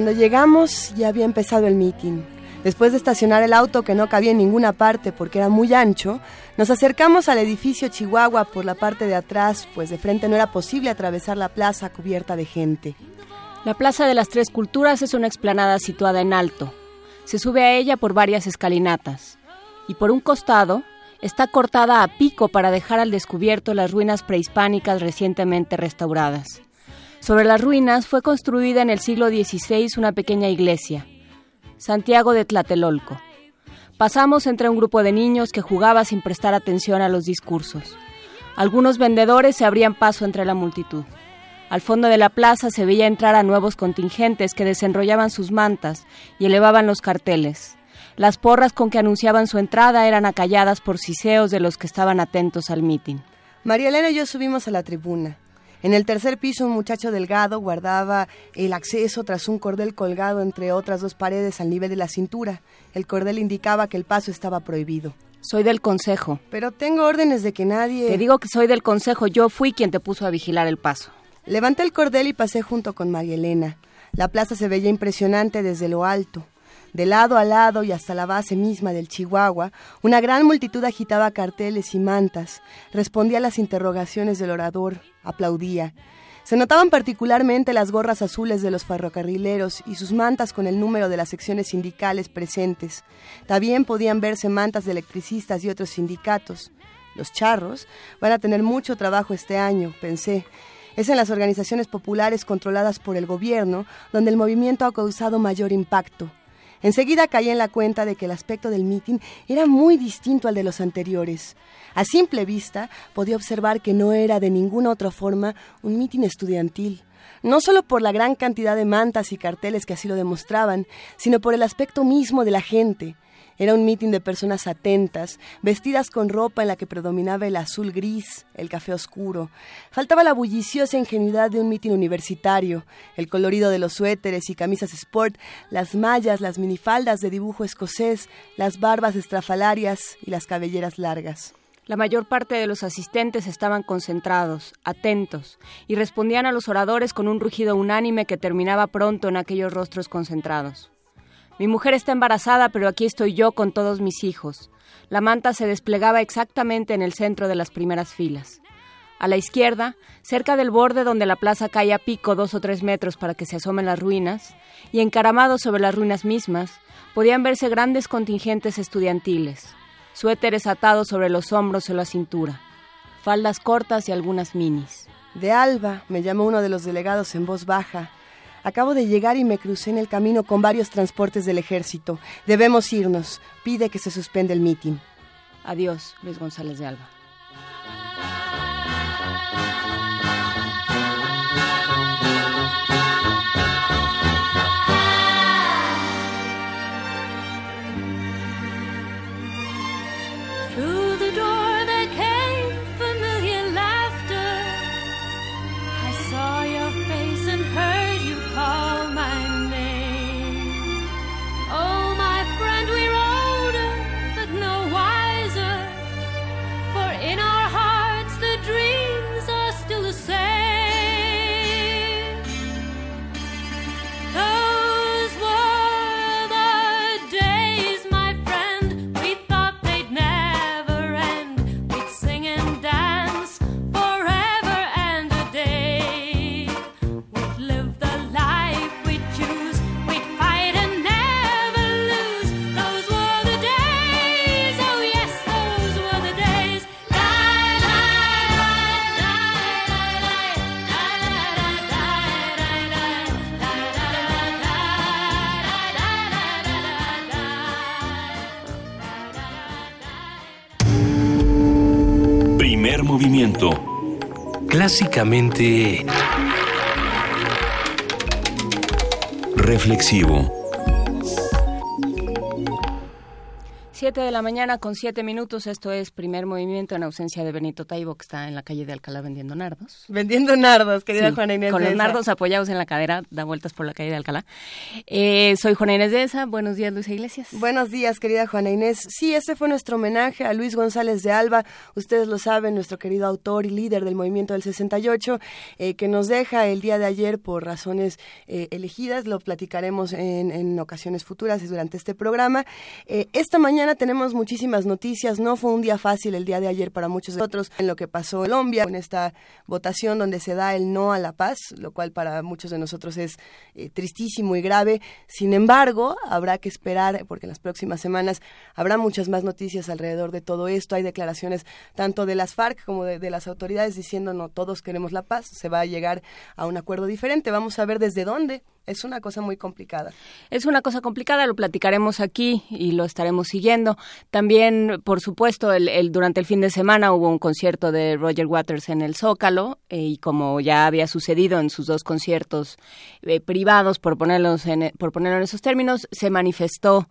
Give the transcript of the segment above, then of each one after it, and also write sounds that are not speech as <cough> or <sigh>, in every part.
Cuando llegamos ya había empezado el meeting. Después de estacionar el auto que no cabía en ninguna parte porque era muy ancho, nos acercamos al edificio Chihuahua por la parte de atrás, pues de frente no era posible atravesar la plaza cubierta de gente. La Plaza de las Tres Culturas es una explanada situada en alto. Se sube a ella por varias escalinatas. Y por un costado está cortada a pico para dejar al descubierto las ruinas prehispánicas recientemente restauradas. Sobre las ruinas fue construida en el siglo XVI una pequeña iglesia, Santiago de Tlatelolco. Pasamos entre un grupo de niños que jugaba sin prestar atención a los discursos. Algunos vendedores se abrían paso entre la multitud. Al fondo de la plaza se veía entrar a nuevos contingentes que desenrollaban sus mantas y elevaban los carteles. Las porras con que anunciaban su entrada eran acalladas por siseos de los que estaban atentos al mitin. María Elena y yo subimos a la tribuna. En el tercer piso un muchacho delgado guardaba el acceso tras un cordel colgado entre otras dos paredes al nivel de la cintura. El cordel indicaba que el paso estaba prohibido. Soy del consejo. Pero tengo órdenes de que nadie... Te digo que soy del consejo. Yo fui quien te puso a vigilar el paso. Levanté el cordel y pasé junto con María Elena. La plaza se veía impresionante desde lo alto. De lado a lado y hasta la base misma del Chihuahua, una gran multitud agitaba carteles y mantas, respondía a las interrogaciones del orador, aplaudía. Se notaban particularmente las gorras azules de los ferrocarrileros y sus mantas con el número de las secciones sindicales presentes. También podían verse mantas de electricistas y otros sindicatos. Los charros van a tener mucho trabajo este año, pensé. Es en las organizaciones populares controladas por el gobierno donde el movimiento ha causado mayor impacto. Enseguida caí en la cuenta de que el aspecto del mitin era muy distinto al de los anteriores. A simple vista podía observar que no era de ninguna otra forma un mitin estudiantil no solo por la gran cantidad de mantas y carteles que así lo demostraban, sino por el aspecto mismo de la gente. Era un mitin de personas atentas, vestidas con ropa en la que predominaba el azul gris, el café oscuro. Faltaba la bulliciosa ingenuidad de un mitin universitario, el colorido de los suéteres y camisas sport, las mallas, las minifaldas de dibujo escocés, las barbas estrafalarias y las cabelleras largas. La mayor parte de los asistentes estaban concentrados, atentos, y respondían a los oradores con un rugido unánime que terminaba pronto en aquellos rostros concentrados. Mi mujer está embarazada, pero aquí estoy yo con todos mis hijos. La manta se desplegaba exactamente en el centro de las primeras filas. A la izquierda, cerca del borde donde la plaza cae a pico dos o tres metros para que se asomen las ruinas, y encaramados sobre las ruinas mismas, podían verse grandes contingentes estudiantiles, suéteres atados sobre los hombros o la cintura, faldas cortas y algunas minis. De Alba, me llamó uno de los delegados en voz baja, Acabo de llegar y me crucé en el camino con varios transportes del ejército. Debemos irnos. Pide que se suspenda el mitin. Adiós, Luis González de Alba. Movimiento. Clásicamente... reflexivo. 7 de la mañana con 7 minutos. Esto es primer movimiento en ausencia de Benito Taibo, que está en la calle de Alcalá vendiendo nardos. Vendiendo nardos, querida Juana Inés. Con los nardos apoyados en la cadera, da vueltas por la calle de Alcalá. Eh, soy Juana Inés de esa. Buenos días, Luisa Iglesias. Buenos días, querida Juana Inés. Sí, ese fue nuestro homenaje a Luis González de Alba. Ustedes lo saben, nuestro querido autor y líder del movimiento del 68, eh, que nos deja el día de ayer por razones eh, elegidas. Lo platicaremos en, en, ocasiones futuras durante este programa. esta mañana tenemos muchísimas noticias. No fue un día fácil el día de ayer para muchos de nosotros en lo que pasó en Colombia, en esta votación donde se da el no a la paz, lo cual para muchos de nosotros es eh, tristísimo y grave. Sin embargo, habrá que esperar, porque en las próximas semanas habrá muchas más noticias alrededor de todo esto. Hay declaraciones tanto de las FARC como de, de las autoridades diciendo no, todos queremos la paz, se va a llegar a un acuerdo diferente. Vamos a ver desde dónde es una cosa muy complicada. Es una cosa complicada, lo platicaremos aquí y lo estaremos siguiendo. También, por supuesto, el, durante el fin de semana hubo un concierto de Roger Waters en el Zócalo eh, y como ya había sucedido en sus dos conciertos eh, privados, por, ponerlos en, por ponerlo en esos términos, se manifestó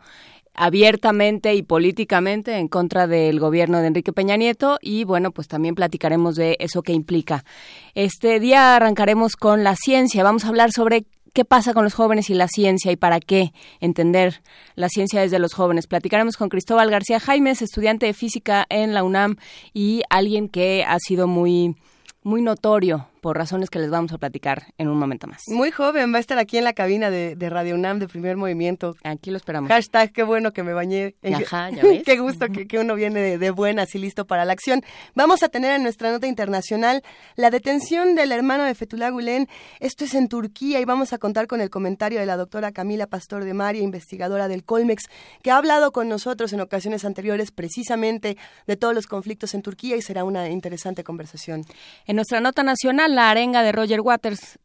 abiertamente y políticamente en contra del gobierno de Enrique Peña Nieto y bueno, pues también platicaremos de eso que implica. Este día arrancaremos con la ciencia, vamos a hablar sobre qué pasa con los jóvenes y la ciencia y para qué entender la ciencia desde los jóvenes. Platicaremos con Cristóbal García Jaimes, estudiante de física en la UNAM y alguien que ha sido muy muy notorio por razones que les vamos a platicar en un momento más. Muy joven, va a estar aquí en la cabina de, Radio UNAM de primer movimiento. Aquí lo esperamos. Hashtag, qué bueno que me bañé. Ajá, <laughs> ya ves. qué gusto que, uno viene de, de, buenas y listo para la acción. Vamos a tener en nuestra nota internacional la detención del hermano de Fethullah Gulen. Esto es en Turquía y vamos a contar con el comentario de la doctora Camila Pastor de María, investigadora del Colmex, que ha hablado con nosotros en ocasiones anteriores precisamente de todos los conflictos en Turquía y será una interesante conversación. En nuestra nota nacional la arenga de Roger Waters.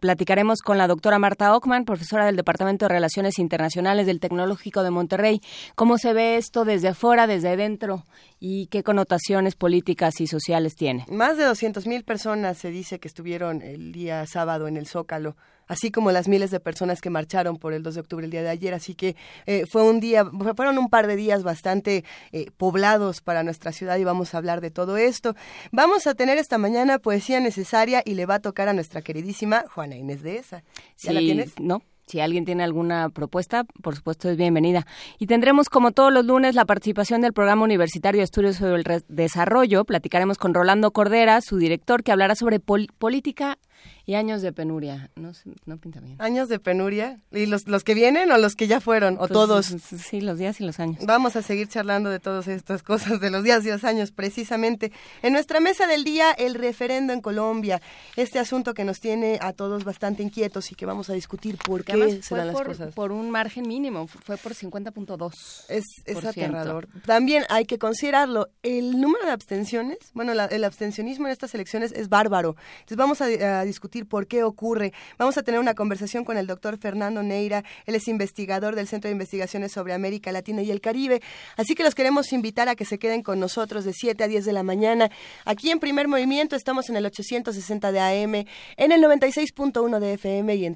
Platicaremos con la doctora Marta Ockman, profesora del Departamento de Relaciones Internacionales del Tecnológico de Monterrey. ¿Cómo se ve esto desde afuera, desde dentro y qué connotaciones políticas y sociales tiene? Más de 200.000 personas se dice que estuvieron el día sábado en el Zócalo así como las miles de personas que marcharon por el 2 de octubre el día de ayer. Así que eh, fue un día, fueron un par de días bastante eh, poblados para nuestra ciudad y vamos a hablar de todo esto. Vamos a tener esta mañana poesía necesaria y le va a tocar a nuestra queridísima Juana Inés de esa. ¿Ya la tienes? No. Si alguien tiene alguna propuesta, por supuesto es bienvenida. Y tendremos, como todos los lunes, la participación del Programa Universitario de Estudios sobre el Desarrollo. Platicaremos con Rolando Cordera, su director, que hablará sobre política y años de penuria. No, no pinta bien. ¿Años de penuria? ¿Y los, los que vienen o los que ya fueron? ¿O pues, todos? Sí, los días y los años. Vamos a seguir charlando de todas estas <laughs> cosas, de los días y los años, precisamente. En nuestra mesa del día, el referendo en Colombia. Este asunto que nos tiene a todos bastante inquietos y que vamos a discutir por qué se dan las cosas. Por un margen mínimo, fue por 50.2. Es, es aterrador. También hay que considerarlo. El número de abstenciones, bueno, el abstencionismo en estas elecciones es bárbaro. Entonces vamos a, a discutir por qué ocurre. Vamos a tener una conversación con el doctor Fernando Neira. Él es investigador del Centro de Investigaciones sobre América Latina y el Caribe. Así que los queremos invitar a que se queden con nosotros de 7 a 10 de la mañana. Aquí en Primer Movimiento estamos en el 860 de AM, en el 96.1 de FM y en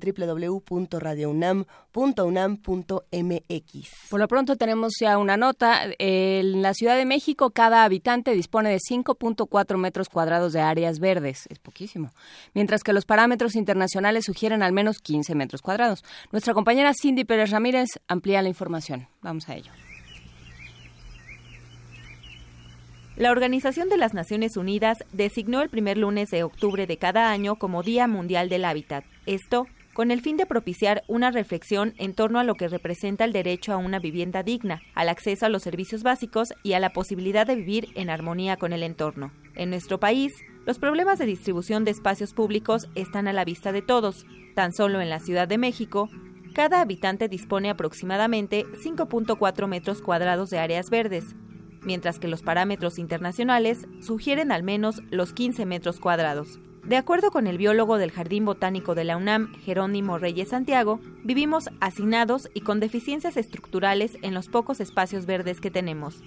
www.radiounam.unam.mx. Por lo pronto tenemos ya una nota. En la Ciudad de México, cada habitante dispone de 5.4 metros cuadrados de áreas verdes. Es poquísimo. Mientras que los parámetros internacionales sugieren al menos 15 metros cuadrados. Nuestra compañera Cindy Pérez Ramírez amplía la información. Vamos a ello. La Organización de las Naciones Unidas designó el primer lunes de octubre de cada año como Día Mundial del Hábitat. Esto con el fin de propiciar una reflexión en torno a lo que representa el derecho a una vivienda digna, al acceso a los servicios básicos y a la posibilidad de vivir en armonía con el entorno. En nuestro país, los problemas de distribución de espacios públicos están a la vista de todos. Tan solo en la Ciudad de México, cada habitante dispone aproximadamente 5.4 metros cuadrados de áreas verdes, mientras que los parámetros internacionales sugieren al menos los 15 metros cuadrados. De acuerdo con el biólogo del Jardín Botánico de la UNAM, Jerónimo Reyes Santiago, vivimos hacinados y con deficiencias estructurales en los pocos espacios verdes que tenemos.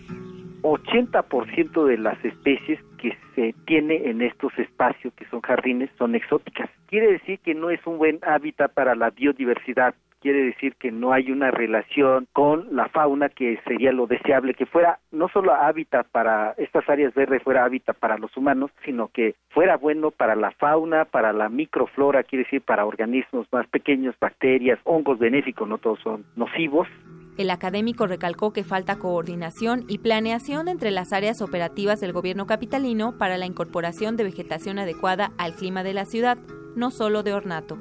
80% de las especies que se tiene en estos espacios que son jardines son exóticas. Quiere decir que no es un buen hábitat para la biodiversidad quiere decir que no hay una relación con la fauna que sería lo deseable que fuera no solo hábitat para estas áreas verdes fuera hábitat para los humanos, sino que fuera bueno para la fauna, para la microflora, quiere decir para organismos más pequeños, bacterias, hongos benéficos, no todos son nocivos. El académico recalcó que falta coordinación y planeación entre las áreas operativas del gobierno capitalino para la incorporación de vegetación adecuada al clima de la ciudad, no solo de ornato.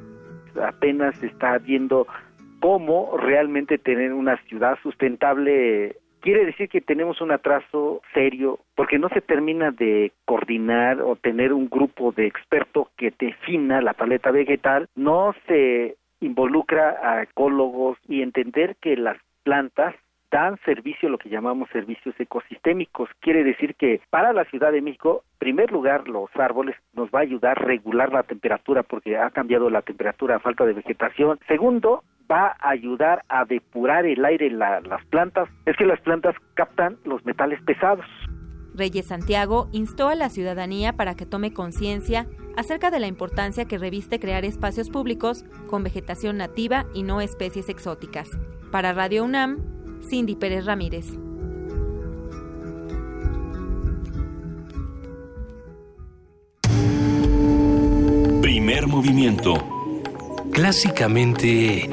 Apenas está viendo cómo realmente tener una ciudad sustentable quiere decir que tenemos un atraso serio porque no se termina de coordinar o tener un grupo de expertos que defina la paleta vegetal, no se involucra a ecólogos y entender que las plantas dan servicio, lo que llamamos servicios ecosistémicos. Quiere decir que para la Ciudad de México, en primer lugar, los árboles nos va a ayudar a regular la temperatura porque ha cambiado la temperatura a falta de vegetación. Segundo, va a ayudar a depurar el aire las plantas. Es que las plantas captan los metales pesados. Reyes Santiago instó a la ciudadanía para que tome conciencia acerca de la importancia que reviste crear espacios públicos con vegetación nativa y no especies exóticas. Para Radio UNAM, Cindy Pérez Ramírez. Primer movimiento. Clásicamente...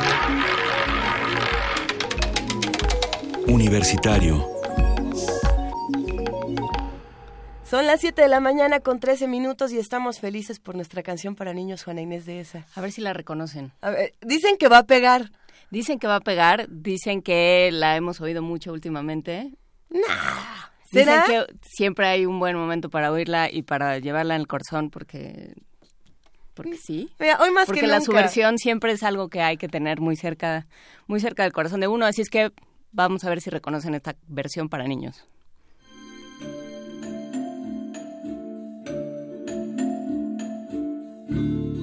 Universitario. Son las 7 de la mañana con 13 minutos y estamos felices por nuestra canción para niños Juana Inés de esa. A ver si la reconocen. dicen que va a pegar. Dicen que va a pegar, dicen que la hemos oído mucho últimamente. Nah. Dicen que siempre hay un buen momento para oírla y para llevarla en el corazón porque porque sí. Hoy más porque que la subversión siempre es algo que hay que tener muy cerca muy cerca del corazón de uno, así es que vamos a ver si reconocen esta versión para niños. thank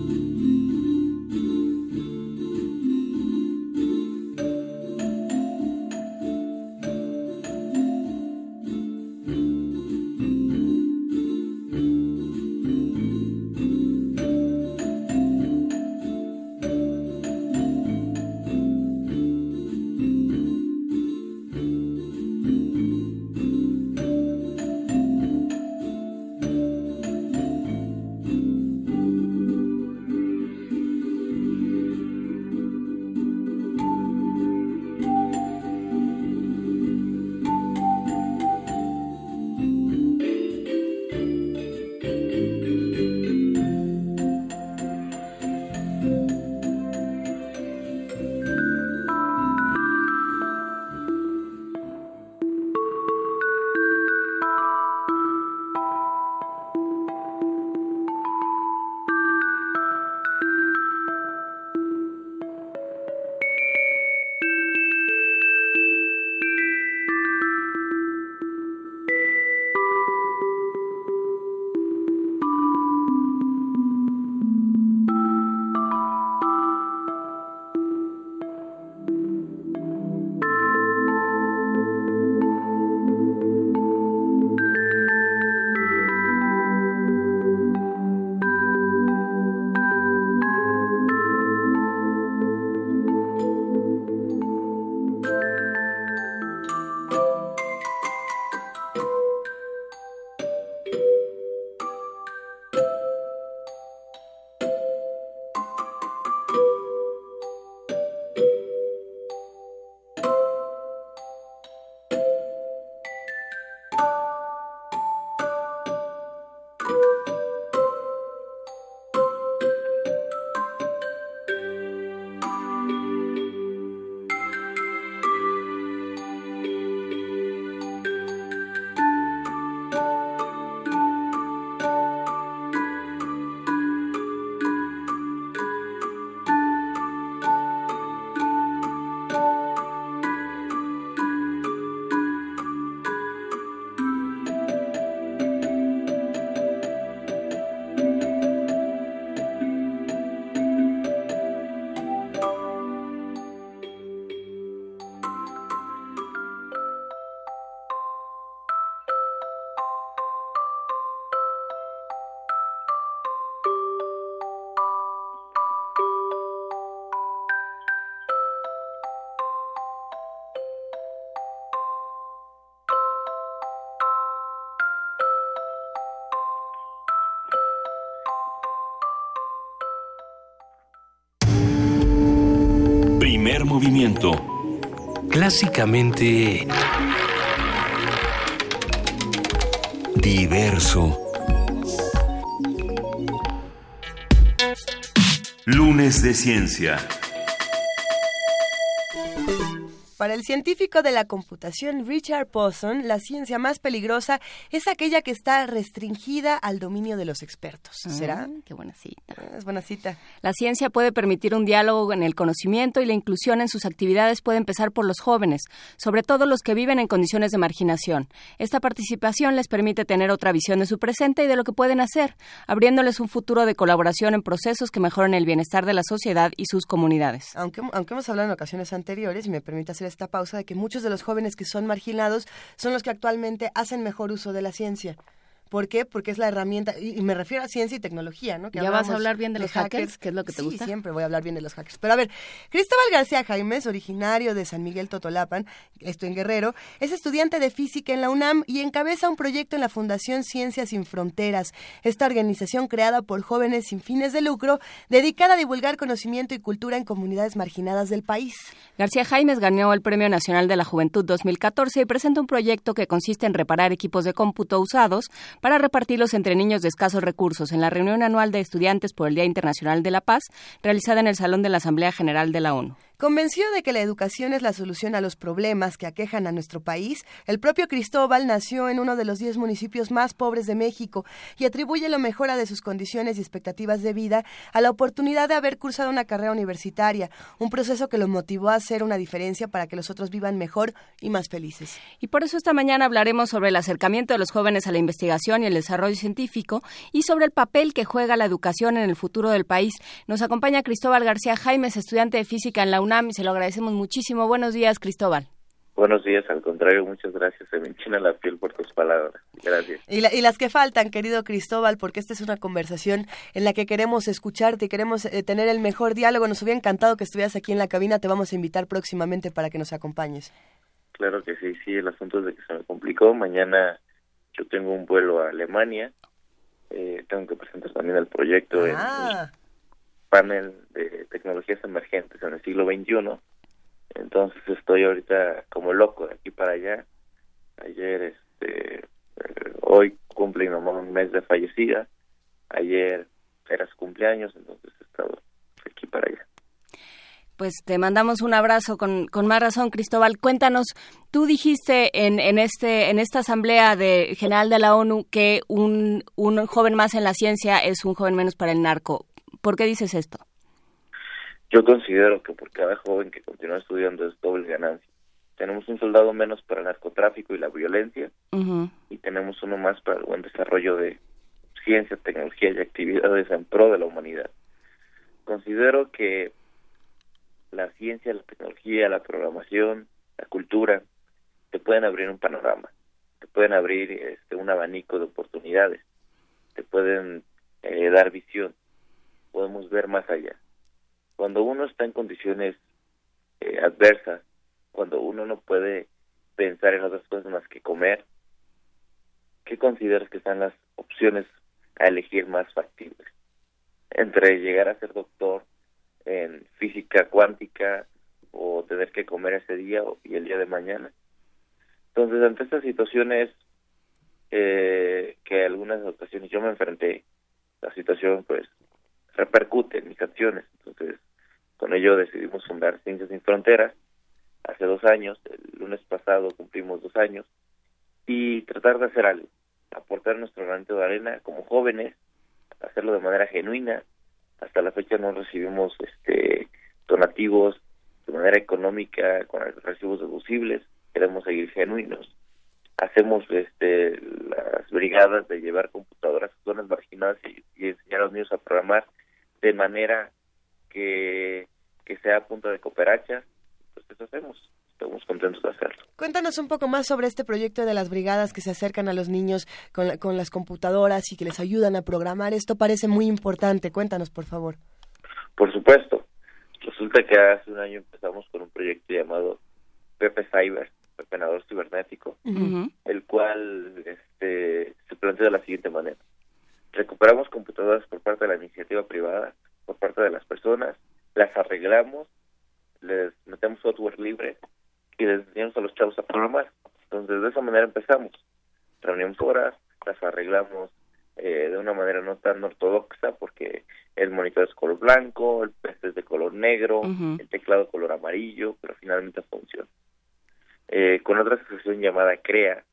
Clásicamente... Diverso. Lunes de Ciencia. Para el científico de la computación Richard Posson, la ciencia más peligrosa es aquella que está restringida al dominio de los expertos. ¿Será? Mm, qué buena cita. Ah, Es buena cita. La ciencia puede permitir un diálogo en el conocimiento y la inclusión en sus actividades puede empezar por los jóvenes, sobre todo los que viven en condiciones de marginación. Esta participación les permite tener otra visión de su presente y de lo que pueden hacer, abriéndoles un futuro de colaboración en procesos que mejoren el bienestar de la sociedad y sus comunidades. Aunque, aunque hemos hablado en ocasiones anteriores, y me permite hacer esta pausa, de que muchos de los jóvenes que son marginados son los que actualmente hacen mejor uso de la ciencia. ¿Por qué? Porque es la herramienta, y y me refiero a ciencia y tecnología, ¿no? Que ¿Ya vas a hablar bien de los hackers? ¿Qué es lo que te sí, gusta? siempre voy a hablar bien de los hackers. Pero a ver, Cristóbal García Jaimes, originario de San Miguel Totolapan, esto en Guerrero, es estudiante de física en la UNAM y encabeza un proyecto en la Fundación Ciencias Sin Fronteras, esta organización creada por jóvenes sin fines de lucro, dedicada a divulgar conocimiento y cultura en comunidades marginadas del país. García Jaimes ganó el Premio Nacional de la Juventud 2014 y presenta un proyecto que consiste en reparar equipos de cómputo usados para repartirlos entre niños de escasos recursos en la reunión anual de estudiantes por el Día Internacional de la Paz, realizada en el Salón de la Asamblea General de la ONU. Convencido de que la educación es la solución a los problemas que aquejan a nuestro país, el propio Cristóbal nació en uno de los 10 municipios más pobres de México y atribuye la mejora de sus condiciones y expectativas de vida a la oportunidad de haber cursado una carrera universitaria, un proceso que lo motivó a hacer una diferencia para que los otros vivan mejor y más felices. Y por eso esta mañana hablaremos sobre el acercamiento de los jóvenes a la investigación y el desarrollo científico y sobre el papel que juega la educación en el futuro del país. Nos acompaña Cristóbal García Jaimes, estudiante de física en la UNAM, y se lo agradecemos muchísimo. Buenos días, Cristóbal. Buenos días, al contrario, muchas gracias. Se me enchina la piel por tus palabras. Gracias. Y, la- y las que faltan, querido Cristóbal, porque esta es una conversación en la que queremos escucharte y queremos eh, tener el mejor diálogo. Nos hubiera encantado que estuvieras aquí en la cabina. Te vamos a invitar próximamente para que nos acompañes. Claro que sí, sí, el asunto es de que se me complicó. Mañana yo tengo un vuelo a Alemania. Eh, tengo que presentar también el proyecto Ah, panel de tecnologías emergentes en el siglo XXI. Entonces estoy ahorita como loco de aquí para allá. Ayer, este, eh, hoy cumple mamá un mes de fallecida. Ayer era su cumpleaños, entonces he estado aquí para allá. Pues te mandamos un abrazo con, con más razón, Cristóbal. Cuéntanos, tú dijiste en, en, este, en esta Asamblea de, General de la ONU que un, un joven más en la ciencia es un joven menos para el narco. ¿Por qué dices esto? Yo considero que por cada joven que continúa estudiando es doble ganancia. Tenemos un soldado menos para el narcotráfico y la violencia y tenemos uno más para el buen desarrollo de ciencia, tecnología y actividades en pro de la humanidad. Considero que la ciencia, la tecnología, la programación, la cultura te pueden abrir un panorama, te pueden abrir este, un abanico de oportunidades, te pueden eh, dar visión, podemos ver más allá. Cuando uno está en condiciones eh, adversas, cuando uno no puede pensar en otras cosas más que comer, ¿qué consideras que son las opciones a elegir más factibles? Entre llegar a ser doctor en física cuántica o tener que comer ese día y el día de mañana. Entonces, ante estas situaciones eh, que algunas ocasiones yo me enfrenté, la situación pues repercute en mis acciones. Entonces, con ello decidimos fundar Ciencias Sin Fronteras hace dos años, el lunes pasado cumplimos dos años, y tratar de hacer algo, aportar nuestro granito de arena como jóvenes, hacerlo de manera genuina. Hasta la fecha no recibimos este donativos de manera económica con recibos deducibles, queremos seguir genuinos. Hacemos este las brigadas de llevar computadoras a zonas marginadas y, y enseñar a los niños a programar de manera que, que sea a punta de cooperachas, pues eso hacemos. Estamos contentos de hacerlo. cuéntanos un poco más sobre este proyecto de las brigadas que se acercan a los niños con, la- con las computadoras y que les ayudan a programar. Esto parece muy importante. Cuéntanos, por favor. Por supuesto, resulta que hace un año empezamos con un proyecto llamado Pepe Cyber, Pepenador Cibernético, el cual este, se plantea de la siguiente manera. Recuperamos computadoras por parte de la iniciativa privada, por parte de las personas, las arreglamos, les metemos software libre y les enseñamos a los chavos a programar. Entonces, de esa manera empezamos. Reunimos horas, las arreglamos eh, de una manera no tan ortodoxa porque el monitor es color blanco, el PC es de color negro, el teclado color amarillo, pero finalmente funciona. Eh, con otra asociación llamada CREA,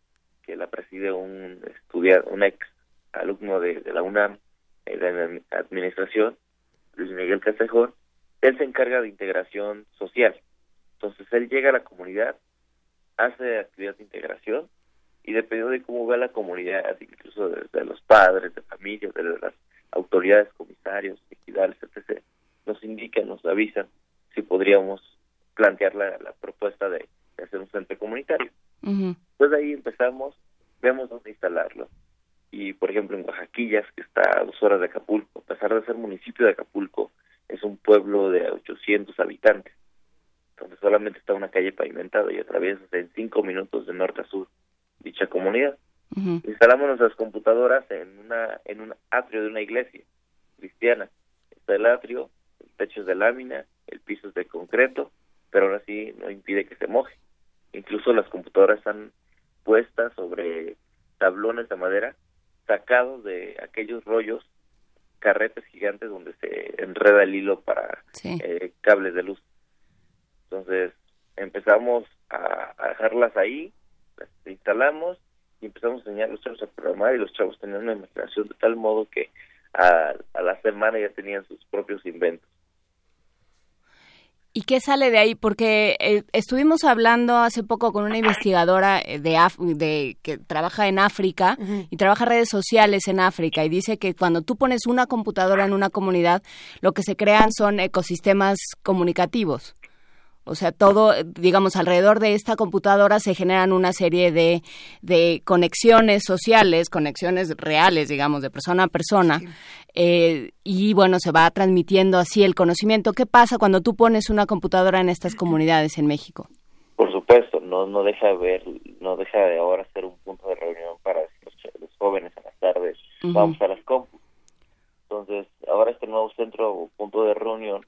que la preside un estudiante, un ex alumno de, la UNAM eh, de administración, Luis Miguel Castejón, él se encarga de integración social. Entonces él llega a la comunidad, hace actividad de integración y dependiendo de cómo va la comunidad, incluso de, los padres, de familias, de las autoridades, comisarios, equidales, etc., nos indican, nos avisan si podríamos plantear la, propuesta de, hacer un centro comunitario. Pues ahí empezamos, vemos dónde instalarlo. Y, por ejemplo, en Oaxaquillas, que está a dos horas de Acapulco, a pesar de ser municipio de Acapulco, es un pueblo de 800 habitantes, donde solamente está una calle pavimentada y atraviesa en cinco minutos de norte a sur dicha comunidad. Instalamos nuestras computadoras en una en un atrio de una iglesia cristiana. Está el atrio, el techo es de lámina, el piso es de concreto, pero ahora sí no impide que se moje. Incluso las computadoras están puestas sobre tablones de madera sacados de aquellos rollos carretes gigantes donde se enreda el hilo para eh, cables de luz. Entonces empezamos a, dejarlas ahí, las instalamos y empezamos a enseñar a los chavos a programar y los chavos tenían una imaginación de tal modo que a, a la semana ya tenían sus propios inventos. ¿Y qué sale de ahí? Porque eh, estuvimos hablando hace poco con una investigadora eh, de, de que trabaja en África y trabaja redes sociales en África y dice que cuando tú pones una computadora en una comunidad, lo que se crean son ecosistemas comunicativos. O sea, todo, digamos, alrededor de esta computadora se generan una serie de, de conexiones sociales, conexiones reales, digamos, de persona a persona. Eh, y bueno, se va transmitiendo así el conocimiento. ¿Qué pasa cuando tú pones una computadora en estas comunidades en México? Por supuesto, no, no deja de ver, no deja de ahora ser un punto de reunión para los, jóvenes en las tardes. Vamos a las compus. Entonces, ahora este nuevo centro o punto de reunión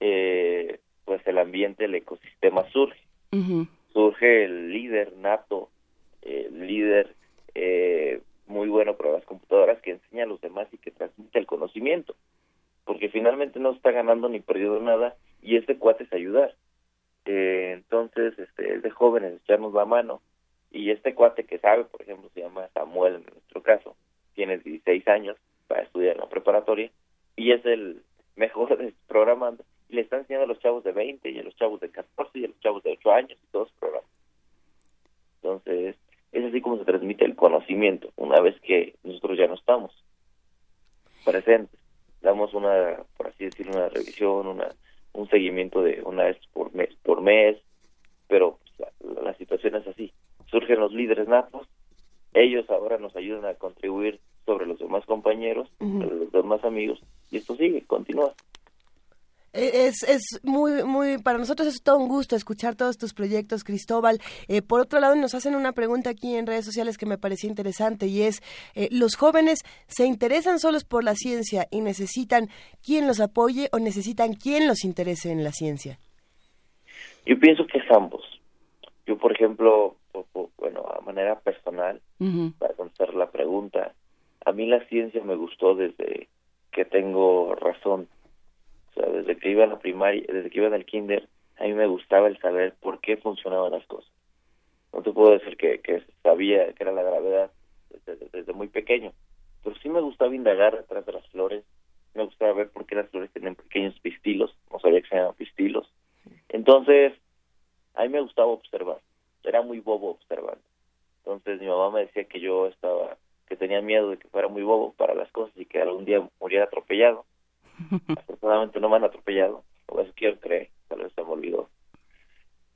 eh, pues el ambiente, el ecosistema surge. Surge el líder nato, el líder eh, muy bueno para las computadoras que enseña a los demás y que transmite el conocimiento. Porque finalmente no está ganando ni perdiendo nada y este cuate es ayudar. Eh, entonces, este, es de jóvenes echarnos la mano y este cuate que sabe, por ejemplo, se llama Samuel en nuestro caso, tiene 16 años para estudiar en la preparatoria y es el mejor <laughs> programando y le están enseñando a los chavos de 20 y a los chavos de 14 y a los chavos de 8 años y todos los programas. Entonces, es así como se transmite el conocimiento una vez que nosotros ya no estamos presentes. Damos una, por así decirlo, una revisión, una, un seguimiento de una vez por mes, por mes pero pues, la, situación es así. Surgen los líderes natos, ellos ahora nos ayudan a contribuir sobre los demás compañeros, los demás amigos, y esto sigue, continúa. Es, es muy, muy, para nosotros es todo un gusto escuchar todos tus proyectos, Cristóbal. Eh, por otro lado, nos hacen una pregunta aquí en redes sociales que me parecía interesante y es, eh, ¿los jóvenes se interesan solos por la ciencia y necesitan quien los apoye o necesitan quien los interese en la ciencia? Yo pienso que es ambos. Yo, por ejemplo, bueno, a manera personal, para contestar la pregunta, a mí la ciencia me gustó desde que tengo razón desde que iba a la primaria, desde que iba al kinder, a mí me gustaba el saber por qué funcionaban las cosas. No te puedo decir que, que sabía que era la gravedad desde, muy pequeño, pero sí me gustaba indagar detrás de las flores, me gustaba ver por qué las flores tienen pequeños pistilos, no sabía que se llamaban pistilos. Entonces, a mí me gustaba observar, era muy bobo observando. Entonces mi mamá me decía que yo estaba, que tenía miedo de que fuera muy bobo para las cosas y que algún día muriera atropellado. Afortunadamente no me han atropellado, o eso quiero creer, tal vez se me olvidó.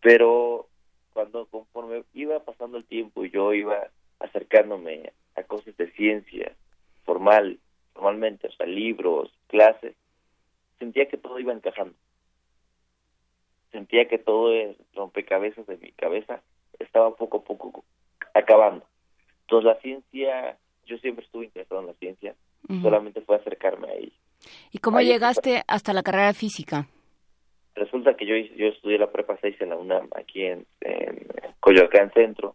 Pero cuando conforme iba pasando el tiempo y yo iba acercándome a cosas de ciencia formal, formalmente, o sea, libros, clases, sentía que todo iba encajando. Sentía que todo el rompecabezas de mi cabeza estaba poco a poco acabando. Entonces la ciencia, yo siempre estuve interesado en la ciencia, solamente fue acercarme a ella. ¿Y cómo llegaste hasta la carrera física? Resulta que yo yo estudié la prepa 6 en la UNAM, aquí en, en Coyoacán Centro,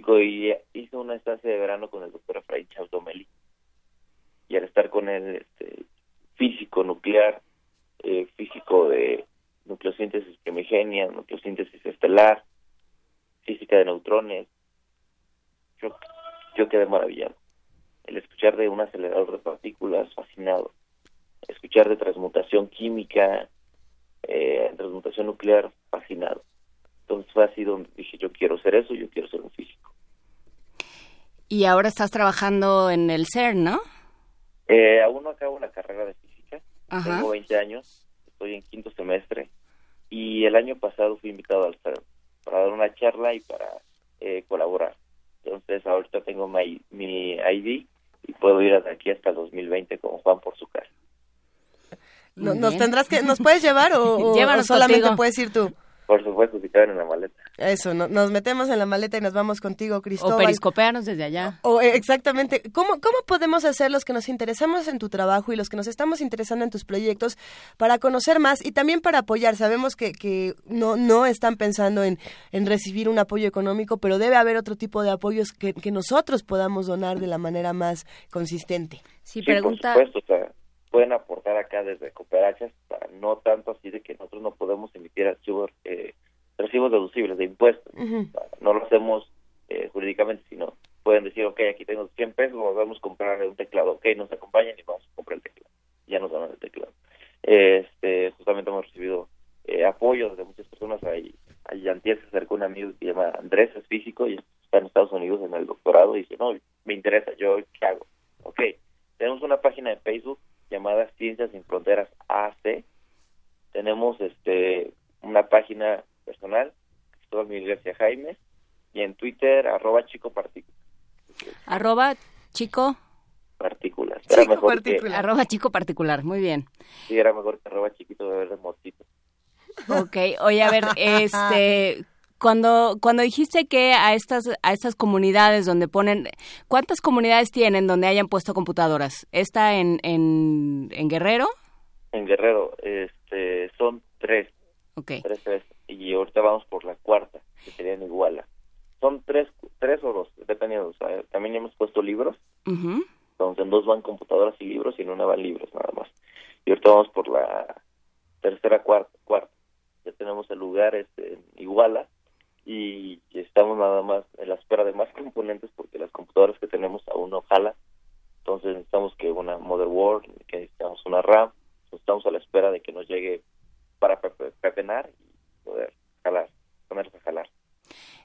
y, hice una estancia de verano con el doctor Efraín Chaudomeli. Y al estar con él, este, físico nuclear, eh, físico de nucleosíntesis primigenia, nucleosíntesis estelar, física de neutrones, yo, yo quedé maravillado. El escuchar de un acelerador de partículas, fascinado. Escuchar de transmutación química, eh, transmutación nuclear, fascinado. Entonces fue así donde dije, yo quiero ser eso, yo quiero ser un físico. Y ahora estás trabajando en el CERN, ¿no? Eh, aún no acabo la carrera de física. Tengo 20 años, estoy en quinto semestre. Y el año pasado fui invitado al CERN para dar una charla y para eh, colaborar. Entonces ahorita tengo mi, mi ID y puedo ir hasta aquí hasta el 2020 con Juan por su casa. ¿Nos tendrás que, nos <laughs> puedes llevar o, solamente puedes ir tú? Por supuesto, si caben en la maleta. Eso, nos metemos en la maleta y nos vamos contigo, Cristóbal. O periscopearnos desde allá. O, exactamente. ¿Cómo, ¿Cómo podemos hacer los que nos interesamos en tu trabajo y los que nos estamos interesando en tus proyectos para conocer más y también para apoyar? Sabemos que, que no, no están pensando en, en recibir un apoyo económico, pero debe haber otro tipo de apoyos que, que nosotros podamos donar de la manera más consistente. Sí, pregunta... Por supuesto, pueden aportar acá desde cooperachas para no tanto así de que nosotros no podemos emitir archivos, eh, recibos deducibles de impuestos. No lo hacemos eh, jurídicamente, sino pueden decir, ok, aquí tengo 100 pesos, vamos a comprar un teclado, ok, nos acompañan y vamos a comprar el teclado. Ya nos dan el teclado. Este, justamente hemos recibido eh, apoyo de muchas personas. Ahí, antier se acercó un amigo que se llama Andrés, es físico y está en Estados Unidos en el doctorado y dice, no, me interesa, yo, ¿qué hago? Ok, tenemos una página de Facebook llamada Ciencias sin Fronteras AC. Tenemos este una página personal, Cristóbal Miguel García Jaime, y en Twitter, arroba chico partícula. Arroba chico particular. Arroba chico particular, muy bien. Sí, era mejor que arroba chiquito de verde mosquito. Ok, oye, a ver, <laughs> este, cuando, cuando dijiste que a estas, a estas comunidades donde ponen, ¿cuántas comunidades tienen donde hayan puesto computadoras? ¿Está en, en, en Guerrero? En Guerrero, este, son tres. Ok. Tres, tres. Y ahorita vamos por la cuarta, que sería en Iguala. Son tres, tres o dos, dependiendo. también hemos puesto libros. Entonces en dos van computadoras y libros y en una van libros nada más. Y ahorita vamos por la tercera, cuarta. cuarta. Ya tenemos el lugar este, en Iguala y estamos nada más en la espera de más <laughs> componentes porque las computadoras que tenemos aún no jalan. Entonces necesitamos que una motherboard, que necesitamos una RAM, estamos a la espera de que nos llegue para pepenar y poder jalar, ponerse a jalar.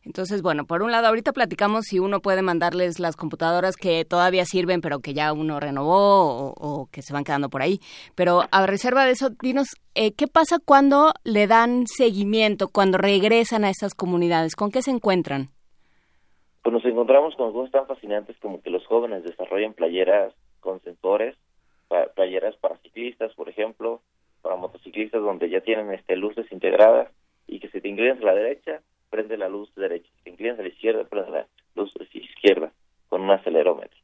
Entonces, bueno, por un lado, ahorita platicamos si uno puede mandarles las computadoras que todavía sirven, pero que ya uno renovó o, que se van quedando por ahí. Pero a reserva de eso, dinos, eh, ¿qué pasa cuando le dan seguimiento, cuando regresan a estas comunidades? ¿Con qué se encuentran? Pues nos encontramos con cosas tan fascinantes como que los jóvenes desarrollan playeras con sensores, playeras para ciclistas, por ejemplo, para motociclistas donde ya tienen este luces integradas y que si te inclinas a la derecha prende la luz derecha. Si te inclinas a la izquierda, prende la luz izquierda con un acelerómetro.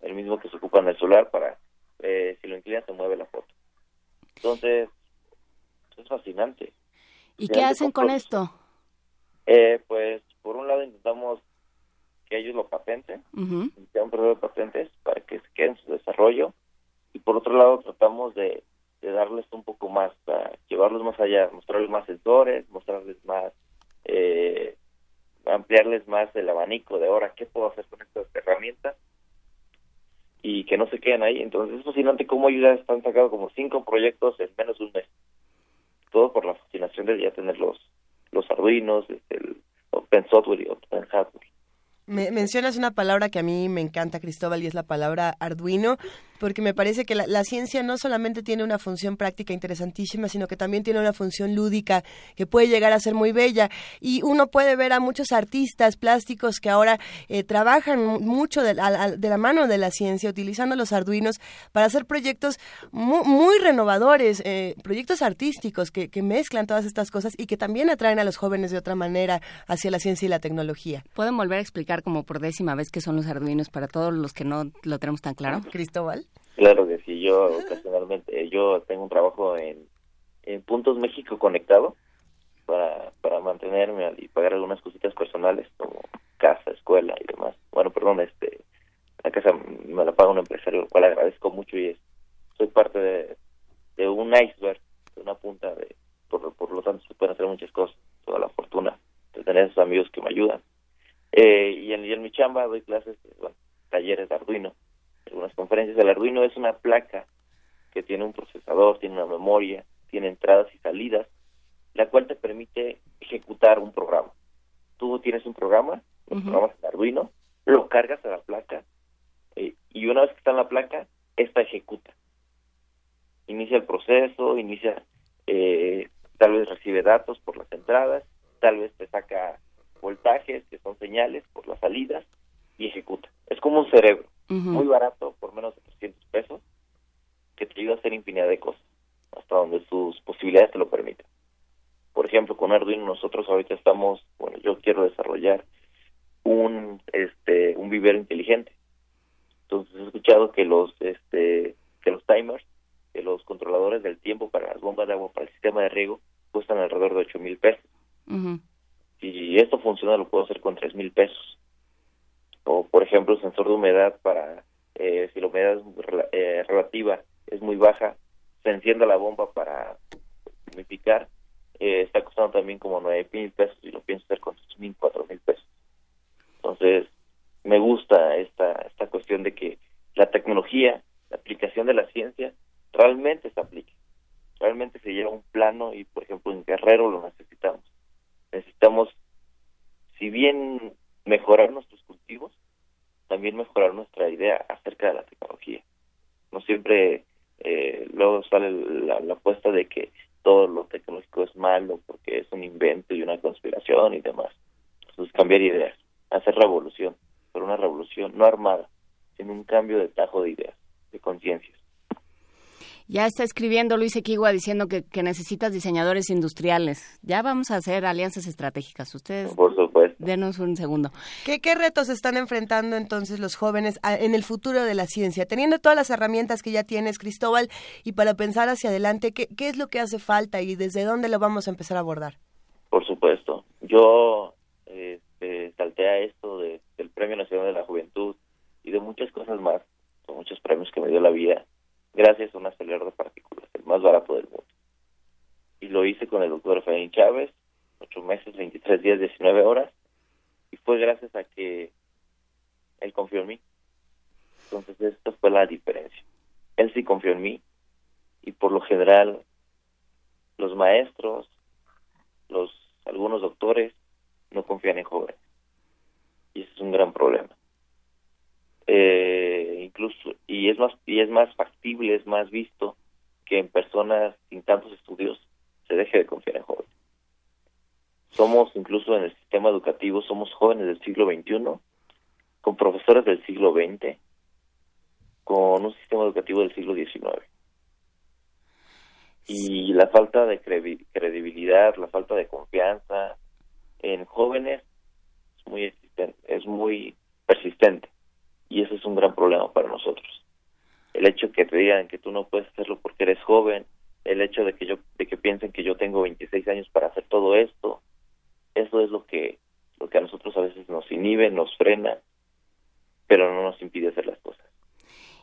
El mismo que se ocupa en el solar para, eh, si lo inclinas, se mueve la foto. Entonces, es fascinante. ¿Y qué hacen con esto? Eh, pues, por un lado intentamos que ellos lo patenten, uh un proceso de patentes para que se queden en su desarrollo, y por otro lado tratamos de, de darles un poco más, llevarlos más allá, mostrarles más sensores, mostrarles más eh, ampliarles más el abanico de ahora qué puedo hacer con estas herramientas y que no se queden ahí. Entonces es fascinante cómo ya están sacando como cinco proyectos en menos de un mes. Todo por la fascinación de ya tener los, los Arduinos, este, el Open Software y Open Hardware. Me, mencionas una palabra que a mí me encanta, Cristóbal, y es la palabra Arduino porque me parece que la, ciencia no solamente tiene una función práctica interesantísima, sino que también tiene una función lúdica que puede llegar a ser muy bella. Y uno puede ver a muchos artistas plásticos que ahora eh, trabajan mucho de, la mano de la ciencia, utilizando los arduinos para hacer proyectos muy, renovadores, eh, proyectos artísticos que, que mezclan todas estas cosas y que también atraen a los jóvenes de otra manera hacia la ciencia y la tecnología. ¿Pueden volver a explicar como por décima vez qué son los arduinos para todos los que no lo tenemos tan claro? Cristóbal. Claro que sí, yo ocasionalmente, yo tengo un trabajo en, en Puntos México conectado para, para mantenerme y pagar algunas cositas personales como casa, escuela y demás. Bueno, perdón, este la casa me la paga un empresario, lo cual agradezco mucho y es, soy parte de, de un iceberg, de una punta de, por, por lo tanto se pueden hacer muchas cosas, toda la fortuna de tener esos amigos que me ayudan. Eh, y, en, y en mi chamba doy clases, bueno, talleres de Arduino, algunas conferencias. El Arduino es una placa que tiene un procesador, tiene una memoria, tiene entradas y salidas, la cual te permite ejecutar un programa. Tú tienes un programa, un programa en Arduino, lo cargas a la placa eh, y una vez que está en la placa, esta ejecuta. Inicia el proceso, inicia, eh, tal vez recibe datos por las entradas, tal vez te saca voltajes, que son señales por las salidas, y ejecuta. Es como un cerebro, muy barato, por menos de 300 pesos, que te ayuda a hacer infinidad de cosas, hasta donde sus posibilidades te lo permiten. Por ejemplo, con Arduino nosotros ahorita estamos, bueno, yo quiero desarrollar un este un vivero inteligente. Entonces he escuchado que los este que los timers, que los controladores del tiempo para las bombas de agua para el sistema de riego cuestan alrededor de 8 mil pesos. Si esto funciona lo puedo hacer con 3 mil pesos. O por ejemplo sensor de humedad para eh, si la humedad eh, relativa es muy baja, se encienda la bomba para humidificar, eh, está costando también como 9 mil pesos y lo pienso hacer con 3 mil, 4 mil pesos. Entonces, me gusta esta, esta cuestión de que la tecnología, la aplicación de la ciencia, realmente se aplique. Realmente se lleva un plano y, por ejemplo, en Guerrero lo necesitamos. Necesitamos, si bien mejorar nuestros cultivos, también mejorar nuestra idea acerca de la tecnología. No siempre eh, luego sale la, la apuesta de que todo lo tecnológico es malo porque es un invento y una conspiración y demás. Entonces cambiar ideas, hacer revolución, pero una revolución no armada, sino un cambio de tajo de ideas, de conciencias. Ya está escribiendo Luis Equigua diciendo que, necesitas diseñadores industriales. Ya vamos a hacer alianzas estratégicas. Ustedes. Por supuesto. Denos un segundo. ¿Qué, ¿Qué retos están enfrentando entonces los jóvenes en el futuro de la ciencia? Teniendo todas las herramientas que ya tienes, Cristóbal, y para pensar hacia adelante, ¿qué, qué es lo que hace falta y desde dónde lo vamos a empezar a abordar? Por supuesto. Yo este, salté a esto de, del Premio Nacional de la Juventud y de muchas cosas más, son muchos premios que me dio la vida gracias a un acelerador de partículas, el más barato del mundo. Y lo hice con el doctor Efraín Chávez, ocho meses, 23 días, 19 horas, y fue gracias a que él confió en mí. Entonces, esta fue la diferencia. Él sí confió en mí, y por lo general, los maestros, los algunos doctores, no confían en jóvenes. Y ese es un gran problema. Eh, incluso y es más y es más factible es más visto que en personas sin tantos estudios se deje de confiar en jóvenes. Somos incluso en el sistema educativo somos jóvenes del siglo XXI con profesores del siglo XX con un sistema educativo del siglo XIX y la falta de credibilidad la falta de confianza en jóvenes es muy es muy persistente y ese es un gran problema para nosotros. El hecho que te digan que tú no puedes hacerlo porque eres joven, el hecho de que yo de que piensen que yo tengo 26 años para hacer todo esto, eso es lo que lo que a nosotros a veces nos inhibe, nos frena, pero no nos impide hacer las cosas.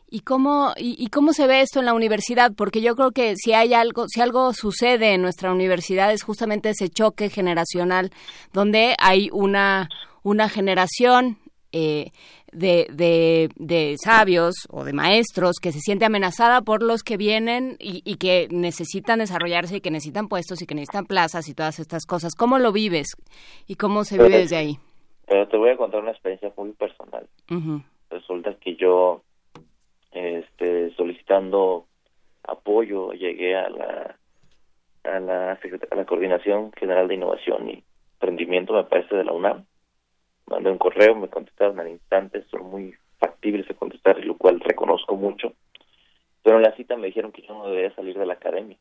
¿Y cómo, y, cómo se ve esto en la universidad? Porque yo creo que si hay algo, si algo sucede en nuestra universidad es justamente ese choque generacional, donde hay una, una generación eh, de, de, de, sabios o de maestros que se siente amenazada por los que vienen y, que necesitan desarrollarse y que necesitan puestos y que necesitan plazas y todas estas cosas. ¿Cómo lo vives y cómo se vive desde ahí? Pero te voy a contar una experiencia muy personal. Resulta que yo, este, solicitando apoyo, llegué a la, a la, a la Coordinación General de Innovación y Emprendimiento, me parece, de la UNAM mandé un correo, me contestaron al instante, son muy factibles de contestar, lo cual reconozco mucho. Pero en la cita me dijeron que yo no debía salir de la academia,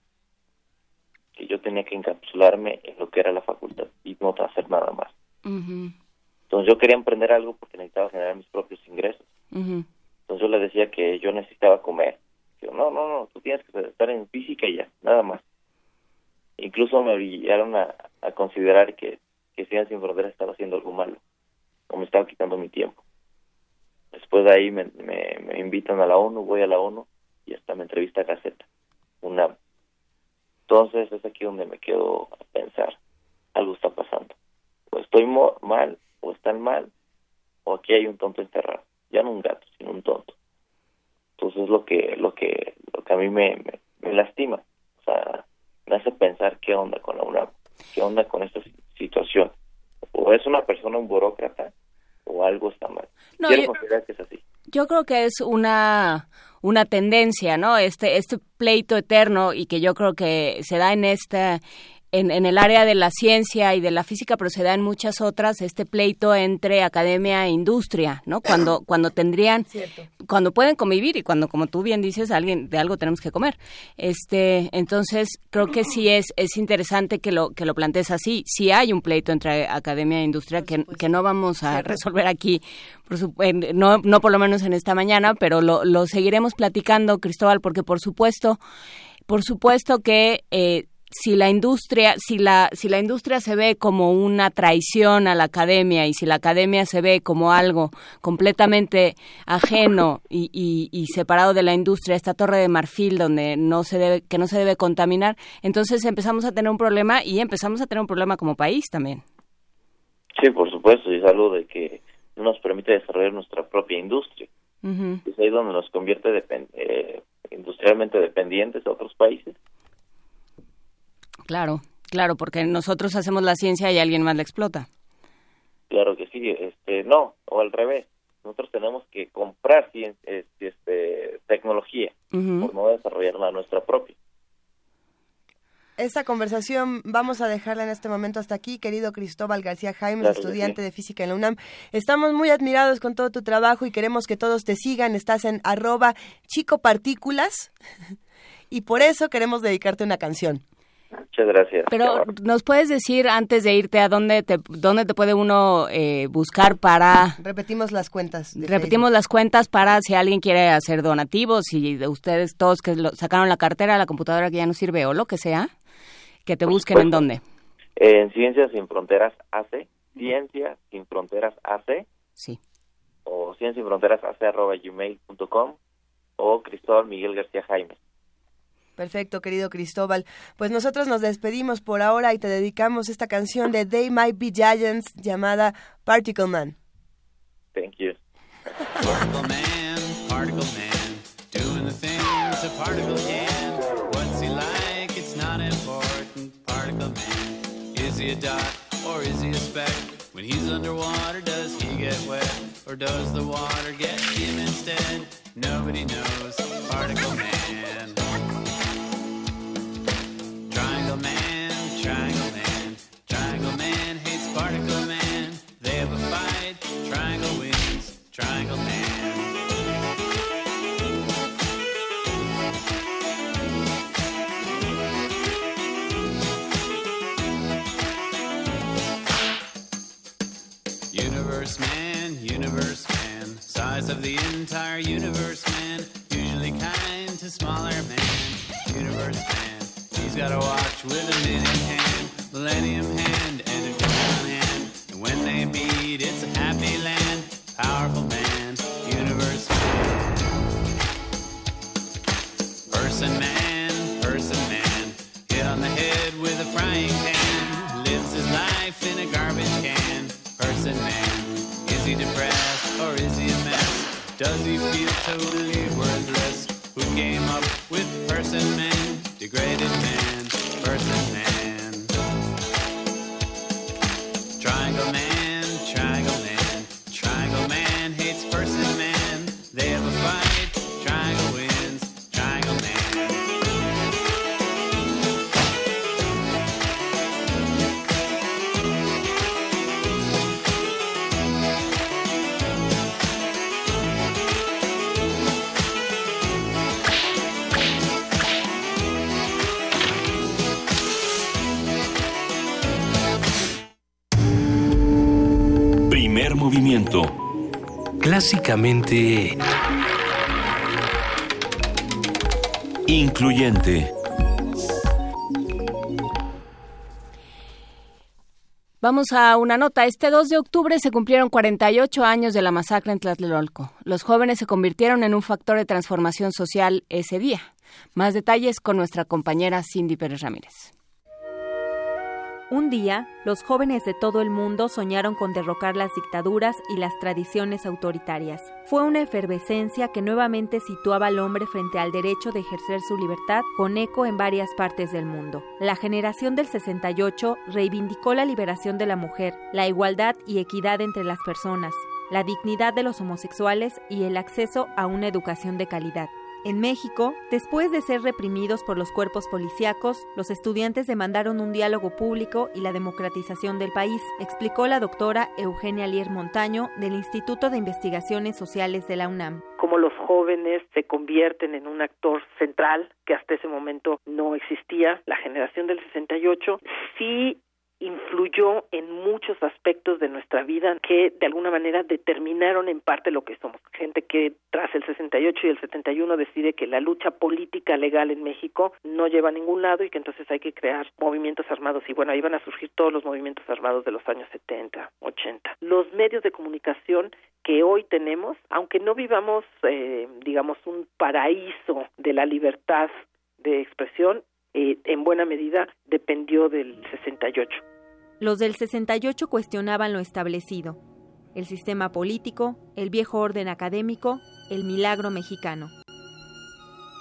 que yo tenía que encapsularme en lo que era la facultad y no hacer nada más. Entonces yo quería emprender algo porque necesitaba generar mis propios ingresos. Entonces yo le decía que yo necesitaba comer. Yo, no, no, no, tú tienes que estar en física y ya, nada más. incluso me obligaron a, considerar que, que Ciencias Sin Fronteras estaba haciendo algo malo, o me estaba quitando mi tiempo. Después de ahí me, me, invitan a la ONU, voy a la ONU y hasta me entrevista a Gaceta, una Entonces es aquí donde me quedo a pensar, algo está pasando. O estoy mal, o están mal, o aquí hay un tonto enterrado. Ya no un gato, sino un tonto. Entonces es lo que, lo que, lo que a mí me, me, lastima. O sea, me hace pensar qué onda con la UNAM, qué onda con esta situación. O es una persona un burócrata, o algo está mal. No, yo, que es así. Yo creo que es una una tendencia, ¿no? Este este pleito eterno y que yo creo que se da en esta en, en, el área de la ciencia y de la física, pero se da en muchas otras este pleito entre academia e industria, ¿no? Cuando <clears throat> cuando tendrían cuando pueden convivir y cuando como tú bien dices, alguien de algo tenemos que comer. Este, entonces creo que sí es es interesante que lo que lo plantees así. Si hay un pleito entre academia e industria que, que no vamos a resolver aquí, por no no por lo menos en esta mañana, pero lo, lo seguiremos platicando, Cristóbal, porque por supuesto por supuesto que eh, si la industria, si la, si la industria se ve como una traición a la academia y si la academia se ve como algo completamente ajeno y, y, separado de la industria, esta torre de marfil donde no se debe, que no se debe contaminar, entonces empezamos a tener un problema y empezamos a tener un problema como país también. Sí, por supuesto, y es algo de que no nos permite desarrollar nuestra propia industria. Es ahí donde nos convierte eh, industrialmente dependientes de otros países Claro, claro, porque nosotros hacemos la ciencia y alguien más la explota. Claro que sí, este, no, o al revés. Nosotros tenemos que comprar ciencia, este, tecnología, por no desarrollarla nuestra propia. Esta conversación vamos a dejarla en este momento hasta aquí, querido Cristóbal García Jaime, estudiante de física en la UNAM. Estamos muy admirados con todo tu trabajo y queremos que todos te sigan. Estás en arroba chicopartículas <laughs> y por eso queremos dedicarte una canción. Muchas gracias. Pero nos puedes decir antes de irte a dónde te dónde te puede uno eh, buscar para repetimos las cuentas. repetimos las cuentas para si alguien quiere hacer donativos y de ustedes todos que sacaron la cartera, la computadora que ya no sirve o lo que sea, que te busquen en dónde. En Ciencias sin Fronteras AC, Ciencias sin Fronteras AC. Sí. O Ciencias sin Fronteras AC arroba gmail.com o Cristóbal Miguel García Jaime. Perfecto, querido Cristóbal. Pues nosotros nos despedimos por ahora y te dedicamos esta canción de They Might Be Giants llamada Particle Man. Thank you. Particle Man, Particle Man, doing the things a particle can. What's he like? It's not important. Particle Man, is he a dot or is he a speck? When he's underwater, does he get wet or does the water get him instead? Nobody knows. Particle Man. Triangle Man. Universe man, universe man, size of the entire universe man, usually kind to smaller man, universe man. He's got a watch with a minute hand, Clásicamente... Incluyente. Vamos a una nota. Este 2 de octubre se cumplieron 48 años de la masacre en Tlatelolco. Los jóvenes se convirtieron en un factor de transformación social ese día. Más detalles con nuestra compañera Cindy Pérez Ramírez. Un día, los jóvenes de todo el mundo soñaron con derrocar las dictaduras y las tradiciones autoritarias. Fue una efervescencia que nuevamente situaba al hombre frente al derecho de ejercer su libertad con eco en varias partes del mundo. La generación del 68 reivindicó la liberación de la mujer, la igualdad y equidad entre las personas, la dignidad de los homosexuales y el acceso a una educación de calidad. En México, después de ser reprimidos por los cuerpos policíacos, los estudiantes demandaron un diálogo público y la democratización del país, explicó la doctora Eugenia Lier Montaño del Instituto de Investigaciones Sociales de la UNAM. Como los jóvenes se convierten en un actor central que hasta ese momento no existía, la generación del 68 sí influyó en muchos aspectos de nuestra vida que de alguna manera determinaron en parte lo que somos. Gente que tras el 68 y el 71 decide que la lucha política legal en México no lleva a ningún lado y que entonces hay que crear movimientos armados. Y bueno, ahí van a surgir todos los movimientos armados de los años 70, 80. Los medios de comunicación que hoy tenemos, aunque no vivamos, eh, digamos, un paraíso de la libertad de expresión, eh, en buena medida dependió del 68. Los del 68 cuestionaban lo establecido, el sistema político, el viejo orden académico, el milagro mexicano.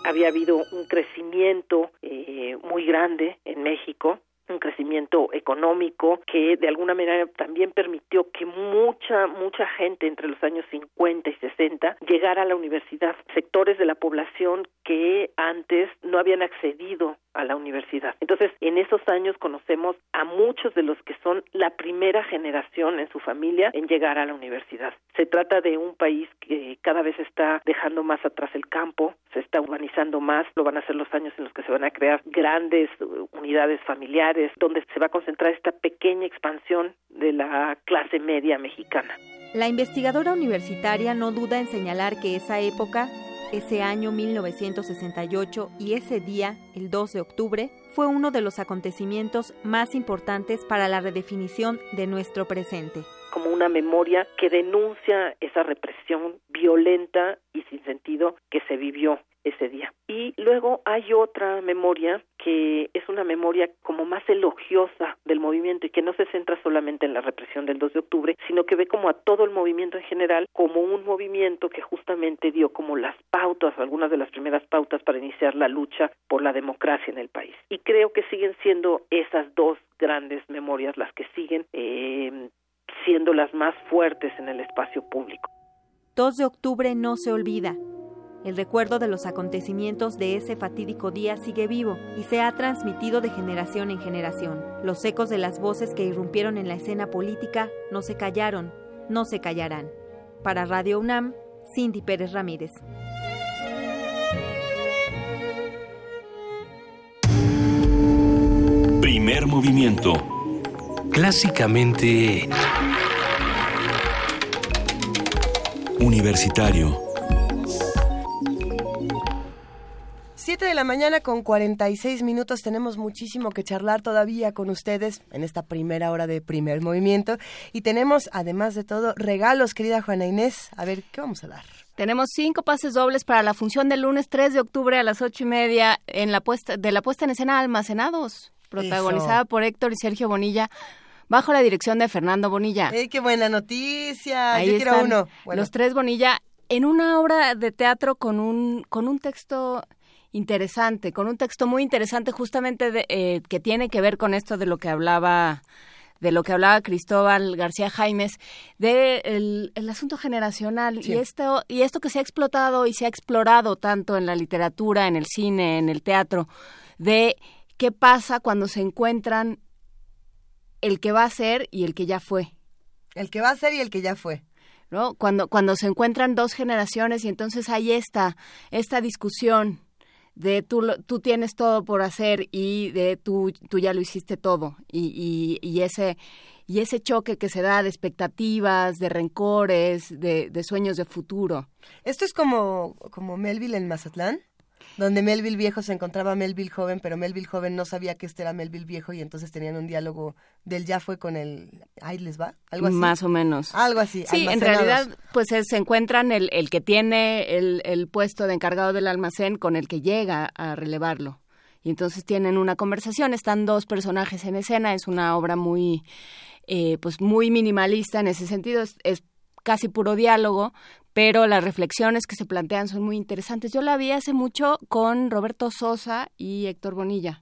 Había habido un crecimiento eh, muy grande en México, un crecimiento económico que de alguna manera también permitió que mucha, mucha gente entre los años 50 y 60 llegara a la universidad, sectores de la población que antes no habían accedido a la universidad. Entonces, en esos años conocemos a muchos de los que son la primera generación en su familia en llegar a la universidad. Se trata de un país que cada vez está dejando más atrás el campo, se está urbanizando más, lo van a ser los años en los que se van a crear grandes unidades familiares, donde se va a concentrar esta pequeña expansión de la clase media mexicana. La investigadora universitaria no duda en señalar que esa época ese año 1968 y ese día, el 2 de octubre, fue uno de los acontecimientos más importantes para la redefinición de nuestro presente. Como una memoria que denuncia esa represión violenta y sin sentido que se vivió ese día. Y luego hay otra memoria que es una memoria como más elogiosa del movimiento y que no se centra solamente en la represión del 2 de octubre, sino que ve como a todo el movimiento en general como un movimiento que justamente dio como las pautas, algunas de las primeras pautas para iniciar la lucha por la democracia en el país. Y creo que siguen siendo esas dos grandes memorias las que siguen eh, siendo las más fuertes en el espacio público. 2 de octubre no se olvida. El recuerdo de los acontecimientos de ese fatídico día sigue vivo y se ha transmitido de generación en generación. Los ecos de las voces que irrumpieron en la escena política no se callaron, no se callarán. Para Radio UNAM, Cindy Pérez Ramírez. Primer movimiento. Clásicamente... Universitario. 7 de la mañana con 46 minutos. Tenemos muchísimo que charlar todavía con ustedes en esta primera hora de primer movimiento. Y tenemos, además de todo, regalos, querida Juana Inés. A ver, ¿qué vamos a dar? Tenemos cinco pases dobles para la función del lunes 3 de octubre a las ocho y media en la puesta, de la puesta en escena Almacenados, protagonizada por Héctor y Sergio Bonilla bajo la dirección de Fernando Bonilla. ¡Ey, qué buena noticia! Ahí Yo quiero uno. Los tres Bonilla en una obra de teatro con un, con un texto interesante, con un texto muy interesante justamente de, eh, que tiene que ver con esto de lo que hablaba de lo que hablaba Cristóbal García Jaimes de el, asunto generacional y esto y esto que se ha explotado y se ha explorado tanto en la literatura, en el cine, en el teatro de qué pasa cuando se encuentran el que va a ser y el que ya fue. El que va a ser y el que ya fue. ¿No? Cuando cuando se encuentran dos generaciones y entonces hay esta esta discusión de tú, tú tienes todo por hacer y de tú, tú ya lo hiciste todo y, y, ese y ese choque que se da de expectativas, de rencores, de, de sueños de futuro. ¿Esto es como, como Melville en Mazatlán? Donde Melville viejo se encontraba a Melville joven, pero Melville joven no sabía que este era Melville viejo y entonces tenían un diálogo del ya fue con el ahí les va, algo así. Más o menos. Algo así. Sí, en realidad pues se encuentran el, el que tiene el, el puesto de encargado del almacén con el que llega a relevarlo. Y entonces tienen una conversación, están dos personajes en escena, es una obra muy, eh, pues muy minimalista en ese sentido, es, es casi puro diálogo, pero las reflexiones que se plantean son muy interesantes. Yo la vi hace mucho con Roberto Sosa y Héctor Bonilla.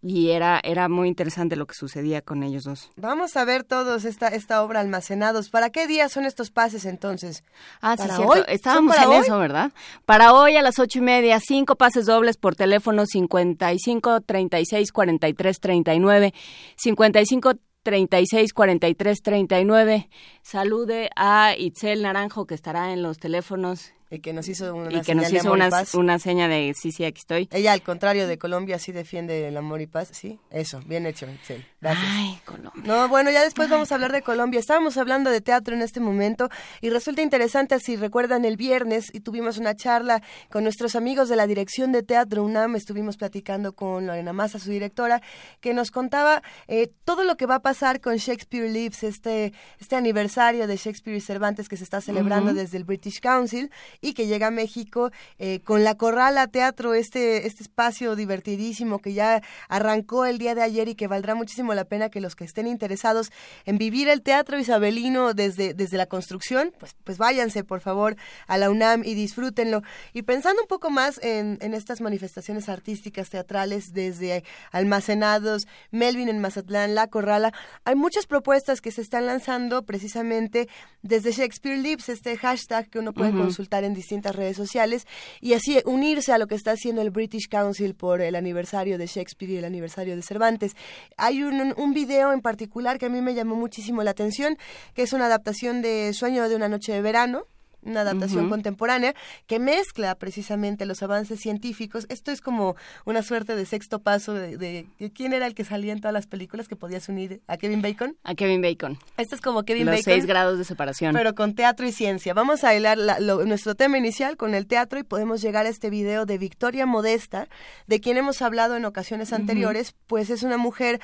Y era, era muy interesante lo que sucedía con ellos dos. Vamos a ver todos esta, esta obra almacenados. ¿Para qué días son estos pases entonces? Ah, sí, cierto. Estábamos en eso, ¿verdad? Para hoy a las ocho y media, cinco pases dobles por teléfono 55 36 43 39, 55 36 43 39. Salude a Itzel Naranjo que estará en los teléfonos y que nos hizo una, y que nos hizo una, una, seña de sí, sí, aquí estoy. Ella, al contrario de Colombia, sí defiende el amor y paz, sí, eso, bien hecho, Itzel. Gracias. Ay, Colombia. No, bueno, ya después vamos a hablar de Colombia. Estábamos hablando de teatro en este momento y resulta interesante, si recuerdan, el viernes y tuvimos una charla con nuestros amigos de la dirección de teatro UNAM, estuvimos platicando con Lorena Massa, su directora, que nos contaba eh, todo lo que va a pasar con Shakespeare Lives, este, este aniversario de Shakespeare y Cervantes que se está celebrando uh -huh. desde el British Council y que llega a México eh, con la Corrala Teatro, este, este espacio divertidísimo que ya arrancó el día de ayer y que valdrá muchísimo la pena que los que estén interesados en vivir el teatro isabelino desde, desde la construcción, pues, pues váyanse por favor a la UNAM y disfrútenlo. Y pensando un poco más en, en estas manifestaciones artísticas teatrales desde Almacenados, Melvin en Mazatlán, La Corrala, hay muchas propuestas que se están lanzando precisamente desde Shakespeare Lives, este hashtag que uno puede uh -huh. consultar en distintas redes sociales y así unirse a lo que está haciendo el British Council por el aniversario de Shakespeare y el aniversario de Cervantes. Hay un, un video en particular que a mí me llamó muchísimo la atención, que es una adaptación de Sueño de una noche de verano, una adaptación uh -huh. contemporánea que mezcla precisamente los avances científicos. Esto es como una suerte de sexto paso de, de, de, quién era el que salía en todas las películas que podías unir a Kevin Bacon. A Kevin Bacon. Esto es como Kevin los Bacon. seis grados de separación. Pero con teatro y ciencia. Vamos a hilar la, lo, nuestro tema inicial con el teatro y podemos llegar a este video de Victoria Modesta, de quien hemos hablado en ocasiones anteriores, uh -huh. pues es una mujer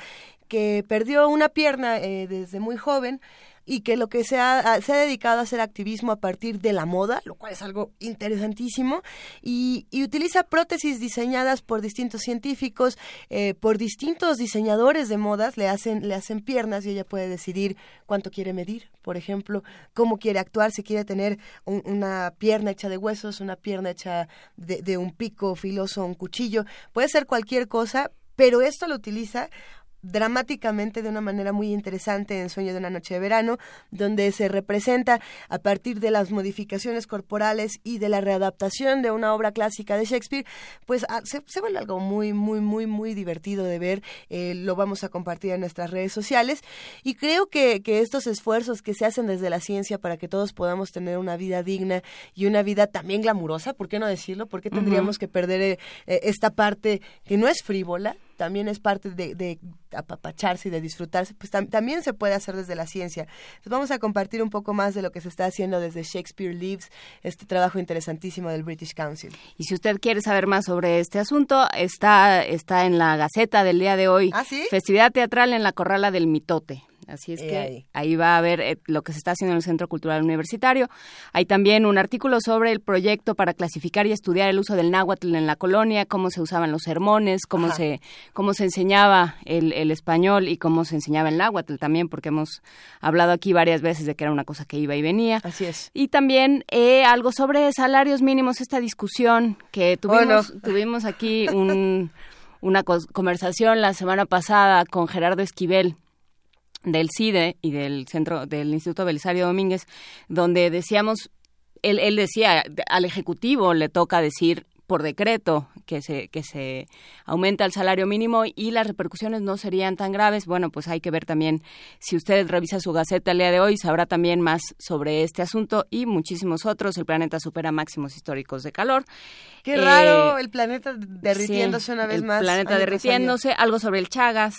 que perdió una pierna eh, desde muy joven y que lo que se ha, se ha, dedicado a hacer activismo a partir de la moda, lo cual es algo interesantísimo, y, y utiliza prótesis diseñadas por distintos científicos, eh, por distintos diseñadores de modas, le hacen, le hacen piernas y ella puede decidir cuánto quiere medir, por ejemplo, cómo quiere actuar, si quiere tener un, una pierna hecha de huesos, una pierna hecha de, de un pico filoso, un cuchillo, puede ser cualquier cosa, pero esto lo utiliza dramáticamente de una manera muy interesante en Sueño de una noche de verano, donde se representa a partir de las modificaciones corporales y de la readaptación de una obra clásica de Shakespeare, pues a, se, se, vuelve algo muy, muy, muy, muy divertido de ver. Eh, lo vamos a compartir en nuestras redes sociales y creo que, que estos esfuerzos que se hacen desde la ciencia para que todos podamos tener una vida digna y una vida también glamurosa, ¿por qué no decirlo? ¿Por qué tendríamos uh -huh. que perder eh, esta parte que no es frívola? También es parte de, de apapacharse y de disfrutarse, pues tam también se puede hacer desde la ciencia. Entonces vamos a compartir un poco más de lo que se está haciendo desde Shakespeare Lives, este trabajo interesantísimo del British Council. Y si usted quiere saber más sobre este asunto, está, está en la Gaceta del día de hoy. ¿Ah, sí? Festividad teatral en la Corrala del Mitote. Así es que ahí. ahí. va a ver eh, lo que se está haciendo en el Centro Cultural Universitario. Hay también un artículo sobre el proyecto para clasificar y estudiar el uso del náhuatl en la colonia, cómo se usaban los sermones, cómo se cómo se enseñaba el, el, español y cómo se enseñaba el náhuatl también, porque hemos hablado aquí varias veces de que era una cosa que iba y venía. Así es. Y también eh, algo sobre salarios mínimos, esta discusión que tuvimos, tuvimos aquí un, una conversación la semana pasada con Gerardo Esquivel del CIDE y del centro del Instituto Belisario Domínguez, donde decíamos, él, él decía, al Ejecutivo le toca decir por decreto que se que se aumenta el salario mínimo y las repercusiones no serían tan graves. Bueno, pues hay que ver también si usted revisa su gaceta el día de hoy sabrá también más sobre este asunto y muchísimos otros. El planeta supera máximos históricos de calor. Qué eh, raro el planeta derritiéndose una vez el más. El planeta derritiéndose, algo sobre el Chagas.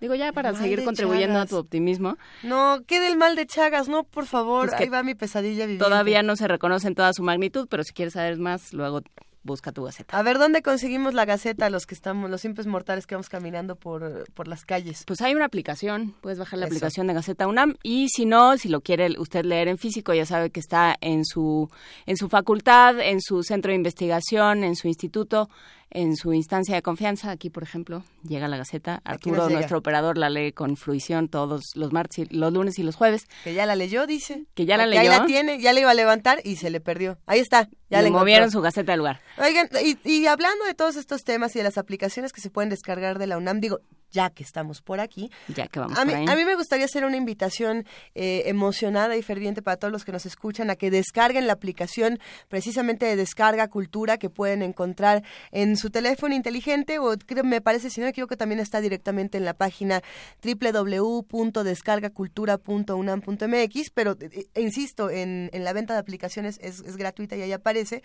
Digo, ya para seguir contribuyendo Chagas. a tu optimismo. No, ¿qué del mal de Chagas? No, por favor, pues ahí va mi pesadilla viviente. Todavía no se reconoce en toda su magnitud, pero si quieres saber más, luego busca tu Gaceta. A ver, ¿dónde conseguimos la Gaceta los que estamos, los simples mortales que vamos caminando por, por las calles? Pues hay una aplicación, puedes bajar la Eso. aplicación de Gaceta UNAM y si no, si lo quiere usted leer en físico, ya sabe que está en su en su facultad, en su centro de investigación, en su instituto, en su instancia de confianza. Aquí, por ejemplo, llega la Gaceta. Arturo, nuestro operador, la lee con fruición todos los martes, y- los lunes y los jueves. Que ya la leyó, dice. Que ya la Porque Ahí leyó. la tiene, ya la iba a levantar y se le perdió. Ahí está, ya Le movieron su Gaceta del lugar. Oigan, y, y hablando de todos estos temas y de las aplicaciones que se pueden descargar de la UNAM, digo, ya que estamos por aquí, Ya que vamos a mí, por ahí. a mí me gustaría hacer una invitación eh, emocionada y ferviente para todos los que nos escuchan a que descarguen la aplicación precisamente de Descarga Cultura que pueden encontrar en su teléfono inteligente o creo, me parece, si no me equivoco, también está directamente en la página www.descargacultura.unam.mx, pero eh, eh, insisto, en, en la venta de aplicaciones es, es gratuita y ahí aparece.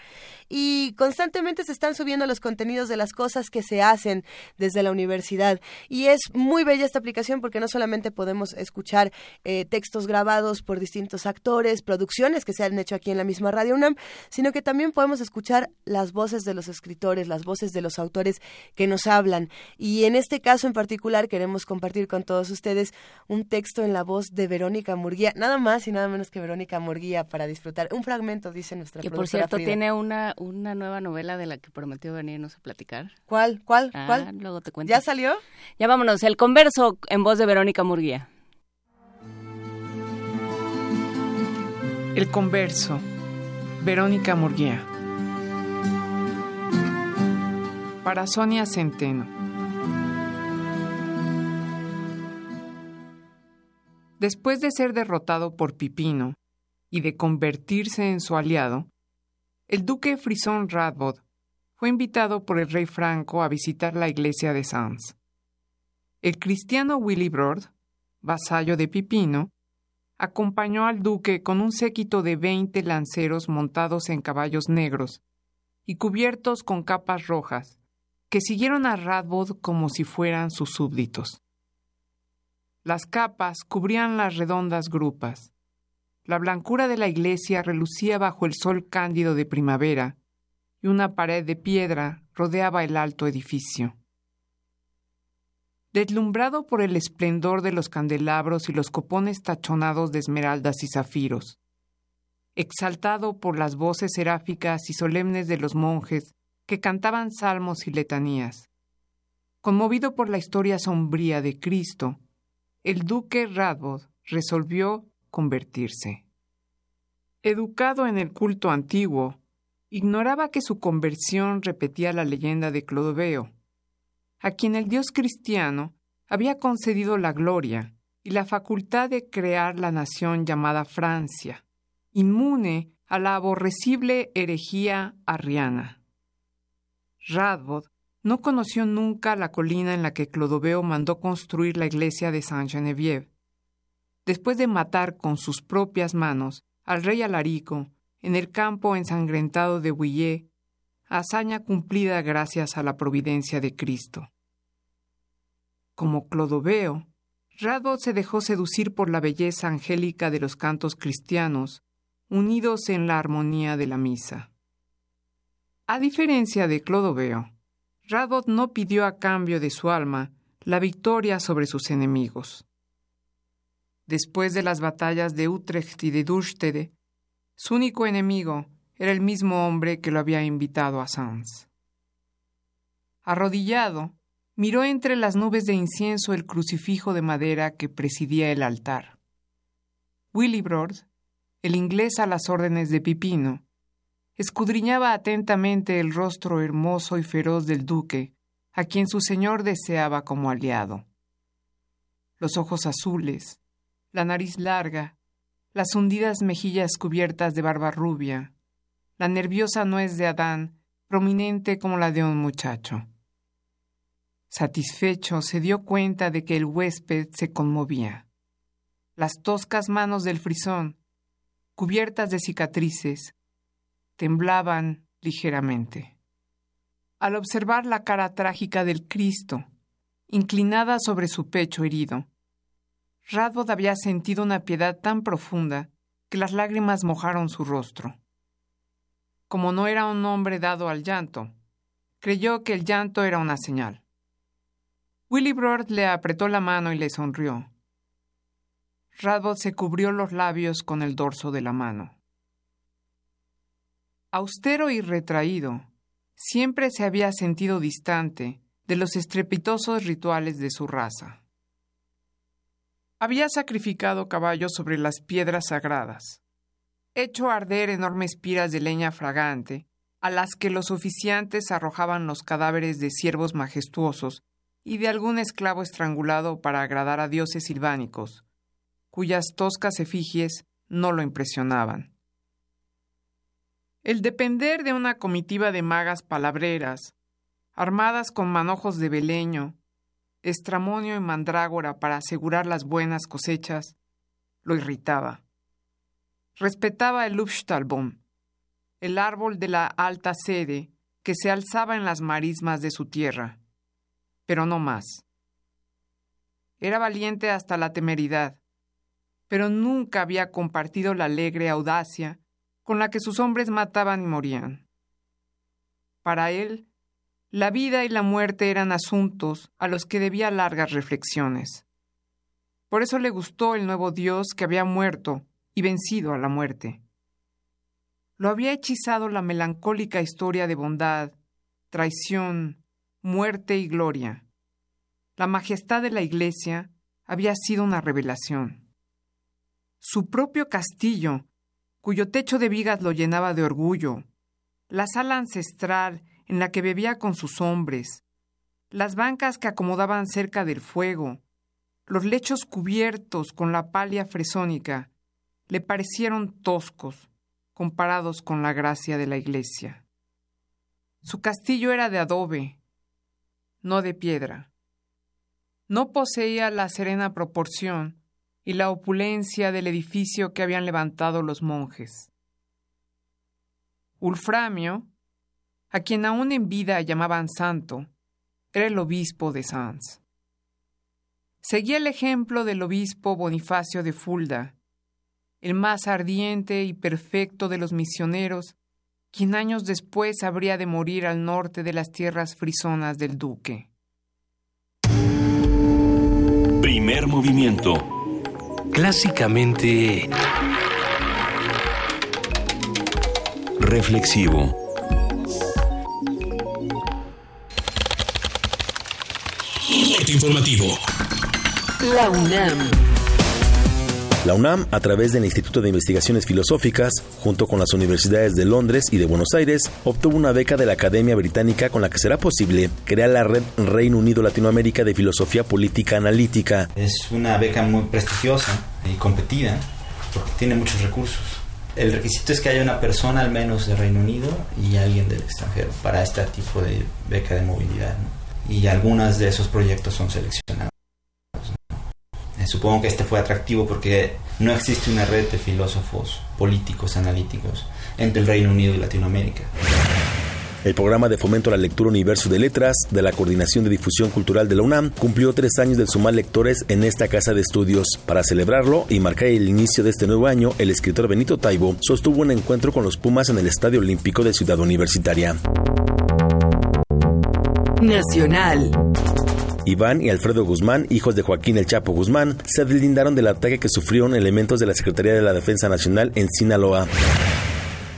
Y constantemente se están subiendo los contenidos de las cosas que se hacen desde la universidad. Y es muy bella esta aplicación porque no solamente podemos escuchar eh, textos grabados por distintos actores, producciones que se han hecho aquí en la misma Radio UNAM, sino que también podemos escuchar las voces de los escritores, las voces de los autores que nos hablan. Y en este caso en particular queremos compartir con todos ustedes un texto en la voz de Verónica Murguía, nada más y nada menos que Verónica Murguía para disfrutar. Un fragmento, dice nuestra Que por cierto Frida. tiene una, una nueva novela de la que prometió venirnos a platicar. ¿Cuál? ¿Cuál? Ah, ¿Cuál? luego te cuento. ¿Ya salió? Ya vámonos, el converso en voz de Verónica Murguía. El converso. Verónica Murguía. Para Sonia Centeno. Después de ser derrotado por Pipino y de convertirse en su aliado, el duque Frisón Radbod fue invitado por el rey Franco a visitar la iglesia de Sens. El cristiano Willibrord, vasallo de Pipino, acompañó al duque con un séquito de veinte lanceros montados en caballos negros y cubiertos con capas rojas, que siguieron a Radbod como si fueran sus súbditos. Las capas cubrían las redondas grupas. La blancura de la iglesia relucía bajo el sol cándido de primavera, y una pared de piedra rodeaba el alto edificio. Deslumbrado por el esplendor de los candelabros y los copones tachonados de esmeraldas y zafiros, exaltado por las voces seráficas y solemnes de los monjes que cantaban salmos y letanías, conmovido por la historia sombría de Cristo, el duque Radbod resolvió convertirse. Educado en el culto antiguo, ignoraba que su conversión repetía la leyenda de Clodoveo, a quien el Dios cristiano había concedido la gloria y la facultad de crear la nación llamada Francia, inmune a la aborrecible herejía arriana. Radbod no conoció nunca la colina en la que Clodoveo mandó construir la iglesia de Saint-Geneviève. Después de matar con sus propias manos al rey Alarico en el campo ensangrentado de Bouillé, hazaña cumplida gracias a la providencia de Cristo. Como Clodoveo, Radbod se dejó seducir por la belleza angélica de los cantos cristianos, unidos en la armonía de la misa. A diferencia de Clodoveo, Radbod no pidió a cambio de su alma la victoria sobre sus enemigos. Después de las batallas de Utrecht y de Dürstede, su único enemigo era el mismo hombre que lo había invitado a Sens. Arrodillado, miró entre las nubes de incienso el crucifijo de madera que presidía el altar. Willibrord, el inglés a las órdenes de Pipino, escudriñaba atentamente el rostro hermoso y feroz del duque, a quien su señor deseaba como aliado. Los ojos azules, la nariz larga, las hundidas mejillas cubiertas de barba rubia, la nerviosa nuez de Adán, prominente como la de un muchacho. Satisfecho, se dio cuenta de que el huésped se conmovía. Las toscas manos del frisón, cubiertas de cicatrices, temblaban ligeramente. Al observar la cara trágica del Cristo, inclinada sobre su pecho herido, Radbod había sentido una piedad tan profunda que las lágrimas mojaron su rostro. Como no era un hombre dado al llanto, creyó que el llanto era una señal. Willibrord le apretó la mano y le sonrió. Radbot se cubrió los labios con el dorso de la mano. Austero y retraído, siempre se había sentido distante de los estrepitosos rituales de su raza. Había sacrificado caballos sobre las piedras sagradas, hecho arder enormes piras de leña fragante, a las que los oficiantes arrojaban los cadáveres de siervos majestuosos y de algún esclavo estrangulado para agradar a dioses silvánicos, cuyas toscas efigies no lo impresionaban. El depender de una comitiva de magas palabreras, armadas con manojos de beleño, estramonio y mandrágora para asegurar las buenas cosechas, lo irritaba. Respetaba el Lufstalbum, el árbol de la alta sede que se alzaba en las marismas de su tierra, pero no más. Era valiente hasta la temeridad, pero nunca había compartido la alegre audacia con la que sus hombres mataban y morían. Para él, la vida y la muerte eran asuntos a los que debía largas reflexiones. Por eso le gustó el nuevo Dios que había muerto y vencido a la muerte. Lo había hechizado la melancólica historia de bondad, traición, muerte y gloria. La majestad de la Iglesia había sido una revelación. Su propio castillo, cuyo techo de vigas lo llenaba de orgullo, la sala ancestral en la que bebía con sus hombres, las bancas que acomodaban cerca del fuego, los lechos cubiertos con la palia fresónica, le parecieron toscos comparados con la gracia de la iglesia. Su castillo era de adobe, no de piedra. No poseía la serena proporción y la opulencia del edificio que habían levantado los monjes. Ulframio, a quien aún en vida llamaban santo, era el obispo de Sans. Seguía el ejemplo del obispo Bonifacio de Fulda, el más ardiente y perfecto de los misioneros, quien años después habría de morir al norte de las tierras frisonas del duque. Primer movimiento. Clásicamente... Reflexivo. informativo. La UNAM. La UNAM, a través del Instituto de Investigaciones Filosóficas, junto con las universidades de Londres y de Buenos Aires, obtuvo una beca de la Academia Británica con la que será posible crear la red Reino Unido Latinoamérica de Filosofía Política Analítica. Es una beca muy prestigiosa y competida porque tiene muchos recursos. El requisito es que haya una persona al menos de Reino Unido y alguien del extranjero para este tipo de beca de movilidad. y algunos de esos proyectos son seleccionados. Supongo que este fue atractivo porque no existe una red de filósofos políticos analíticos entre el Reino Unido y Latinoamérica. El programa de fomento a la lectura Universo de Letras de la Coordinación de Difusión Cultural de la UNAM cumplió tres años de sumar lectores en esta casa de estudios. Para celebrarlo y marcar el inicio de este nuevo año, el escritor Benito Taibo sostuvo un encuentro con los Pumas en el Estadio Olímpico de Ciudad Universitaria. Nacional. Iván y Alfredo Guzmán, hijos de Joaquín El Chapo Guzmán, se deslindaron del ataque que sufrieron elementos de la Secretaría de la Defensa Nacional en Sinaloa.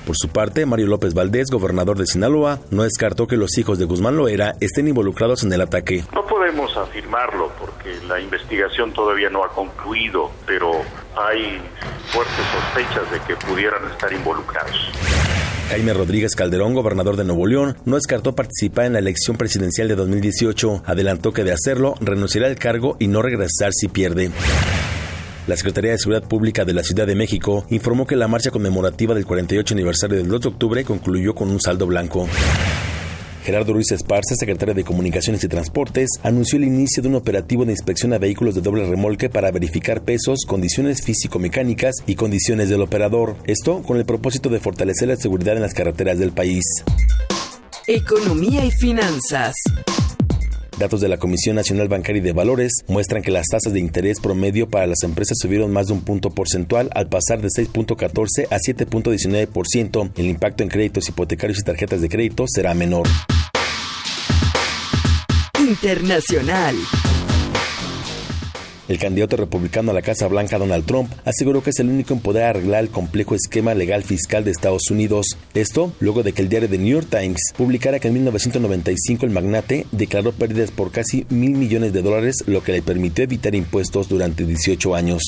Por su parte, Mario López Valdés, gobernador de Sinaloa, no descartó que los hijos de Guzmán Loera estén involucrados en el ataque. No podemos afirmarlo porque la investigación todavía no ha concluido, pero hay fuertes sospechas de que pudieran estar involucrados. Jaime Rodríguez Calderón, gobernador de Nuevo León, no descartó participar en la elección presidencial de 2018. Adelantó que de hacerlo, renunciará al cargo y no regresar si pierde. La Secretaría de Seguridad Pública de la Ciudad de México informó que la marcha conmemorativa del 48 aniversario del 2 de octubre concluyó con un saldo blanco. Gerardo Ruiz Esparza, secretario de Comunicaciones y Transportes, anunció el inicio de un operativo de inspección a vehículos de doble remolque para verificar pesos, condiciones físico-mecánicas y condiciones del operador. Esto con el propósito de fortalecer la seguridad en las carreteras del país. Economía y finanzas. Datos de la Comisión Nacional Bancaria y de Valores muestran que las tasas de interés promedio para las empresas subieron más de un punto porcentual al pasar de 6.14 a 7.19%. El impacto en créditos hipotecarios y tarjetas de crédito será menor. Internacional. El candidato republicano a la Casa Blanca, Donald Trump, aseguró que es el único en poder arreglar el complejo esquema legal fiscal de Estados Unidos. Esto luego de que el diario The New York Times publicara que en 1995 el magnate declaró pérdidas por casi mil millones de dólares, lo que le permitió evitar impuestos durante 18 años.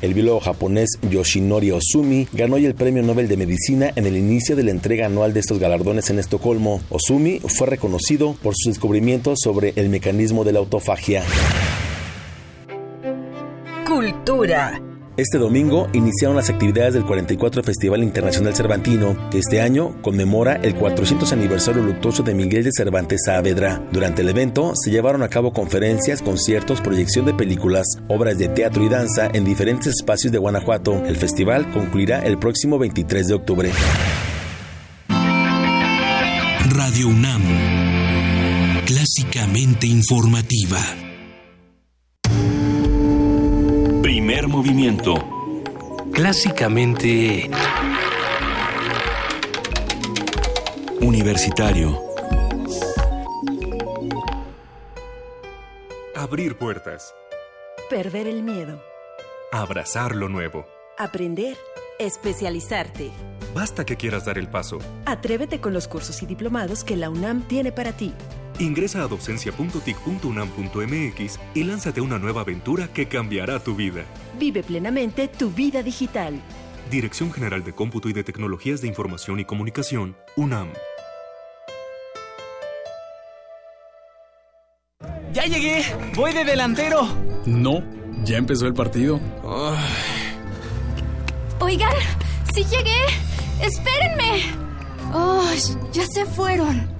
El biólogo japonés Yoshinori Osumi ganó el Premio Nobel de Medicina en el inicio de la entrega anual de estos galardones en Estocolmo. Osumi fue reconocido por sus descubrimientos sobre el mecanismo de la autofagia. Cultura. Este domingo iniciaron las actividades del 44 Festival Internacional Cervantino, que este año conmemora el 400 aniversario luctuoso de Miguel de Cervantes Saavedra. Durante el evento se llevaron a cabo conferencias, conciertos, proyección de películas, obras de teatro y danza en diferentes espacios de Guanajuato. El festival concluirá el próximo 23 de octubre. Radio UNAM, clásicamente informativa. Movimiento. Clásicamente... Universitario. Abrir puertas. Perder el miedo. Abrazar lo nuevo. Aprender. Especializarte. Basta que quieras dar el paso. Atrévete con los cursos y diplomados que la UNAM tiene para ti. Ingresa a docencia.tic.unam.mx y lánzate a una nueva aventura que cambiará tu vida. Vive plenamente tu vida digital. Dirección General de Cómputo y de Tecnologías de Información y Comunicación, UNAM. ¡Ya llegué! ¡Voy de delantero! No, ya empezó el partido. Oigan, sí llegué. Espérenme. Oh, ya se fueron.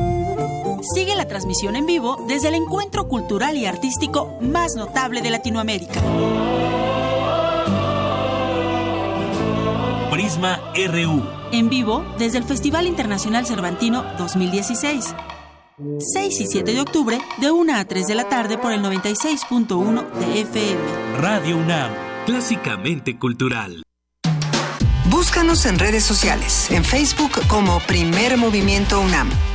Sigue la transmisión en vivo desde el encuentro cultural y artístico más notable de Latinoamérica. Prisma RU. En vivo desde el Festival Internacional Cervantino 2016. 6 y 7 de octubre, de 1 a 3 de la tarde por el 96.1 de FM. Radio UNAM, clásicamente cultural. Búscanos en redes sociales, en Facebook como Primer Movimiento UNAM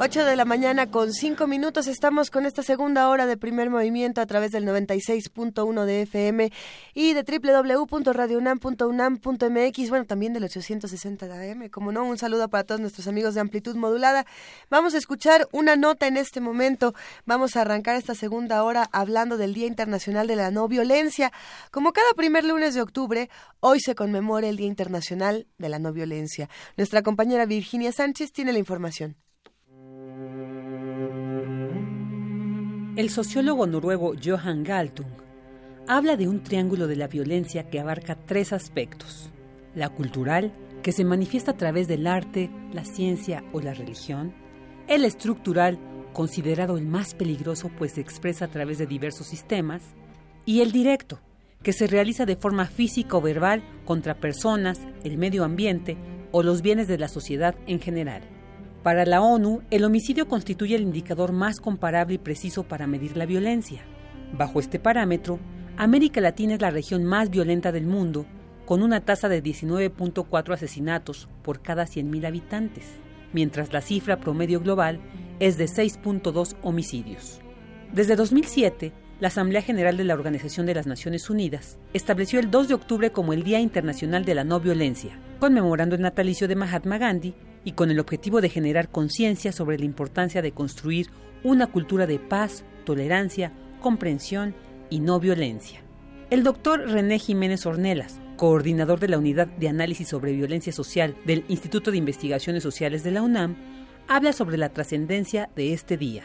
8 de la mañana con 5 minutos estamos con esta segunda hora de primer movimiento a través del 96.1 de FM y de www.radiounam.unam.mx, bueno, también del 860 de AM, como no, un saludo para todos nuestros amigos de amplitud modulada. Vamos a escuchar una nota en este momento, vamos a arrancar esta segunda hora hablando del Día Internacional de la No Violencia. Como cada primer lunes de octubre, hoy se conmemora el Día Internacional de la No Violencia. Nuestra compañera Virginia Sánchez tiene la información. El sociólogo noruego Johan Galtung habla de un triángulo de la violencia que abarca tres aspectos. La cultural, que se manifiesta a través del arte, la ciencia o la religión. El estructural, considerado el más peligroso pues se expresa a través de diversos sistemas. Y el directo, que se realiza de forma física o verbal contra personas, el medio ambiente o los bienes de la sociedad en general. Para la ONU, el homicidio constituye el indicador más comparable y preciso para medir la violencia. Bajo este parámetro, América Latina es la región más violenta del mundo, con una tasa de 19.4 asesinatos por cada 100.000 habitantes, mientras la cifra promedio global es de 6.2 homicidios. Desde 2007, la Asamblea General de la Organización de las Naciones Unidas estableció el 2 de octubre como el Día Internacional de la No Violencia, conmemorando el natalicio de Mahatma Gandhi y con el objetivo de generar conciencia sobre la importancia de construir una cultura de paz, tolerancia, comprensión y no violencia. El doctor René Jiménez Ornelas, coordinador de la Unidad de Análisis sobre Violencia Social del Instituto de Investigaciones Sociales de la UNAM, habla sobre la trascendencia de este día.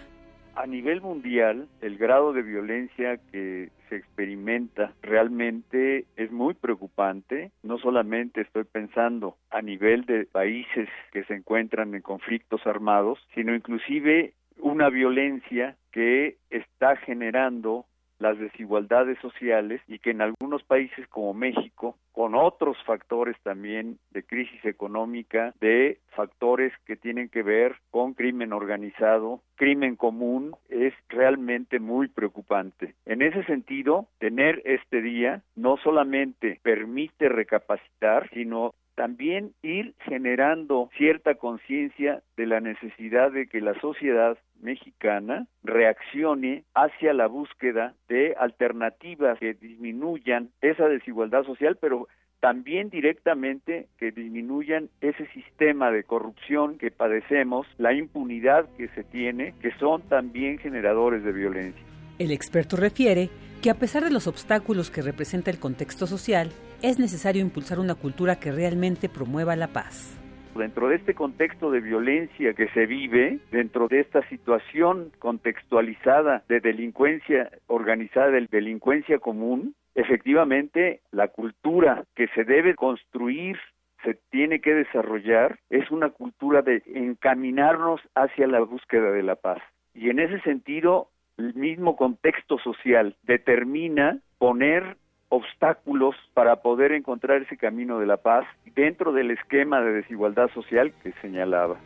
A nivel mundial, el grado de violencia que se experimenta realmente es muy preocupante. No solamente estoy pensando a nivel de países que se encuentran en conflictos armados, sino inclusive una violencia que está generando las desigualdades sociales y que en algunos países como México, con otros factores también de crisis económica, de factores que tienen que ver con crimen organizado, crimen común, es realmente muy preocupante. En ese sentido, tener este día no solamente permite recapacitar, sino también ir generando cierta conciencia de la necesidad de que la sociedad mexicana reaccione hacia la búsqueda de alternativas que disminuyan esa desigualdad social, pero también directamente que disminuyan ese sistema de corrupción que padecemos, la impunidad que se tiene, que son también generadores de violencia. El experto refiere que a pesar de los obstáculos que representa el contexto social, es necesario impulsar una cultura que realmente promueva la paz. Dentro de este contexto de violencia que se vive, dentro de esta situación contextualizada de delincuencia organizada, de delincuencia común, efectivamente la cultura que se debe construir se tiene que desarrollar es una cultura de encaminarnos hacia la búsqueda de la paz. Y en ese sentido, el mismo contexto social determina poner obstáculos para poder encontrar ese camino de la paz dentro del esquema de desigualdad social que señalaba.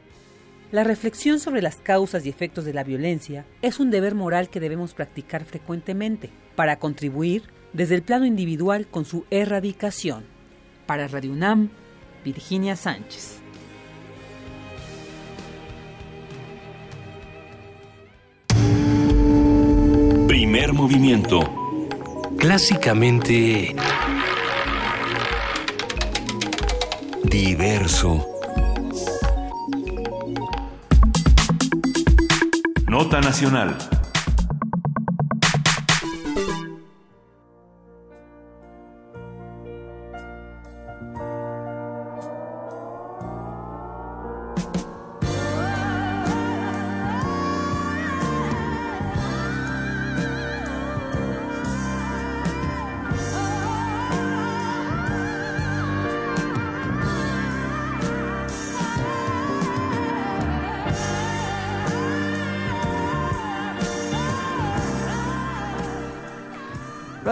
La reflexión sobre las causas y efectos de la violencia es un deber moral que debemos practicar frecuentemente para contribuir desde el plano individual con su erradicación. Para Radio UNAM, Virginia Sánchez. Primer movimiento. Clásicamente... Diverso. Nota Nacional.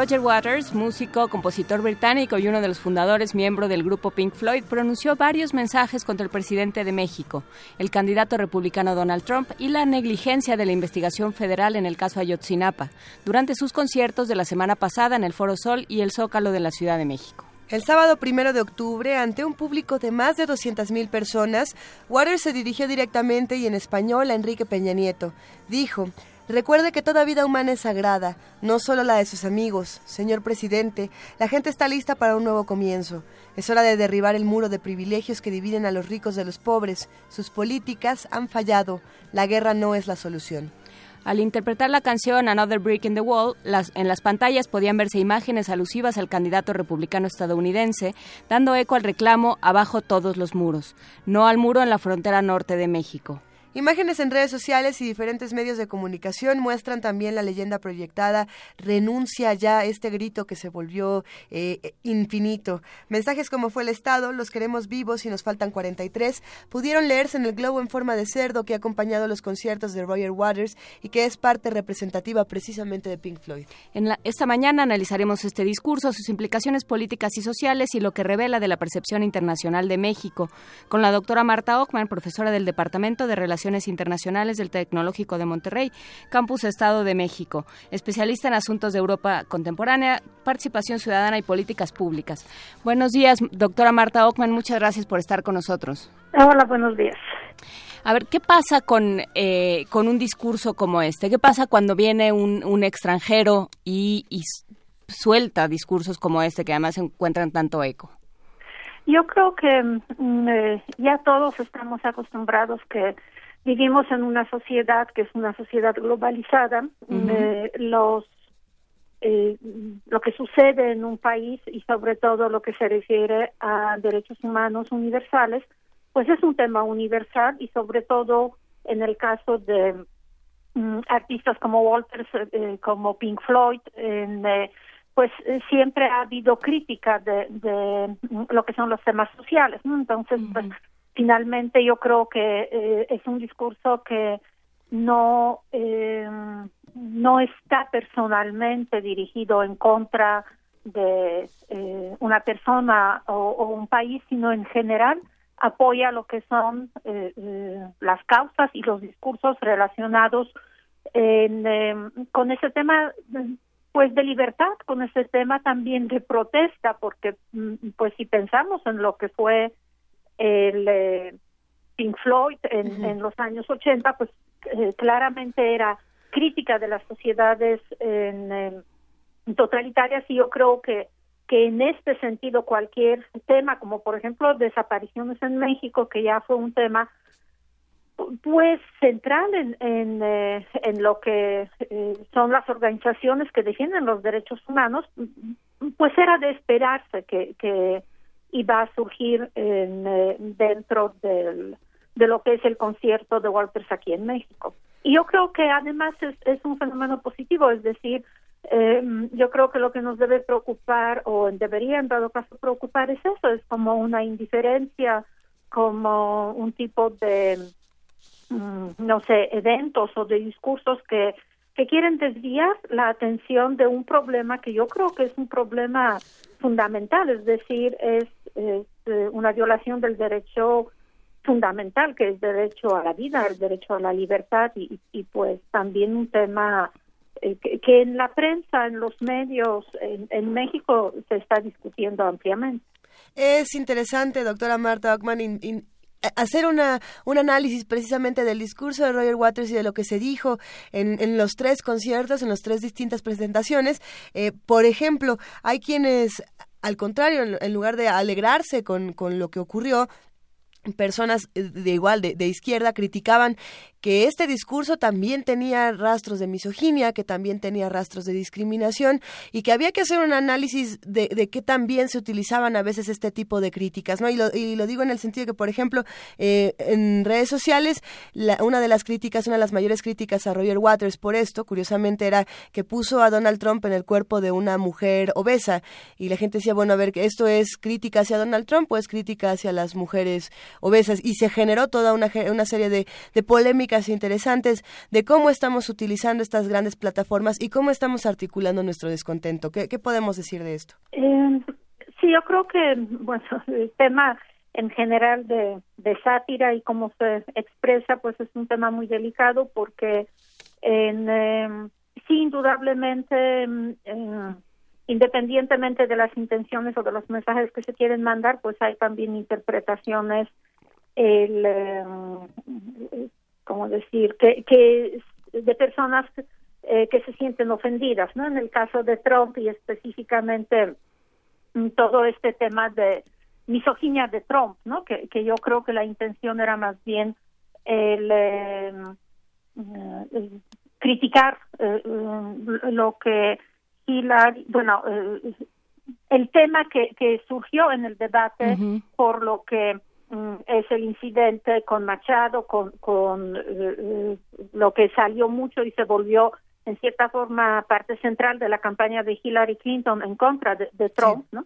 Roger Waters, músico, compositor británico y uno de los fundadores, miembro del grupo Pink Floyd, pronunció varios mensajes contra el presidente de México, el candidato republicano Donald Trump y la negligencia de la investigación federal en el caso Ayotzinapa, durante sus conciertos de la semana pasada en el Foro Sol y el Zócalo de la Ciudad de México. El sábado primero de octubre, ante un público de más de 200.000 personas, Waters se dirigió directamente y en español a Enrique Peña Nieto. Dijo, Recuerde que toda vida humana es sagrada, no solo la de sus amigos. Señor presidente, la gente está lista para un nuevo comienzo. Es hora de derribar el muro de privilegios que dividen a los ricos de los pobres. Sus políticas han fallado. La guerra no es la solución. Al interpretar la canción Another Brick in the Wall, en las pantallas podían verse imágenes alusivas al candidato republicano estadounidense, dando eco al reclamo Abajo todos los muros, no al muro en la frontera norte de México. Imágenes en redes sociales y diferentes medios de comunicación muestran también la leyenda proyectada renuncia ya este grito que se volvió eh, infinito. Mensajes como fue el Estado, los queremos vivos y nos faltan 43, pudieron leerse en el globo en forma de cerdo que ha acompañado los conciertos de Roger Waters y que es parte representativa precisamente de Pink Floyd. Esta mañana analizaremos este discurso, sus implicaciones políticas y sociales y lo que revela de la percepción internacional de México con la doctora Marta Ockman, profesora del Departamento de Relaciones Internacionales del Tecnológico de Monterrey, Campus Estado de México, especialista en asuntos de Europa contemporánea, participación ciudadana y políticas públicas. Buenos días, doctora Marta Ockman, muchas gracias por estar con nosotros. Hola, buenos días. A ver, ¿qué pasa con, eh, con un discurso como este? ¿Qué pasa cuando viene un, un extranjero y, y suelta discursos como este que además encuentran tanto eco? Yo creo que mm, eh, ya todos estamos acostumbrados que vivimos en una sociedad que es una sociedad globalizada. Eh, los eh, lo que sucede en un país y sobre todo lo que se refiere a derechos humanos universales, pues es un tema universal y sobre todo en el caso de mm, artistas como Walters, eh, como Pink Floyd, en, eh, pues siempre ha habido crítica de, de, lo que son los temas sociales, ¿no? Entonces, pues finalmente yo creo que es un discurso que no eh, no está personalmente dirigido en contra de eh, una persona o, un país, sino en general apoya lo que son eh, eh, las causas y los discursos relacionados con ese tema pues de libertad, con ese tema también de protesta, porque mm, pues si pensamos en lo que fue el Pink Floyd en, en los años 80, pues claramente era crítica de las sociedades en, totalitarias y yo creo que que en este sentido cualquier tema como por ejemplo desapariciones en México que ya fue un tema pues central en en, eh, en lo que eh, son las organizaciones que defienden los derechos humanos pues era de esperarse que que iba a surgir en, eh, dentro del de lo que es el concierto de Walters aquí en México. Y yo creo que además es, es un fenómeno positivo, es decir, eh, yo creo que lo que nos debe preocupar o debería en dado caso preocupar es eso, es como una indiferencia, como un tipo de, mm, no sé, eventos o de discursos que, que quieren desviar la atención de un problema que yo creo que es un problema fundamental, es decir, es, eh, una violación del derecho fundamental que es derecho a la vida, el derecho a la libertad y, y pues también un tema eh, que, en la prensa, en los medios, en, México se está discutiendo ampliamente. Es interesante, doctora Marta Ockman, hacer una, un análisis precisamente del discurso de Roger Waters y de lo que se dijo en, en los tres conciertos, en las tres distintas presentaciones. Eh, por ejemplo, hay quienes al contrario, en, lugar de alegrarse con, con, lo que ocurrió, personas eh, de igual de, de, izquierda criticaban que este discurso también tenía rastros de misoginia, que también tenía rastros de discriminación y que había que hacer un análisis de, de qué también se utilizaban a veces este tipo de críticas, ¿no? Y lo, y lo digo en el sentido que, por ejemplo, eh, en redes sociales, una de las críticas, una de las mayores críticas a Roger Waters por esto, curiosamente, era que puso a Donald Trump en el cuerpo de una mujer obesa y la gente decía, bueno, a ver, ¿esto es crítica hacia Donald Trump o es crítica hacia las mujeres obesas? Y se generó toda una, una serie de, de polémicas interesantes de cómo estamos utilizando estas grandes plataformas y cómo estamos articulando nuestro descontento. ¿Qué, podemos decir de esto? Eh, sí, yo creo que bueno, <laughs> el tema en general de, de sátira y cómo se expresa, pues es un tema muy delicado porque en, eh, sí, indudablemente, eh, independientemente de las intenciones o de los mensajes que se quieren mandar, pues hay también interpretaciones el, como decir, que, que de personas eh, que se sienten ofendidas, ¿no? En el caso de Trump y específicamente mm, todo este tema de misoginia de Trump, ¿no? Que, que yo creo que la intención era más bien el, eh, criticar eh, lo que Hillary, bueno, el tema que, que surgió en el debate por lo que Mm, es el incidente con Machado, con, con eh, lo que salió mucho y se volvió en cierta forma parte central de la campaña de Hillary Clinton en contra de, Trump, ¿no?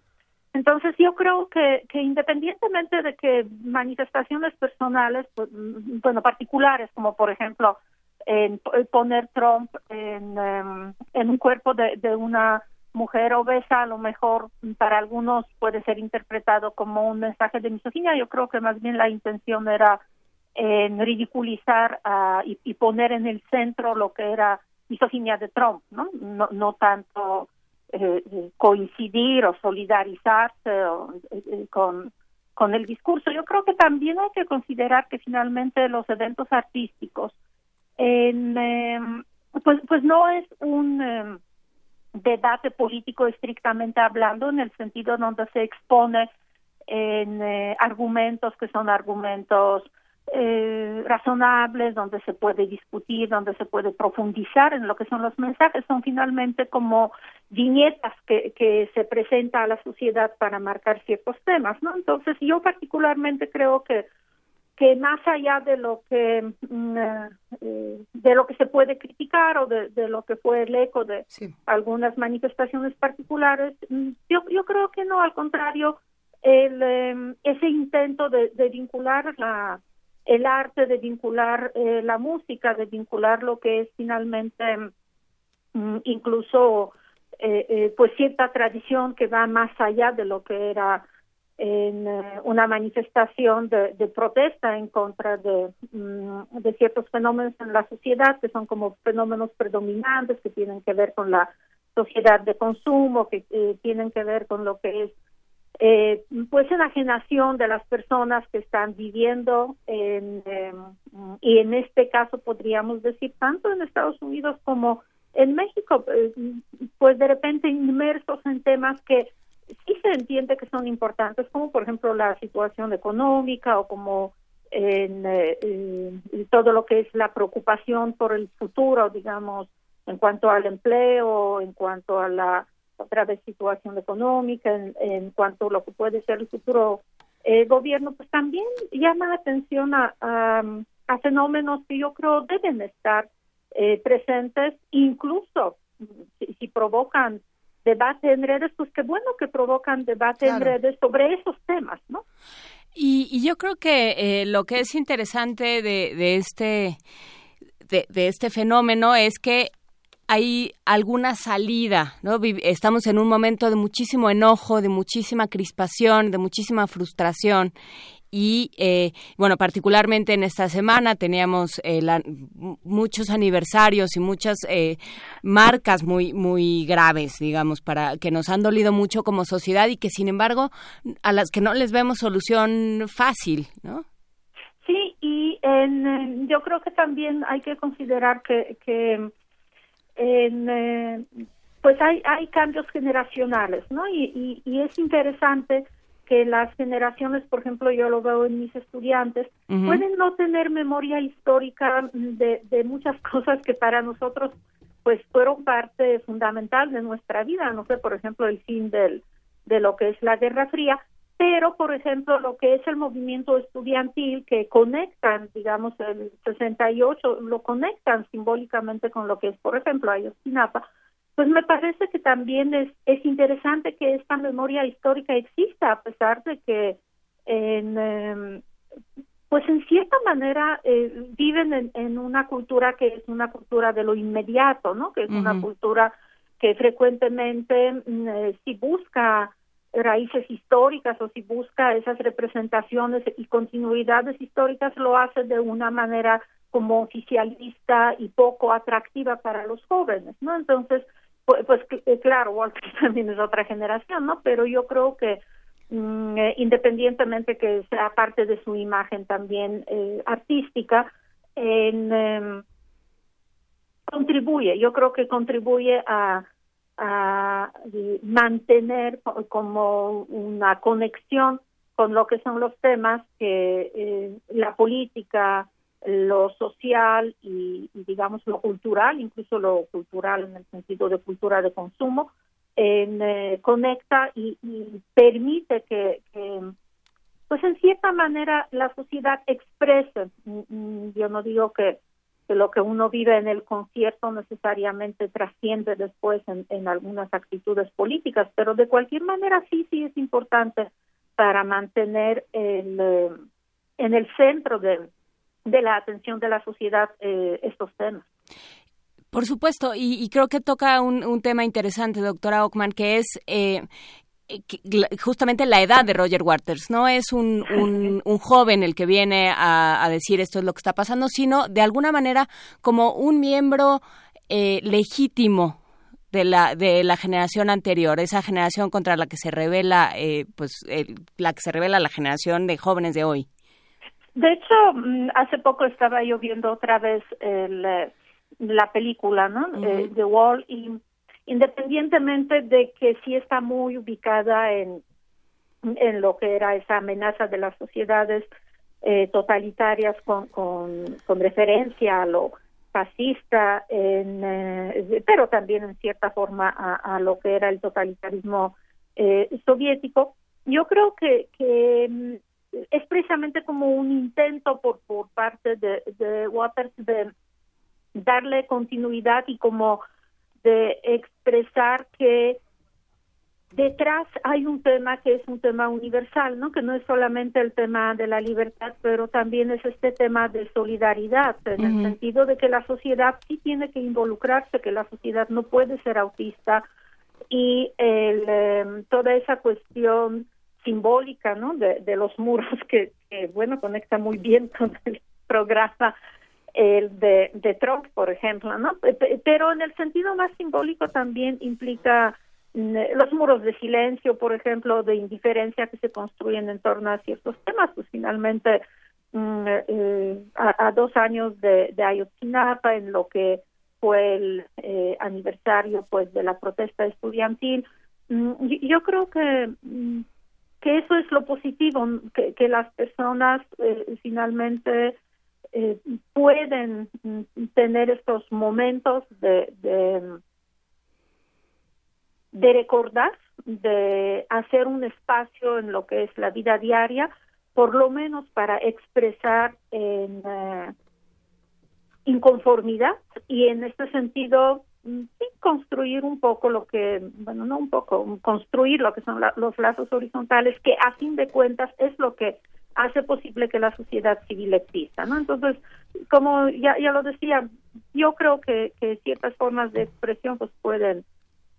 Entonces yo creo que, que independientemente de que manifestaciones personales, pues, mm, bueno, particulares, como por ejemplo en, poner Trump en, em, en un cuerpo de, de una mujer obesa a lo mejor para algunos puede ser interpretado como un mensaje de misoginia. Yo creo que más bien la intención era en ridiculizar y, poner en el centro lo que era misoginia de Trump, ¿no? No, no tanto eh, coincidir o solidarizarse eh, con, con el discurso. Yo creo que también hay que considerar que finalmente los eventos artísticos en, em, pues, pues no es un em, debate político estrictamente hablando, en el sentido donde se expone en eh, argumentos que son argumentos eh, razonables, donde se puede discutir, donde se puede profundizar en lo que son los mensajes, son finalmente como viñetas que, que se presenta a la sociedad para marcar ciertos temas, ¿no? Entonces yo particularmente creo que que más allá de lo que mm, eh, de lo que se puede criticar o de, lo que fue el eco de algunas manifestaciones particulares mm, yo yo creo que no al contrario el em, ese intento de, vincular la el arte de vincular eh, la música de vincular lo que es finalmente mm, incluso eh, pues cierta tradición que va más allá de lo que era en eh, una manifestación de, protesta en contra mm, de, ciertos fenómenos en la sociedad que son como fenómenos predominantes que tienen que ver con la sociedad de consumo, que eh, tienen que ver con lo que es eh, pues enajenación de las personas que están viviendo en, y en este caso podríamos decir tanto en Estados Unidos como en México, pues de repente inmersos en temas que sí se entiende que son importantes, como por ejemplo la situación económica o como en, eh, todo lo que es la preocupación por el futuro, digamos, en cuanto al empleo, en cuanto a la otra vez situación económica, en, cuanto a lo que puede ser el futuro eh, gobierno, pues también llama la atención a, a, fenómenos que yo creo deben estar eh, presentes, incluso si provocan debate en redes, pues qué bueno que provocan debate en redes sobre esos temas, ¿no? Y, yo creo que eh, lo que es interesante de, de este de, de, este fenómeno es que hay alguna salida, ¿no? Estamos en un momento de muchísimo enojo, de muchísima crispación, de muchísima frustración y eh, bueno particularmente en esta semana teníamos eh, muchos aniversarios y muchas eh, marcas muy muy graves digamos para que nos han dolido mucho como sociedad y que sin embargo a las que no les vemos solución fácil no sí y en, yo creo que también hay que considerar que, que en, pues hay hay cambios generacionales no y, y es interesante que las generaciones, por ejemplo, yo lo veo en mis estudiantes, pueden no tener memoria histórica de, de muchas <laughs> cosas que para nosotros pues fueron parte fundamental de nuestra vida, no sé, por ejemplo, el fin del, de lo que es la Guerra Fría, pero, por ejemplo, lo que es el movimiento estudiantil que conectan, digamos, el 68, lo conectan simbólicamente con lo que es, por ejemplo, Ayotzinapa, pues me parece que también es, es interesante que esta memoria histórica exista, a pesar de que en, em, pues en cierta manera eh, viven en, una cultura que es una cultura de lo inmediato, ¿no? Que es una cultura que frecuentemente mm, eh, si busca raíces históricas o si busca esas representaciones y continuidades históricas lo hace de una manera como oficialista y poco atractiva para los jóvenes, ¿no? Entonces, pues, pues eh, claro, Walter <laughs> también es otra generación, ¿no? Pero yo creo que mm, eh, independientemente que sea parte de su imagen también eh, artística, en, em, contribuye, yo creo que contribuye a, a mantener como una conexión con lo que son los temas que la política, lo social y, digamos lo cultural, incluso lo cultural en el sentido de cultura de consumo, en, eh, conecta y, permite que, pues en cierta manera, la sociedad exprese. Mm, mm, yo no digo que, lo que uno vive en el concierto necesariamente trasciende después en, en algunas actitudes políticas, pero de cualquier manera sí, sí es importante para mantener el, eh, en el centro de, de la atención de la sociedad eh, estos temas. Por supuesto, y, creo que toca un, tema interesante, doctora Ockman, que es eh, justamente la edad de Roger Waters. No es un, un, <laughs> joven el que viene a, decir esto es lo que está pasando, sino de alguna manera como un miembro eh, legítimo de la de la generación anterior, esa generación contra la que se revela, pues la que se revela la generación de jóvenes de hoy. De hecho, mm, hace poco estaba yo viendo otra vez el, eh, la película, ¿no? Eh, The Wall y independientemente de que sí está muy ubicada en en lo que era esa amenaza de las sociedades eh, totalitarias con, con, con, referencia a lo fascista, en, eh, pero también en cierta forma a, lo que era el totalitarismo eh, soviético. Yo creo que, que mm, es precisamente como un intento por, por parte de, de Waters de darle continuidad y como de expresar que detrás hay un tema que es un tema universal, ¿no? Que no es solamente el tema de la libertad, pero también es este tema de solidaridad, en el sentido de que la sociedad sí tiene que involucrarse, que la sociedad no puede ser autista y el, em, toda esa cuestión simbólica, ¿no? De, los muros <laughs> que, bueno, conecta muy bien <laughs> con el programa el de, de Trump, por ejemplo, ¿no? Pero en el sentido más simbólico también implica mm, los muros de silencio, por ejemplo, de indiferencia que se construyen en torno a ciertos temas, pues finalmente mm, eh, a, dos años de, de Ayotzinapa, en lo que fue el eh, aniversario pues de la protesta estudiantil, mm, yo creo que que eso es lo positivo, que, que las personas eh, finalmente eh, pueden mm, tener estos momentos de, de, de, recordar, de hacer un espacio en lo que es la vida diaria, por lo menos para expresar en eh, inconformidad y en este sentido construir un poco lo que, bueno, no un poco, construir lo que son los lazos horizontales, que a fin de cuentas es lo que hace posible que la sociedad civil exista, ¿no? Entonces, como ya, ya lo decía, yo creo que, que ciertas formas de expresión pues pueden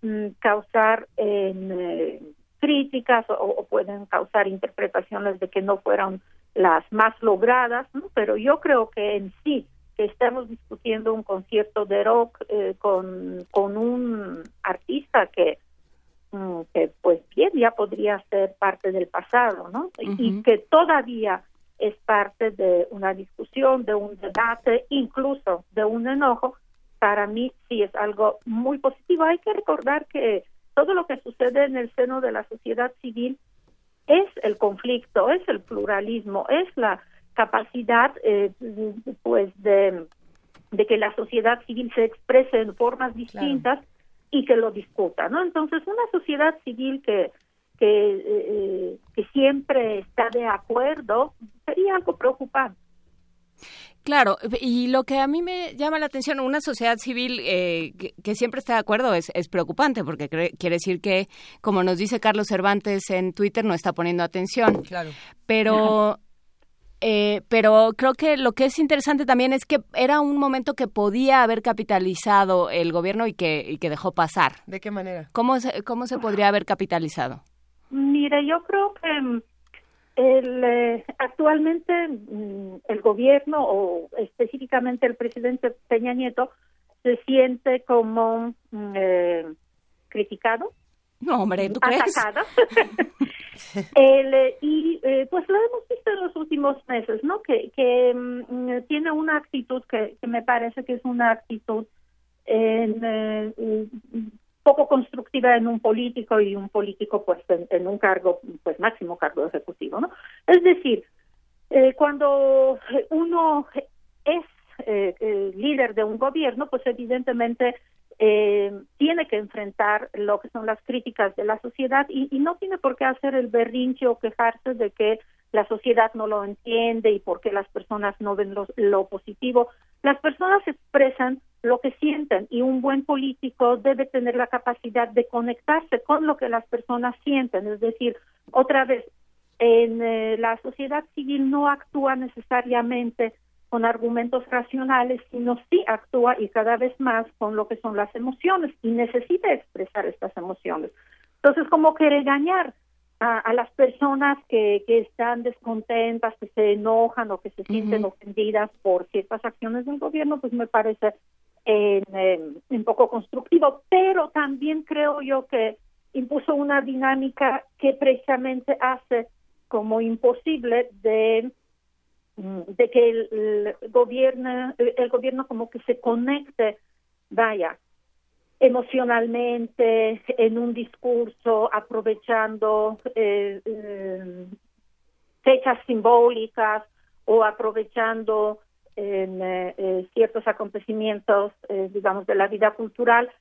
mm, causar eh, críticas o, pueden causar interpretaciones de que no fueron las más logradas, ¿no? Pero yo creo que en sí estamos discutiendo un concierto de rock eh, con, con un artista que Mm, que pues bien ya podría ser parte del pasado, ¿no? Y que todavía es parte de una discusión, de un debate, incluso de un enojo, para mí sí es algo muy positivo. Hay que recordar que todo lo que sucede en el seno de la sociedad civil es el conflicto, es el pluralismo, es la capacidad eh, pues de, de que la sociedad civil se exprese en formas distintas y que lo discuta, ¿no? Entonces, una sociedad civil que que, eh, que siempre está de acuerdo sería algo preocupante. Claro, y lo que a mí me llama la atención, una sociedad civil eh, que, siempre está de acuerdo es, es preocupante, porque quiere decir que, como nos dice Carlos Cervantes en Twitter, no está poniendo atención. Claro. Pero eh, pero creo que lo que es interesante también es que era un momento que podía haber capitalizado el gobierno y que, y que dejó pasar. ¿De qué manera? ¿Cómo se, ¿Cómo se podría haber capitalizado? Mire, yo creo que mm, el, eh, actualmente mm, el gobierno o específicamente el presidente Peña Nieto se siente como mm, eh, criticado. No, hombre, ¿tú crees? <laughs> El, eh, y eh, pues lo hemos visto en los últimos meses, ¿no? Que, que mm, tiene una actitud que, me parece que es una actitud eh, poco constructiva en un político y un político pues en, un cargo, pues máximo cargo ejecutivo, ¿no? Es decir, cuando uno es líder de un gobierno, pues evidentemente eh, tiene que enfrentar lo que son las críticas de la sociedad y, no tiene por qué hacer el berrinche o quejarse de que la sociedad no lo entiende y por qué las personas no ven lo, positivo. Las personas expresan lo que sienten y un buen político debe tener la capacidad de conectarse con lo que las personas sienten. Es decir, otra vez, en eh, la sociedad civil no actúa necesariamente con argumentos racionales, sino sí actúa y cada vez más con lo que son las emociones y necesita expresar estas emociones. Entonces, como que regañar a, las personas que, que, están descontentas, que se enojan o que se sienten ofendidas por ciertas acciones del gobierno, pues me parece un poco constructivo, pero también creo yo que impuso una dinámica que precisamente hace como imposible de de que el, gobierno el gobierno como que se conecte vaya emocionalmente en un discurso aprovechando eh, eh, fechas simbólicas o aprovechando eh, eh, ciertos acontecimientos, eh, digamos, de la vida cultural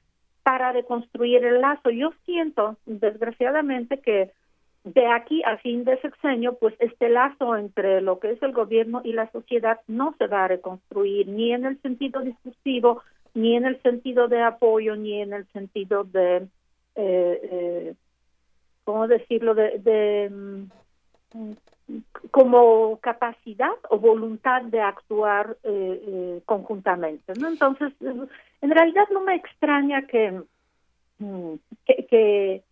para reconstruir el lazo. Yo siento, desgraciadamente, que de aquí a fin de sexenio, pues este lazo entre lo que es el gobierno y la sociedad no se va a reconstruir, ni en el sentido discursivo, ni en el sentido de apoyo, ni en el sentido de, eh, eh, ¿cómo decirlo?, de, de mm, como capacidad o voluntad de actuar eh, eh, conjuntamente. ¿no? Entonces, en realidad no me extraña que, mm, que, que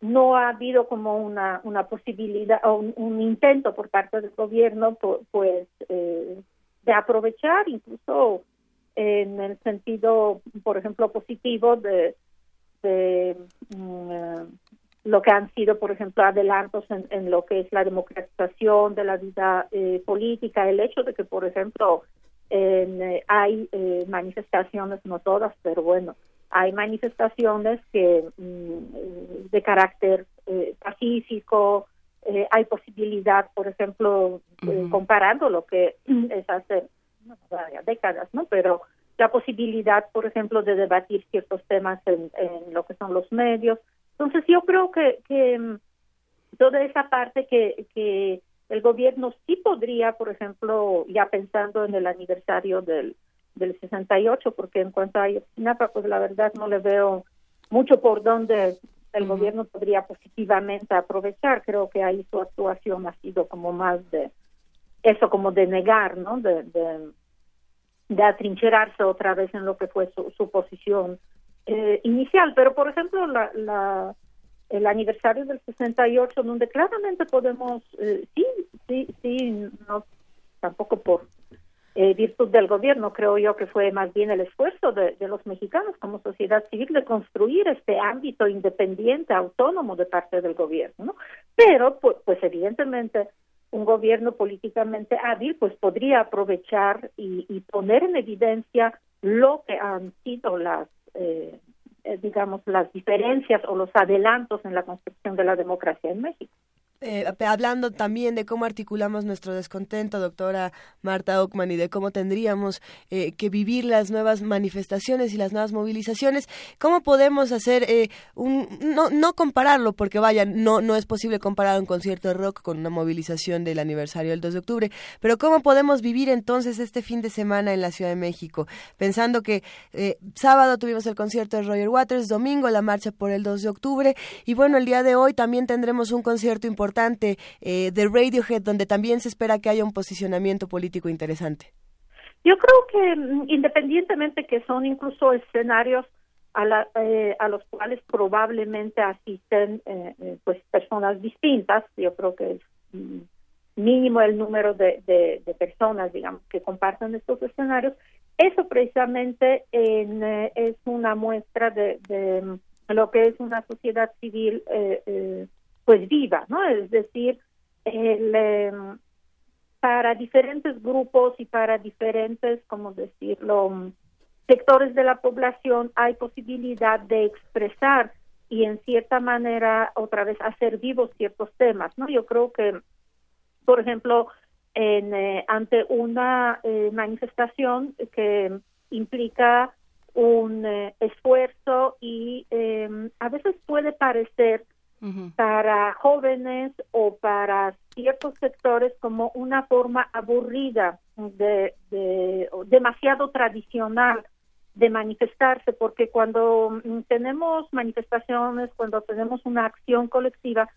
no ha habido como una, una posibilidad o un, intento por parte del gobierno pues eh, de aprovechar incluso en el sentido por ejemplo positivo de, de mm, lo que han sido por ejemplo adelantos en, en, lo que es la democratización de la vida eh, política el hecho de que por ejemplo eh, hay manifestaciones no todas pero bueno hay manifestaciones que mm, de carácter eh, pacífico, eh, hay posibilidad, por ejemplo, eh, comparando lo que <clears throat> es hace varias décadas, ¿no? Pero la posibilidad, por ejemplo, de debatir ciertos temas en, en lo que son los medios. Entonces, yo creo que, que mm, toda esa parte que, que el gobierno sí podría, por ejemplo, ya pensando en el aniversario del del 68, porque en cuanto a Ayotzinapa, pues la verdad no le veo mucho por donde el gobierno podría positivamente aprovechar. Creo que ahí su actuación ha sido como más de eso, como de negar, ¿no? De, de, atrincherarse otra vez en lo que fue su, posición eh, inicial. Pero, por ejemplo, la, la, el aniversario del 68, donde claramente podemos, eh, sí, sí, sí, no, tampoco por eh, virtud del gobierno, creo yo que fue más bien el esfuerzo de, los mexicanos como sociedad civil de construir este ámbito independiente, autónomo de parte del gobierno, ¿no? Pero, pues, pues evidentemente, un gobierno políticamente hábil, pues podría aprovechar y, y poner en evidencia lo que han sido las, eh, eh digamos, las diferencias o los adelantos en la construcción de la democracia en México. Eh, hablando también de cómo articulamos nuestro descontento, doctora Marta Ockman, y de cómo tendríamos eh, que vivir las nuevas manifestaciones y las nuevas movilizaciones, ¿cómo podemos hacer eh, un, no, no compararlo, porque vaya, no, no es posible comparar un concierto de rock con una movilización del aniversario del 2 de octubre, pero cómo podemos vivir entonces este fin de semana en la Ciudad de México, pensando que sábado tuvimos el concierto de Roger Waters, domingo la marcha por el 2 de octubre, y bueno, el día de hoy también tendremos un concierto importante importante eh, de Radiohead, donde también se espera que haya un posicionamiento político interesante? Yo creo que mm, independientemente que son incluso escenarios a, la, eh, a los cuales probablemente asisten eh, eh, pues personas distintas, yo creo que es mm, mínimo el número de, de, personas, digamos, que comparten estos escenarios, eso precisamente en, es una muestra de, de, mm, lo que es una sociedad civil eh, pues viva, ¿no? Es decir, el, em, para diferentes grupos y para diferentes, como decirlo, sectores de la población hay posibilidad de expresar y en cierta manera otra vez hacer vivos ciertos temas, ¿no? Yo creo que, por ejemplo, en, eh, ante una eh, manifestación que implica un eh, esfuerzo y em, a veces puede parecer para jóvenes o para ciertos sectores como una forma aburrida de, demasiado tradicional de manifestarse porque cuando tenemos manifestaciones cuando tenemos una acción colectiva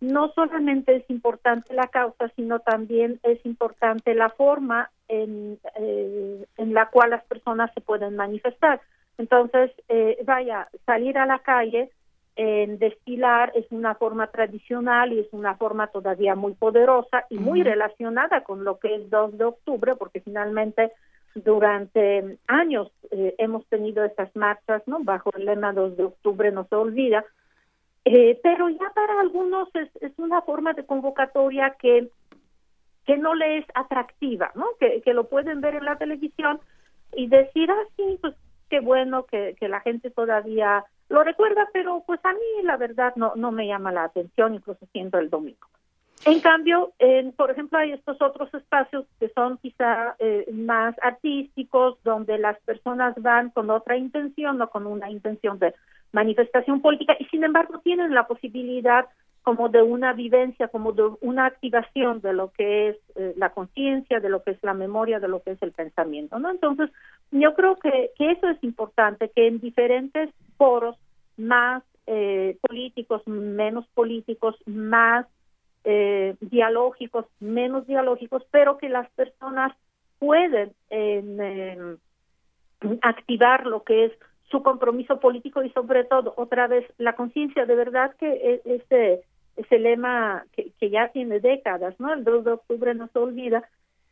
no solamente es importante la causa sino también es importante la forma en, eh, en la cual las personas se pueden manifestar. Entonces eh, vaya salir a la calle en destilar es una forma tradicional y es una forma todavía muy poderosa y muy relacionada con lo que es 2 de octubre, porque finalmente durante años eh, hemos tenido estas marchas, ¿no? Bajo el lema 2 de octubre no se olvida, eh, pero ya para algunos es, es una forma de convocatoria que que no le es atractiva, ¿no? Que, que lo pueden ver en la televisión y decir, ah, sí, pues qué bueno que, que la gente todavía lo recuerda, pero pues a mí la verdad no, no me llama la atención, incluso siendo el domingo. En cambio, por ejemplo, hay estos otros espacios que son quizá eh, más artísticos, donde las personas van con otra intención, no con una intención de manifestación política, y sin embargo tienen la posibilidad como de una vivencia, como de una activación de lo que es eh, la conciencia, de lo que es la memoria, de lo que es el pensamiento, ¿no? Entonces, yo creo que, que eso es importante, que en diferentes foros más eh, políticos, menos políticos, más eh, dialógicos, menos dialógicos, pero que las personas pueden em, activar lo que es su compromiso político y sobre todo, otra vez, la conciencia. De verdad que e, ese, ese lema que, ya tiene décadas, ¿no? El 2 de octubre no se olvida,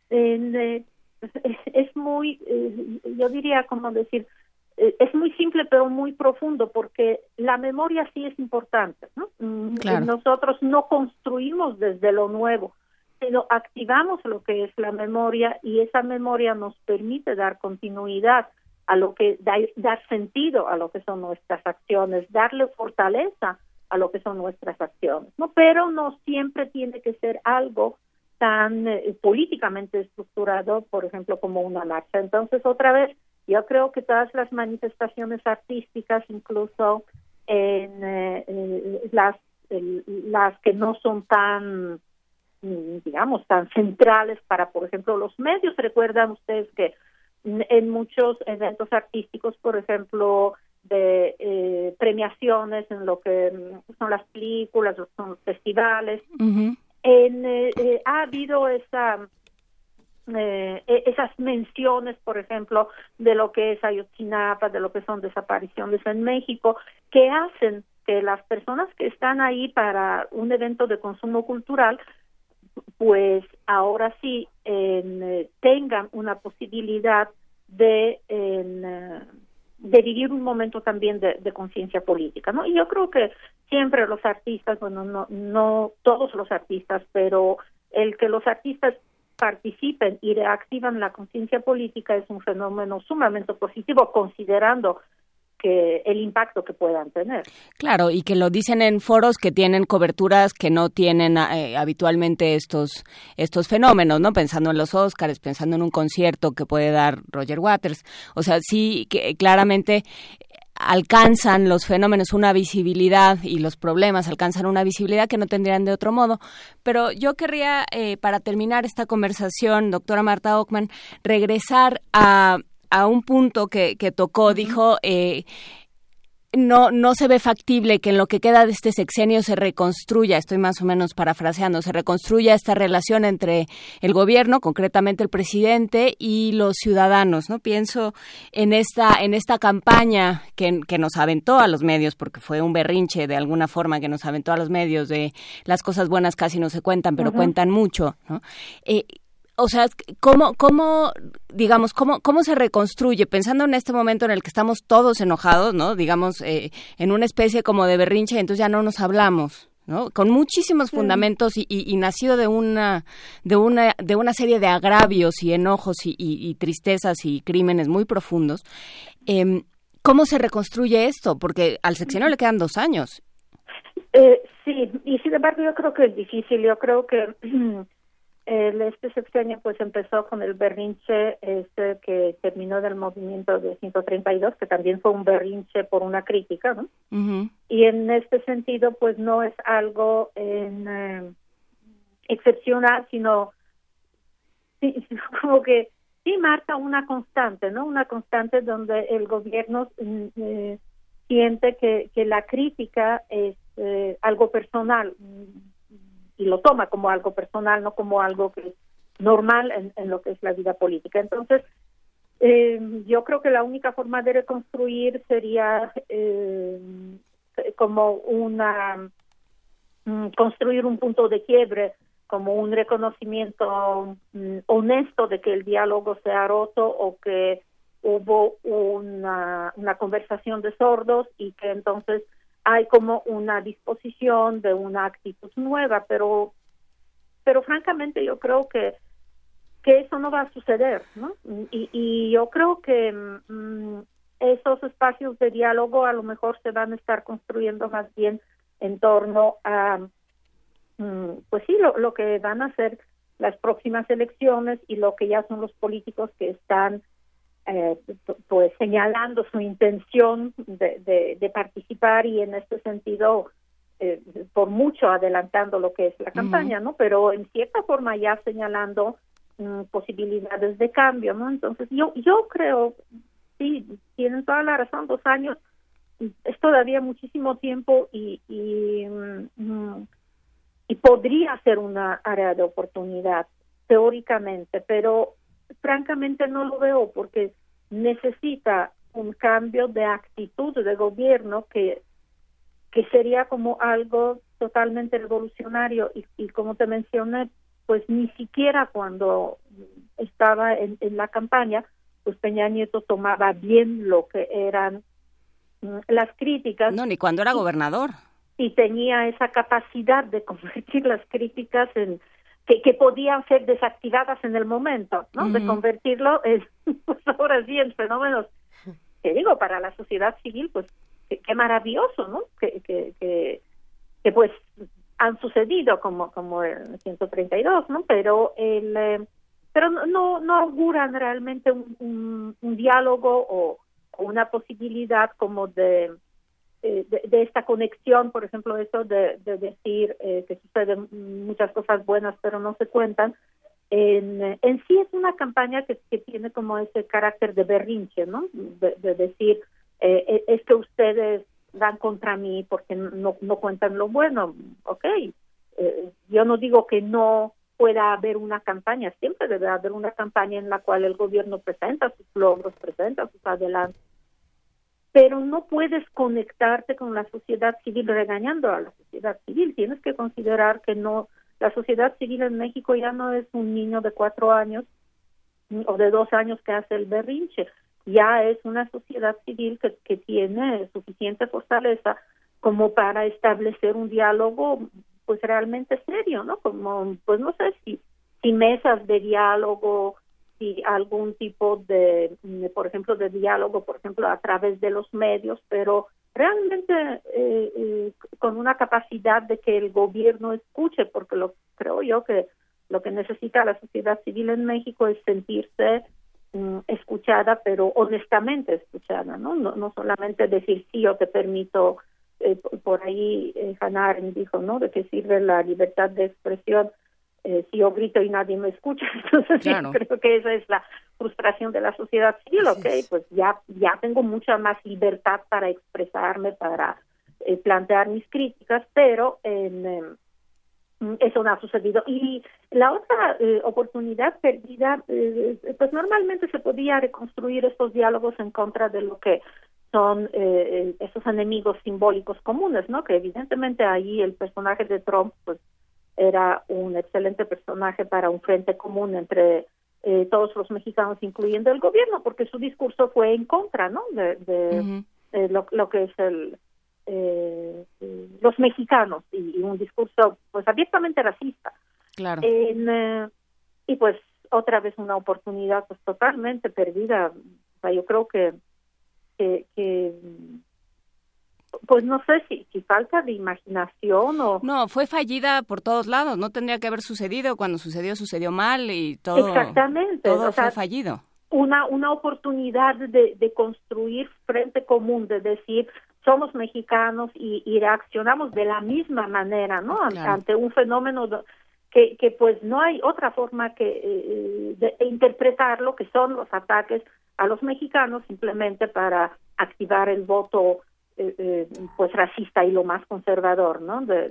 eh, <laughs> es, muy, eh, yo diría como decir, eh, es muy simple pero muy profundo porque la memoria sí es importante, ¿no? Mm, nosotros no construimos desde lo nuevo, sino activamos lo que es la memoria y esa memoria nos permite dar continuidad a lo que dar sentido a lo que son nuestras acciones, darle fortaleza a lo que son nuestras acciones, ¿no? Pero no siempre tiene que ser algo tan eh, políticamente estructurado, por ejemplo, como una marcha. Entonces, otra vez, yo creo que todas las manifestaciones artísticas, incluso en eh, las las que no son tan mm, digamos tan centrales para por ejemplo los medios. Recuerdan ustedes que en muchos eventos artísticos por ejemplo de eh, premiaciones en lo que son las películas son los festivales en, eh, ha habido esa eh, e-, esas menciones, por ejemplo, de lo que es Ayotzinapa, de lo que son desapariciones en México, que hacen que las personas que están ahí para un evento de consumo cultural, pues ahora sí eh, tengan una posibilidad de, eh, vivir un momento también de, de conciencia política, ¿no? Y yo creo que siempre los artistas, bueno, no, no todos los artistas, pero el que los artistas participen y reactivan la conciencia política es un fenómeno sumamente positivo, considerando que el impacto que puedan tener. Claro, y que lo dicen en foros que tienen coberturas que no tienen eh, habitualmente estos estos fenómenos, ¿no? Pensando en los Óscares, pensando en un concierto que puede dar Roger Waters. O sea, sí que claramente alcanzan los fenómenos una visibilidad y los problemas alcanzan una visibilidad que no tendrían de otro modo. Pero yo querría, eh, para terminar esta conversación, doctora Marta Ockman, regresar a, a un punto que, que tocó. Dijo, eh, no, no se ve factible que en lo que queda de este sexenio se reconstruya, estoy más o menos parafraseando, se reconstruya esta relación entre el gobierno, concretamente el presidente, y los ciudadanos, ¿no? Pienso en esta, en esta campaña que, que nos aventó a los medios, porque fue un berrinche de alguna forma que nos aventó a los medios de las cosas buenas casi no se cuentan, pero cuentan mucho, ¿no? Eh, o sea, ¿cómo, cómo digamos, cómo, cómo se reconstruye? Pensando en este momento en el que estamos todos enojados, ¿no? Digamos, eh, en una especie como de berrinche, entonces ya no nos hablamos. ¿no? con muchísimos fundamentos y, y, nacido de una de una de una serie de agravios y enojos y, y tristezas y crímenes muy profundos eh, cómo se reconstruye esto porque al seccionario le quedan dos años eh, sí y sin embargo yo creo que es difícil yo creo que <clears throat> El, este sexenio pues empezó con el berrinche este que terminó del movimiento de 132 que también fue un berrinche por una crítica ¿no? y en este sentido pues no es algo en, eh, excepcional <laughs> sino como que sí marca una constante no una constante donde el gobierno mm, eh, siente que, que la crítica es eh, algo personal y lo toma como algo personal, no como algo que es normal en, lo que es la vida política. Entonces, eh, yo creo que la única forma de reconstruir sería eh, como una mm, construir un punto de quiebre como un reconocimiento mm, honesto de que el diálogo se ha roto o que hubo una, una conversación de sordos y que entonces hay como una disposición de una actitud nueva, pero pero francamente yo creo que que eso no va a suceder, ¿no? Y, y yo creo que mm, esos espacios de diálogo a lo mejor se van a estar construyendo más bien en torno a mm, pues sí, lo, lo que van a ser las próximas elecciones y lo que ya son los políticos que están eh, pues señalando su intención de, de, participar y en este sentido eh, por mucho adelantando lo que es la campaña, ¿no? Pero en cierta forma ya señalando mm, posibilidades de cambio, ¿no? Entonces yo yo creo sí tienen toda la razón, dos años es todavía muchísimo tiempo y y, mm, y podría ser una área de oportunidad teóricamente, pero francamente no lo veo porque necesita un cambio de actitud de gobierno que, que sería como algo totalmente revolucionario y, y como te mencioné, pues ni siquiera cuando estaba en, en, la campaña, pues Peña Nieto tomaba bien lo que eran mm, las críticas. No, ni cuando era gobernador. Y tenía esa capacidad de <laughs> convertir las críticas en, que, que podían ser desactivadas en el momento, ¿no? De convertirlo en, <laughs> pues ahora sí, en fenómenos, que digo, para la sociedad civil, pues qué maravilloso, ¿no? Que, que, que, que, pues han sucedido como como en 132, ¿no? Pero el eh, pero no no auguran realmente un, un, diálogo o, una posibilidad como de eh, de, esta conexión, por ejemplo, eso de, decir eh, que suceden muchas cosas buenas pero no se cuentan, en, en sí es una campaña que, que tiene como ese carácter de berrinche, ¿no? De, decir, eh, e, es que ustedes dan contra mí porque no, no cuentan lo bueno, ok. yo no digo que no pueda haber una campaña, siempre debe haber una campaña en la cual el gobierno presenta sus logros, presenta sus adelantos, pero no puedes conectarte con la sociedad civil regañando a la sociedad civil. Tienes que considerar que no, la sociedad civil en México ya no es un niño de cuatro años o de dos años que hace el berrinche, ya es una sociedad civil que, que tiene suficiente fortaleza como para establecer un diálogo pues realmente serio, ¿no? Como, pues no sé si, si mesas de diálogo, si algún tipo de, por ejemplo, de diálogo, por ejemplo, a través de los medios, pero realmente eh, eh, con una capacidad de que el gobierno escuche, porque lo creo yo que lo que necesita la sociedad civil en México es sentirse mm, escuchada, pero honestamente escuchada, ¿no? ¿no? No solamente decir sí, yo te permito, eh, por ahí eh, Hannah dijo, ¿no? De qué sirve la libertad de expresión eh, si yo grito y nadie me escucha. <laughs> Entonces creo que esa es la frustración de la sociedad civil, ok, pues ya, ya tengo mucha más libertad para expresarme, para eh, plantear mis críticas, pero em, eso no ha sucedido. Y la otra eh, oportunidad perdida, pues normalmente se podía reconstruir estos diálogos en contra de lo que son esos enemigos simbólicos comunes, ¿no? Que evidentemente ahí el personaje de Trump, pues era un excelente personaje para un frente común entre eh, todos los mexicanos, incluyendo el gobierno, porque su discurso fue en contra, ¿no? De, lo, que es el eh, los mexicanos y, un discurso, pues, abiertamente racista. Claro. Eh, y pues otra vez una oportunidad, pues, totalmente perdida. O sea, yo creo que que pues no sé si, si falta de imaginación o... No, fue fallida por todos lados, no tendría que haber sucedido, cuando sucedió sucedió mal y todo... Exactamente. Todo fue fallido. Una, una oportunidad de, de construir frente común, de decir, somos mexicanos y, y reaccionamos de la misma manera, ¿no? Ante un fenómeno que, que pues no hay otra forma que eh, de, de interpretarlo, que son los ataques a los mexicanos simplemente para activar el voto eh, eh, pues racista y lo más conservador no de,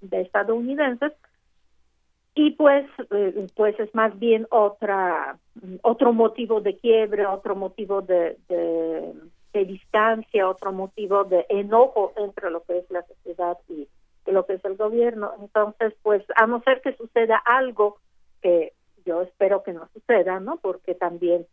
de, estadounidenses. Y pues eh, pues es más bien otra otro motivo de quiebre otro motivo de, de, distancia otro motivo de enojo entre lo que es la sociedad y, lo que es el gobierno. Entonces pues a no ser que suceda algo que yo espero que no suceda no porque también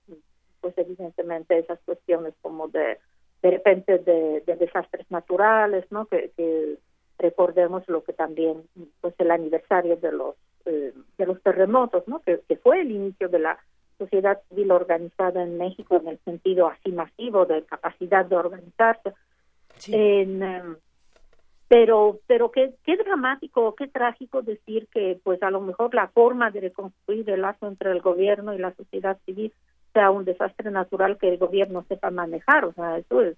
pues evidentemente esas cuestiones como de de repente de, desastres naturales, ¿no? Que, recordemos lo que también, pues el aniversario de los eh, de los terremotos, ¿no? Que, fue el inicio de la sociedad civil organizada en México en el sentido así masivo de capacidad de organizarse. En, em, pero pero qué, qué dramático, qué trágico decir que pues a lo mejor la forma de reconstruir el lazo entre el gobierno y la sociedad civil sea un desastre natural que el gobierno sepa manejar, o sea, eso es,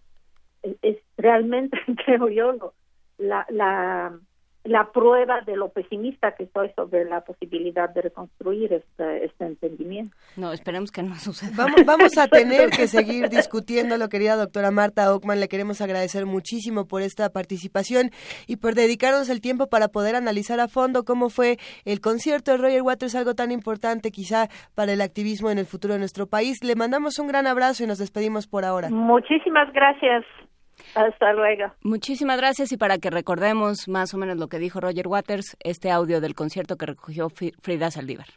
es, realmente, <laughs> creo yo, la, la la prueba de lo pesimista que estoy sobre la posibilidad de reconstruir este, este entendimiento. No, esperemos que no suceda. Vamos, vamos a <laughs> tener que seguir discutiéndolo, querida doctora Marta Ockman. Le queremos agradecer muchísimo por esta participación y por dedicarnos el tiempo para poder analizar a fondo cómo fue el concierto de Roger Waters, algo tan importante quizá para el activismo en el futuro de nuestro país. Le mandamos un gran abrazo y nos despedimos por ahora. Muchísimas gracias. Hasta luego. Muchísimas gracias y para que recordemos más o menos lo que dijo Roger Waters, este audio del concierto que recogió Frida Saldívar.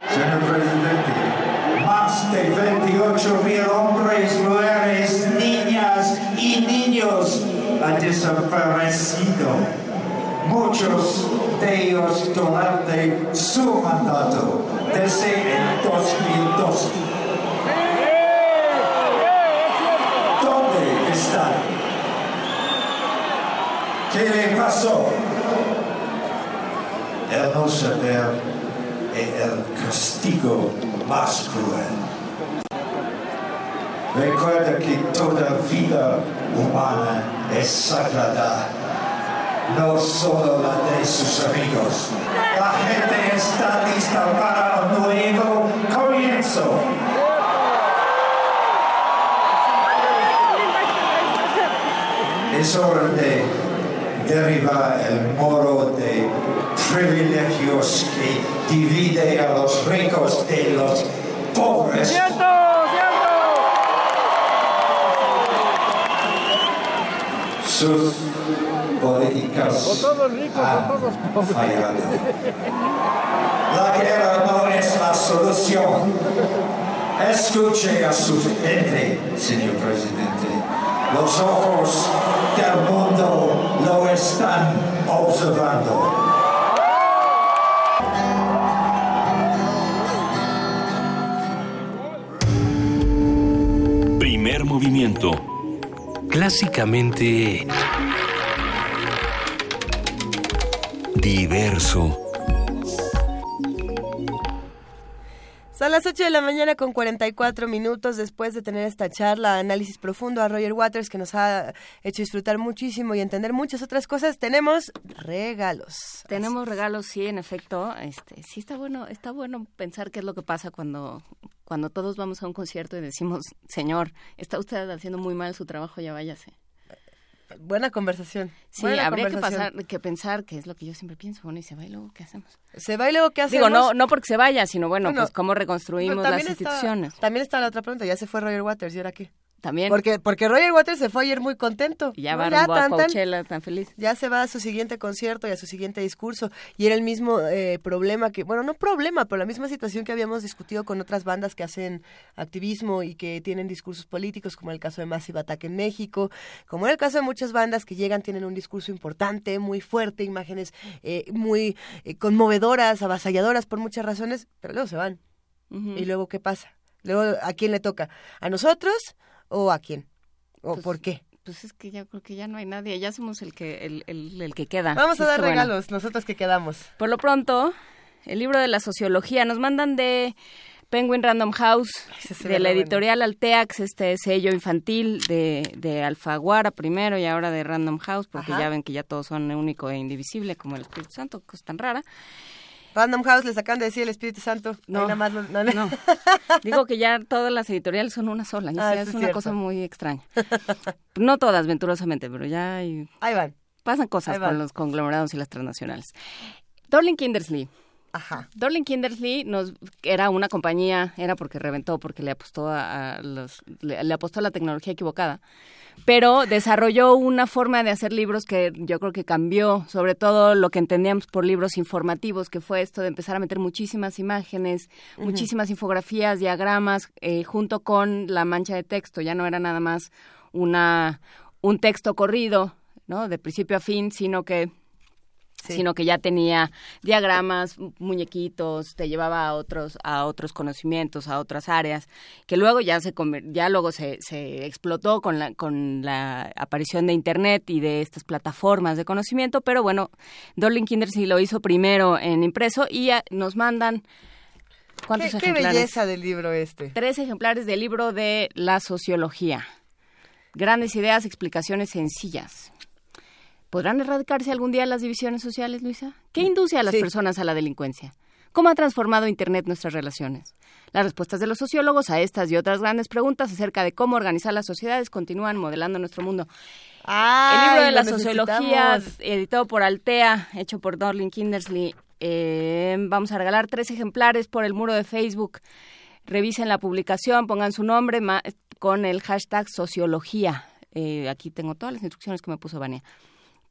Señor presidente, más de 28 mil hombres, mujeres, niñas y niños han desaparecido. Muchos de ellos durante su mandato desde el 2012. ¿Dónde están? ¿Qué le pasó? El no saber es el castigo más cruel. Recuerda que toda vida humana es sagrada, no solo la de sus amigos. La gente está lista para un nuevo comienzo. Es hora de derriba el muro de privilegios que divide a los ricos de los pobres. ¡Cierto! ¡Cierto! Sus políticas han fallado. La guerra no es la solución. Escuche a su gente, señor presidente. Los ojos del mundo lo están observando. Primer movimiento. Clásicamente diverso. Son las 8 de la mañana con 44 minutos después de tener esta charla, análisis profundo a Roger Waters que nos ha hecho disfrutar muchísimo y entender muchas otras cosas. Tenemos regalos. Tenemos regalos, sí, en efecto. Este, sí está bueno, está bueno pensar qué es lo que pasa cuando cuando todos vamos a un concierto y decimos, "Señor, está usted haciendo muy mal su trabajo, ya váyase." Buena conversación. Sí, habría que, pasar, que pensar, que es lo que yo siempre pienso, bueno, y se va y luego, ¿qué hacemos? Se va y luego, ¿qué hacemos? Digo, no, no porque se vaya, sino bueno, pues cómo reconstruimos las instituciones. también está la otra pregunta, ya se fue Roger Waters, ¿y ahora qué? También. Porque, porque Roger Waters se fue ayer muy contento. Y ya va a tan, tan feliz. Ya se va a su siguiente concierto y a su siguiente discurso. Y era el mismo eh, problema que, bueno, no problema, pero la misma situación que habíamos discutido con otras bandas que hacen activismo y que tienen discursos políticos, como el caso de Massive Attack en México, como en el caso de muchas bandas que llegan, tienen un discurso importante, muy fuerte, imágenes eh, muy eh, conmovedoras, avasalladoras por muchas razones, pero luego se van. ¿Y luego qué pasa? Luego, ¿a quién le toca? ¿A nosotros? O a quién? ¿O pues, por qué? Pues es que ya creo que ya no hay nadie, ya somos el que, el, el, que queda. Vamos a dar regalos, nosotros que quedamos. Por lo pronto, el libro de la sociología nos mandan de Penguin Random House, de la editorial Alteax, este sello infantil de, de Alfaguara primero y ahora de Random House, porque ya ven que ya todos son único e indivisible, como el Espíritu Santo, que es tan rara. Random House les acaban de decir el Espíritu Santo. No, nada más no, Digo que ya todas las editoriales son una sola. Ah, es, una cosa muy extraña. no todas, venturosamente, pero ya hay... Ahí van. Pasan cosas con los conglomerados y las transnacionales. Dorling Kindersley. Ajá. Dorling Kindersley nos, era una compañía, era porque reventó, porque le apostó a, los, le apostó a la tecnología equivocada pero desarrolló una forma de hacer libros que yo creo que cambió, sobre todo lo que entendíamos por libros informativos, que fue esto de empezar a meter muchísimas imágenes, muchísimas infografías, diagramas, eh, junto con la mancha de texto. Ya no era nada más una un texto corrido, ¿no? De principio a fin, sino que sino que ya tenía diagramas, muñequitos, te llevaba a otros a otros conocimientos, a otras áreas, que luego ya se ya luego se, se explotó con la con la aparición de internet y de estas plataformas de conocimiento, pero bueno, Dorling Kindersley lo hizo primero en impreso y nos mandan ¿Cuántos qué, ejemplares? Qué belleza del libro este. Tres ejemplares del libro de la sociología. Grandes ideas, explicaciones sencillas. ¿Podrán erradicarse algún día las divisiones sociales, Luisa? ¿Qué induce a las personas a la delincuencia? ¿Cómo ha transformado Internet nuestras relaciones? Las respuestas de los sociólogos a estas y otras grandes preguntas acerca de cómo organizar las sociedades continúan modelando nuestro mundo. el libro de la sociología, editado por Altea, hecho por Dorling Kindersley. Eh, vamos a regalar tres ejemplares por el muro de Facebook. Revisen la publicación, pongan su nombre con el hashtag sociología. Eh, aquí tengo todas las instrucciones que me puso Vania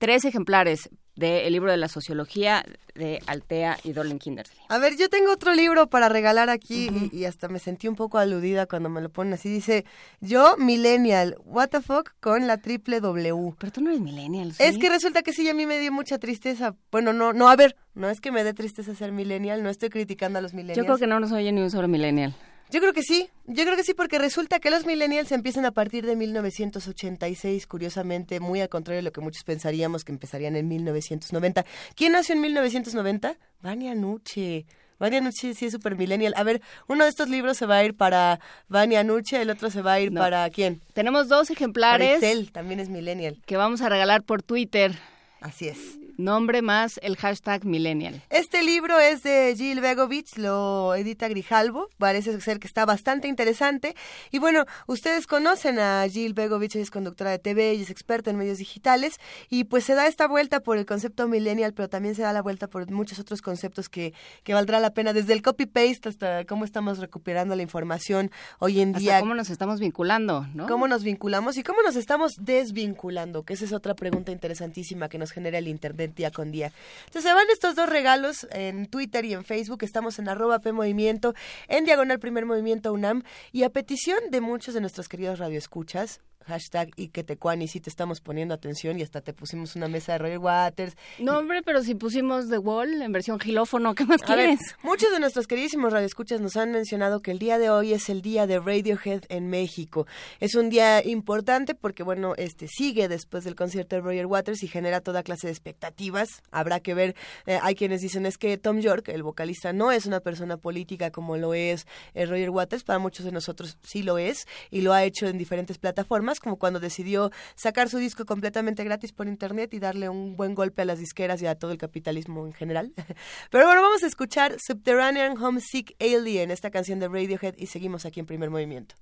tres ejemplares del libro de la sociología de Altea y Dorling Kindersley. A ver, yo tengo otro libro para regalar aquí y, hasta me sentí un poco aludida cuando me lo ponen así. Dice, yo, millennial, what the fuck, con la triple W. Pero tú no eres millennial, ¿sí? Es que resulta que sí, a mí me dio mucha tristeza. Bueno, no, no, a ver, no es que me dé tristeza ser millennial, no estoy criticando a los millennials. Yo creo que no nos oye ni un solo millennial. Yo creo que sí, yo creo que sí, porque resulta que los millennials empiezan a partir de 1986, curiosamente, muy al contrario de lo que muchos pensaríamos que empezarían en 1990. ¿Quién nació en 1990? Vania Nuche. Vania Nuche sí es super millennial. A ver, uno de estos libros se va a ir para Vania Nuche, el otro se va a ir para quién? Tenemos dos ejemplares. Para también es millennial. Que vamos a regalar por Twitter. Así es. Nombre más el hashtag millennial. Este libro es de Jill Begovich, lo edita Grijalvo, parece ser que está bastante interesante. Y bueno, ustedes conocen a Jill Begovich, es conductora de TV y es experta en medios digitales. Y pues se da esta vuelta por el concepto millennial, pero también se da la vuelta por muchos otros conceptos que, que valdrá la pena, desde el copy-paste hasta cómo estamos recuperando la información hoy en día. cómo nos estamos vinculando, ¿no? Cómo nos vinculamos y cómo nos estamos desvinculando, que esa es otra pregunta interesantísima que nos genera el Internet día con día. Entonces se van estos dos regalos en Twitter y en Facebook. Estamos en arroba P Movimiento, en Diagonal Primer Movimiento UNAM. Y a petición de muchos de nuestros queridos radioescuchas, hashtag y que te y sí te estamos poniendo atención y hasta te pusimos una mesa de Roger Waters. No, hombre, pero si pusimos The Wall en versión gilófono, ¿qué más quieres? muchos de nuestros queridísimos radioescuchas nos han mencionado que el día de hoy es el día de Radiohead en México. Es un día importante porque, bueno, este sigue después del concierto de Roger Waters y genera toda clase de expectativas. Habrá que ver, eh, hay quienes dicen es que Tom York, el vocalista, no es una persona política como lo es eh, Roger Waters. Para muchos de nosotros sí lo es y lo ha hecho en diferentes plataformas como cuando decidió sacar su disco completamente gratis por internet y darle un buen golpe a las disqueras y a todo el capitalismo en general. <laughs> Pero bueno, vamos a escuchar Subterranean Homesick Alien, esta canción de Radiohead, y seguimos aquí en primer movimiento.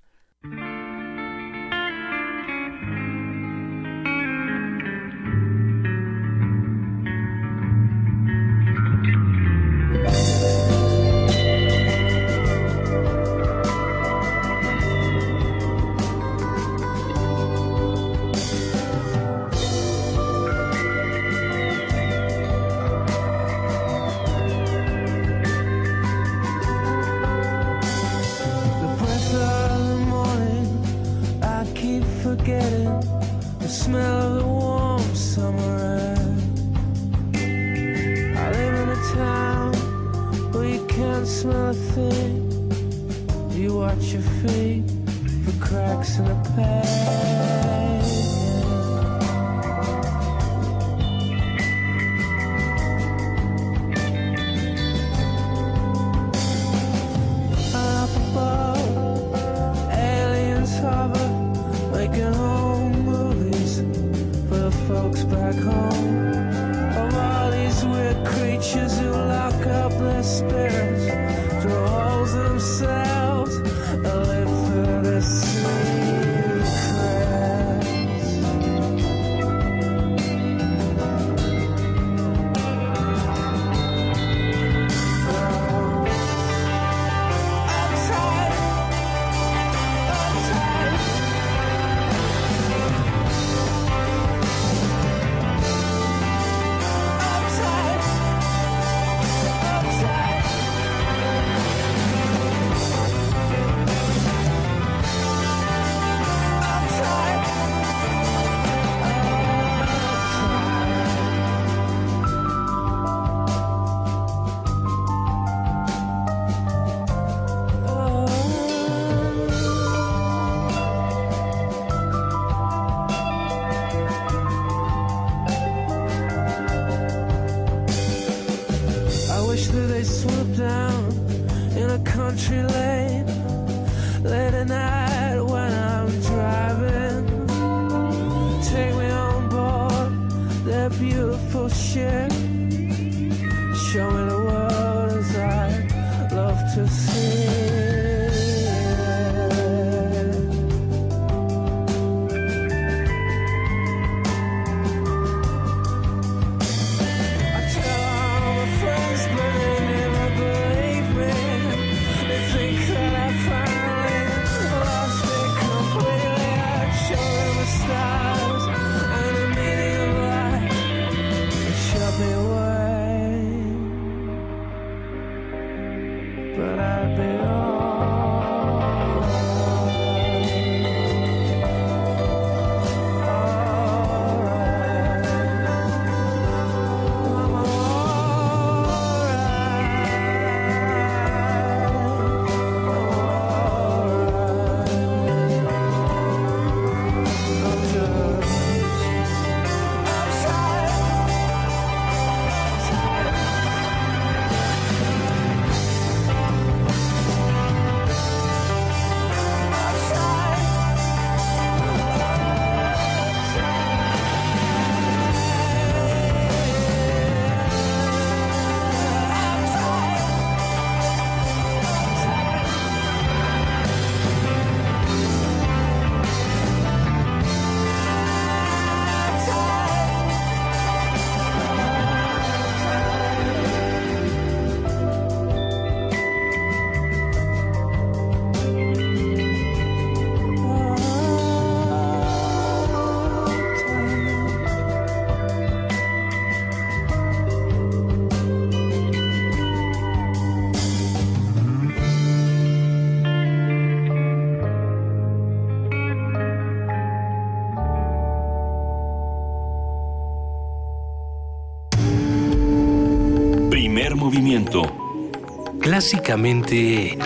Clásicamente...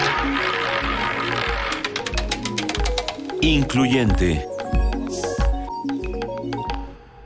Incluyente.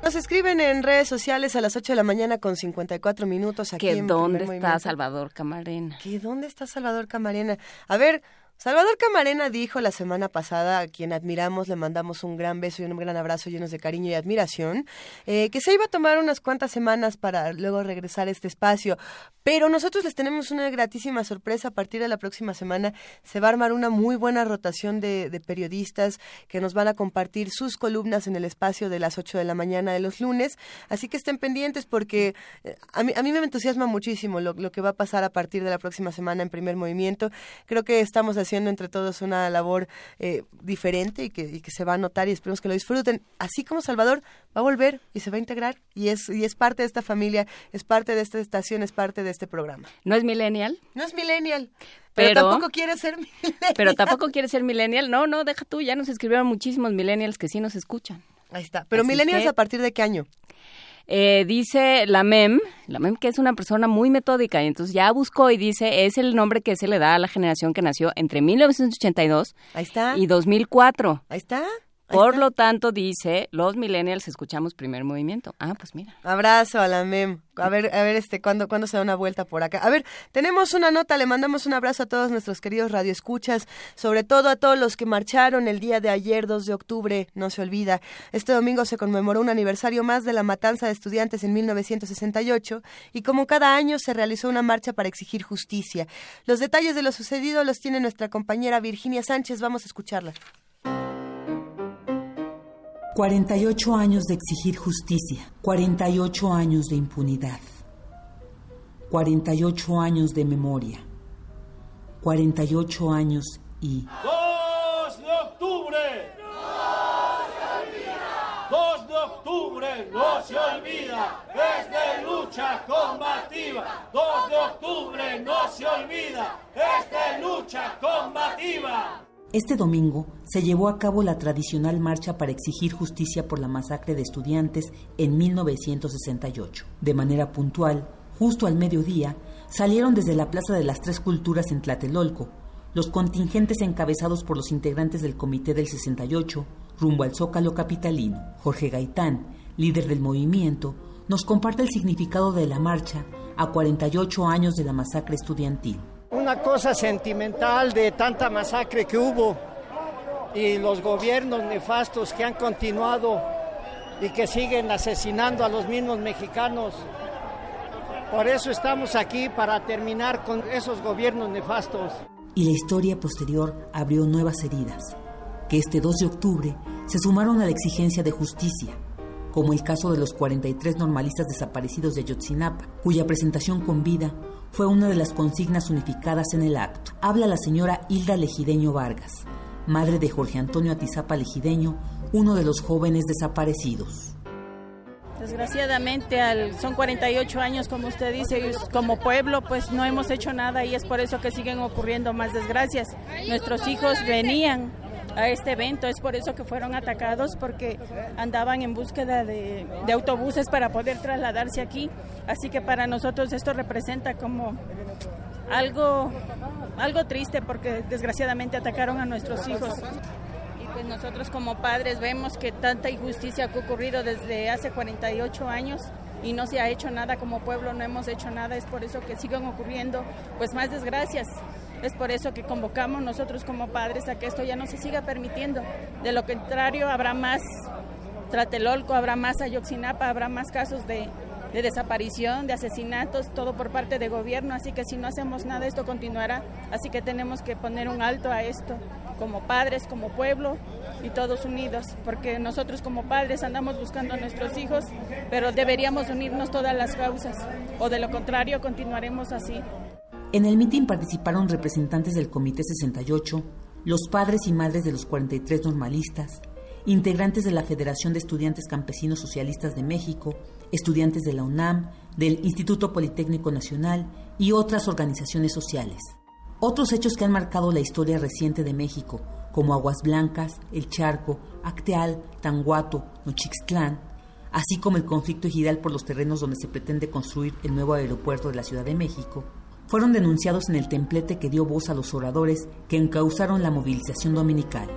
Nos escriben en redes sociales a las 8 de la mañana con 54 minutos aquí ¿Que en dónde está Movimiento. Salvador Camarena? ¿Que dónde está Salvador Camarena? A ver, Salvador Camarena dijo la semana pasada, a quien admiramos, le mandamos un gran beso y un gran abrazo llenos de cariño y admiración, eh, que se iba a tomar unas cuantas semanas para luego regresar a este espacio. Pero nosotros les tenemos una gratísima sorpresa. A partir de la próxima semana se va a armar una muy buena rotación de, periodistas que nos van a compartir sus columnas en el espacio de las 8 de la mañana de los lunes. Así que estén pendientes porque eh, a mí, a mí me entusiasma muchísimo lo, lo que va a pasar a partir de la próxima semana en primer movimiento. Creo que estamos haciendo entre todos una labor eh, diferente y que, y que se va a notar y esperemos que lo disfruten. Así como Salvador va a volver y se va a integrar y es, y es parte de esta familia, es parte de esta estación, es parte de este programa. ¿No es millennial? No es millennial. Pero, Pero- tampoco quiere ser millennial. Pero tampoco <laughs> quiere ser millennial. No, no, deja tú. Ya nos escribieron muchísimos millennials que sí nos escuchan. Ahí está. Pero Así millennials que- a partir de qué año? Eh, dice la MEM, la MEM que es una persona muy metódica, y entonces ya buscó y dice, es el nombre que se le da a la generación que nació entre 1982 Ahí está. y 2004. Ahí está. Por lo tanto, dice, los millennials escuchamos primer movimiento. Ah, pues mira. Abrazo a la MEM. A ver, a ver, este, ¿cuándo, ¿cuándo se da una vuelta por acá? A ver, tenemos una nota, le mandamos un abrazo a todos nuestros queridos radioescuchas, sobre todo a todos los que marcharon el día de ayer, 2 de octubre, no se olvida. Este domingo se conmemoró un aniversario más de la matanza de estudiantes en 1968 y como cada año se realizó una marcha para exigir justicia. Los detalles de lo sucedido los tiene nuestra compañera Virginia Sánchez, vamos a escucharla. 48 años de exigir justicia, 48 años de impunidad, 48 años de memoria, 48 años y 2 de octubre. No se olvida. 2 de octubre no se olvida. Es de lucha combativa. 2 de octubre no se olvida. Es de lucha combativa. Este domingo se llevó a cabo la tradicional marcha para exigir justicia por la masacre de estudiantes en 1968. De manera puntual, justo al mediodía, salieron desde la Plaza de las Tres Culturas en Tlatelolco los contingentes encabezados por los integrantes del Comité del 68 rumbo al Zócalo Capitalino. Jorge Gaitán, líder del movimiento, nos comparte el significado de la marcha a 48 años de la masacre estudiantil. Una cosa sentimental de tanta masacre que hubo y los gobiernos nefastos que han continuado y que siguen asesinando a los mismos mexicanos. Por eso estamos aquí para terminar con esos gobiernos nefastos. Y la historia posterior abrió nuevas heridas, que este 2 de octubre se sumaron a la exigencia de justicia, como el caso de los 43 normalistas desaparecidos de Ayotzinapa, cuya presentación con vida fue una de las consignas unificadas en el acto. Habla la señora Hilda Legideño Vargas, madre de Jorge Antonio Atizapa Legideño, uno de los jóvenes desaparecidos. Desgraciadamente al, son 48 años, como usted dice, como pueblo pues no hemos hecho nada y es por eso que siguen ocurriendo más desgracias. Nuestros hijos venían a este evento, es por eso que fueron atacados porque andaban en búsqueda de, autobuses para poder trasladarse aquí. Así que para nosotros esto representa como algo, algo triste porque desgraciadamente atacaron a nuestros hijos. Y pues nosotros como padres vemos que tanta injusticia ha ocurrido desde hace 48 años y no se ha hecho nada como pueblo, no hemos hecho nada, es por eso que siguen ocurriendo pues más desgracias. Es por eso que convocamos nosotros como padres a que esto ya no se siga permitiendo. De lo contrario, habrá más Tlatelolco, habrá más Ayoxinapa, habrá más casos de, de desaparición, de asesinatos, todo por parte de gobierno. Así que si no hacemos nada, esto continuará. Así que tenemos que poner un alto a esto, como padres, como pueblo y todos unidos, porque nosotros como padres andamos buscando a nuestros hijos, pero deberíamos unirnos todas las causas, o de lo contrario continuaremos así. En el mitin participaron representantes del Comité 68, los padres y madres de los 43 normalistas, integrantes de la Federación de Estudiantes Campesinos Socialistas de México, estudiantes de la UNAM, del Instituto Politécnico Nacional y otras organizaciones sociales. Otros hechos que han marcado la historia reciente de México, como Aguas Blancas, El Charco, Acteal, Tanguato, Nochixtlán, así como el conflicto ejidal por los terrenos donde se pretende construir el nuevo aeropuerto de la Ciudad de México, fueron denunciados en el templete que dio voz a los oradores que encauzaron la movilización dominical.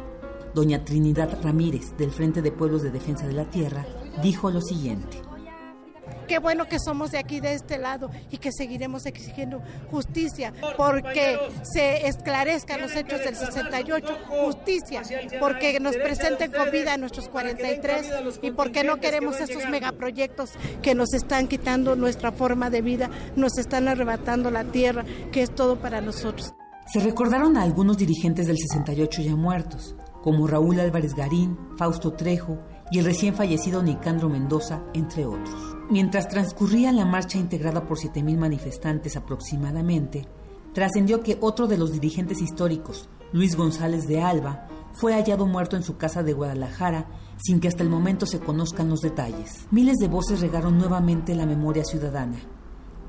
Doña Trinidad Ramírez, del Frente de Pueblos de Defensa de la Tierra, dijo lo siguiente. Qué bueno que somos de aquí, de este lado, y que seguiremos exigiendo justicia, porque se esclarezcan los hechos del 68, justicia, porque nos presenten con vida a nuestros 43 y porque no queremos estos megaproyectos que nos están quitando nuestra forma de vida, nos están arrebatando la tierra, que es todo para nosotros. Se recordaron a algunos dirigentes del 68 ya muertos, como Raúl Álvarez Garín, Fausto Trejo y el recién fallecido Nicandro Mendoza, entre otros. Mientras transcurría la marcha integrada por 7.000 manifestantes aproximadamente, trascendió que otro de los dirigentes históricos, Luis González de Alba, fue hallado muerto en su casa de Guadalajara sin que hasta el momento se conozcan los detalles. Miles de voces regaron nuevamente la memoria ciudadana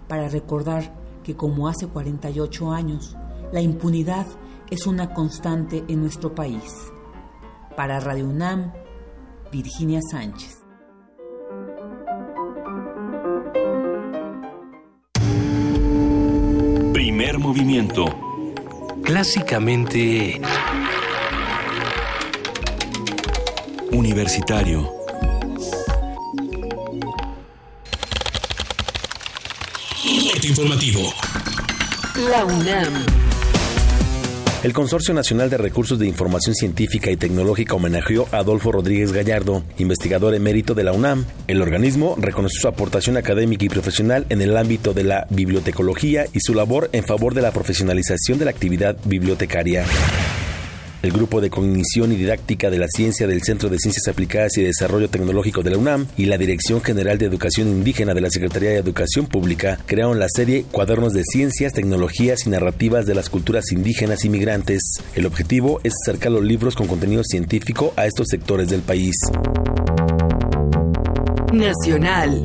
para recordar que como hace 48 años, la impunidad es una constante en nuestro país. Para Radio UNAM, Virginia Sánchez. Primer movimiento. Clásicamente... Universitario. Corte informativo. La UNAM. El Consorcio Nacional de Recursos de Información Científica y Tecnológica homenajeó a Adolfo Rodríguez Gallardo, investigador emérito de la UNAM. El organismo reconoció su aportación académica y profesional en el ámbito de la bibliotecología y su labor en favor de la profesionalización de la actividad bibliotecaria. El Grupo de Cognición y Didáctica de la Ciencia del Centro de Ciencias Aplicadas y Desarrollo Tecnológico de la UNAM y la Dirección General de Educación Indígena de la Secretaría de Educación Pública crearon la serie Cuadernos de Ciencias, Tecnologías y Narrativas de las Culturas Indígenas y Migrantes. El objetivo es acercar los libros con contenido científico a estos sectores del país. Nacional.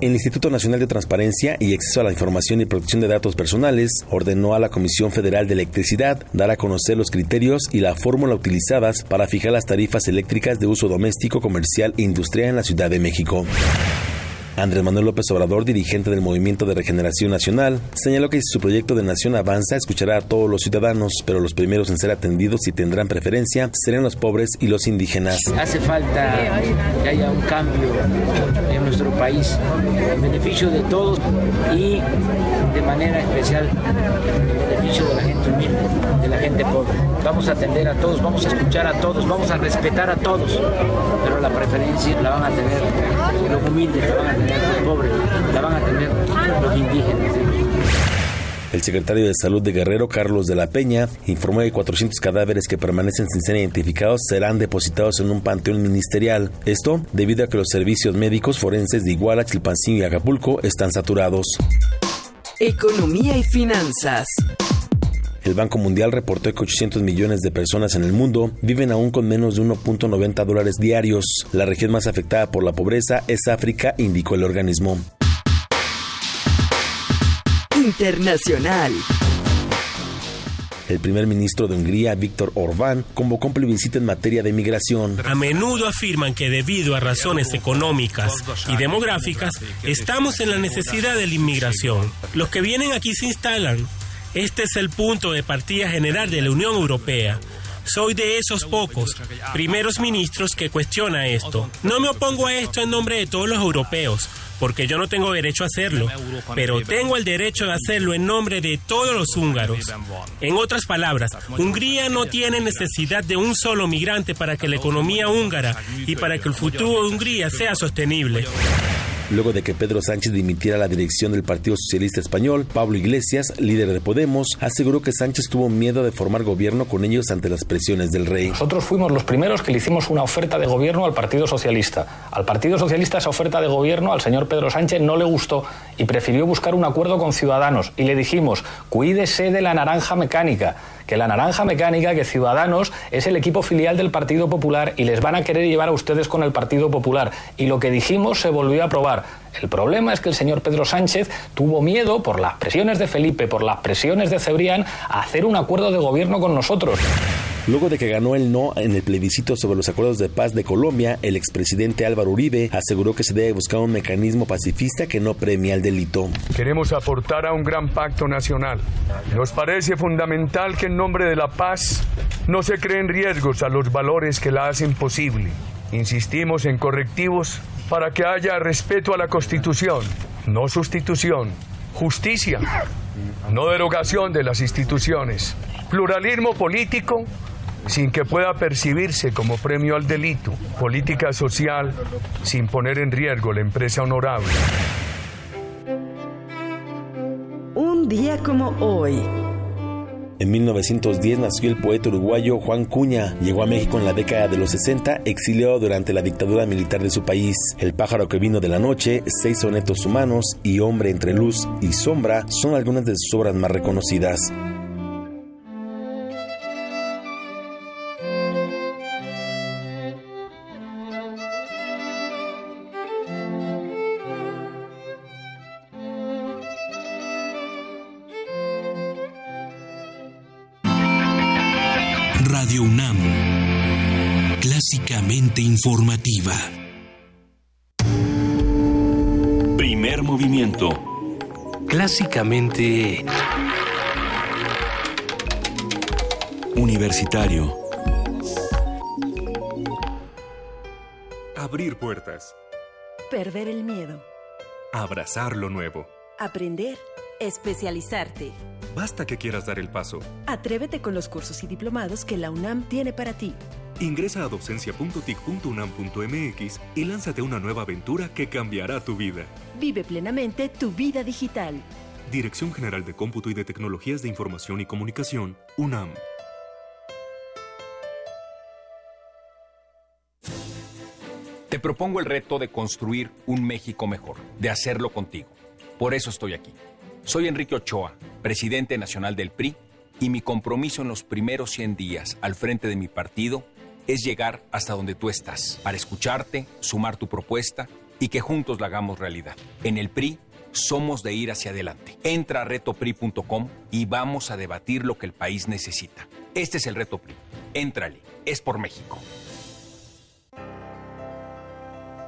El Instituto Nacional de Transparencia y Acceso a la Información y Protección de Datos Personales ordenó a la Comisión Federal de Electricidad dar a conocer los criterios y la fórmula utilizadas para fijar las tarifas eléctricas de uso doméstico, comercial e industrial en la Ciudad de México. Andrés Manuel López Obrador, dirigente del Movimiento de Regeneración Nacional, señaló que si su proyecto de nación avanza, escuchará a todos los ciudadanos, pero los primeros en ser atendidos y tendrán preferencia serán los pobres y los indígenas. Hace falta que haya un cambio en nuestro país en beneficio de todos y de manera especial en beneficio de la gente humilde, de la gente pobre. Vamos a atender a todos, vamos a escuchar a todos, vamos a respetar a todos, pero la preferencia la van a tener los humildes, la van a tener los pobres, la van a tener los indígenas. El secretario de Salud de Guerrero, Carlos de la Peña, informó que 400 cadáveres que permanecen sin ser identificados serán depositados en un panteón ministerial. Esto debido a que los servicios médicos forenses de Iguala, Chilpancingo y Acapulco están saturados. Economía y finanzas. El Banco Mundial reportó que 800 millones de personas en el mundo viven aún con menos de 1.90 dólares diarios. La región más afectada por la pobreza es África, indicó el organismo. Internacional. El primer ministro de Hungría, Víctor Orbán, convocó un plebiscito en materia de migración. A menudo afirman que debido a razones económicas y demográficas, estamos en la necesidad de la inmigración. Los que vienen aquí se instalan. Este es el punto de partida general de la Unión Europea. Soy de esos pocos primeros ministros que cuestiona esto. No me opongo a esto en nombre de todos los europeos, porque yo no tengo derecho a hacerlo, pero tengo el derecho de hacerlo en nombre de todos los húngaros. En otras palabras, Hungría no tiene necesidad de un solo migrante para que la economía húngara y para que el futuro de Hungría sea sostenible. Luego de que Pedro Sánchez dimitiera la dirección del Partido Socialista Español, Pablo Iglesias, líder de Podemos, aseguró que Sánchez tuvo miedo de formar gobierno con ellos ante las presiones del rey. Nosotros fuimos los primeros que le hicimos una oferta de gobierno al Partido Socialista. Al Partido Socialista esa oferta de gobierno al señor Pedro Sánchez no le gustó y prefirió buscar un acuerdo con Ciudadanos. Y le dijimos, cuídese de la naranja mecánica que la naranja mecánica, que Ciudadanos es el equipo filial del Partido Popular y les van a querer llevar a ustedes con el Partido Popular. Y lo que dijimos se volvió a aprobar. El problema es que el señor Pedro Sánchez tuvo miedo, por las presiones de Felipe, por las presiones de Cebrián, a hacer un acuerdo de gobierno con nosotros. Luego de que ganó el no en el plebiscito sobre los acuerdos de paz de Colombia, el expresidente Álvaro Uribe aseguró que se debe buscar un mecanismo pacifista que no premia el delito. Queremos aportar a un gran pacto nacional. Nos parece fundamental que en nombre de la paz no se creen riesgos a los valores que la hacen posible. Insistimos en correctivos para que haya respeto a la Constitución, no sustitución, justicia, no derogación de las instituciones, pluralismo político sin que pueda percibirse como premio al delito, política social sin poner en riesgo la empresa honorable. Un día como hoy. En 1910 nació el poeta uruguayo Juan Cuña. Llegó a México en la década de los 60, exiliado durante la dictadura militar de su país. El pájaro que vino de la noche, seis sonetos humanos y Hombre entre luz y sombra son algunas de sus obras más reconocidas. Radio UNAM. Clásicamente informativa. Primer movimiento. Clásicamente... Universitario. Abrir puertas. Perder el miedo. Abrazar lo nuevo. Aprender. Especializarte. Basta que quieras dar el paso. Atrévete con los cursos y diplomados que la UNAM tiene para ti. Ingresa a docencia.tic.unam.mx y lánzate a una nueva aventura que cambiará tu vida. Vive plenamente tu vida digital. Dirección General de Cómputo y de Tecnologías de Información y Comunicación, UNAM. Te propongo el reto de construir un México mejor, de hacerlo contigo. Por eso estoy aquí. Soy Enrique Ochoa, presidente nacional del PRI, y mi compromiso en los primeros 100 días al frente de mi partido es llegar hasta donde tú estás, para escucharte, sumar tu propuesta y que juntos la hagamos realidad. En el PRI somos de ir hacia adelante. Entra a retopri.com y vamos a debatir lo que el país necesita. Este es el reto PRI. Éntrale, es por México.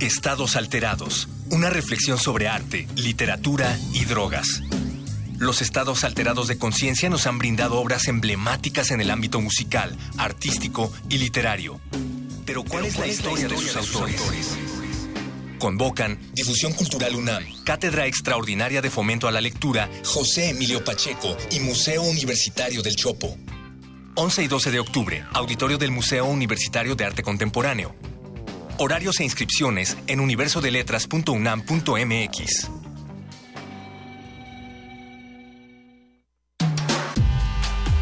Estados alterados. Una reflexión sobre arte, literatura y drogas. Los estados alterados de conciencia nos han brindado obras emblemáticas en el ámbito musical, artístico y literario. Pero ¿cuál, es, la historia, de sus autores? Convocan Difusión Cultural UNAM, Cátedra Extraordinaria de Fomento a la Lectura, José Emilio Pacheco y Museo Universitario del Chopo. 11 y 12 de octubre, Auditorio del Museo Universitario de Arte Contemporáneo. Horarios e inscripciones en universodeletras.unam.mx.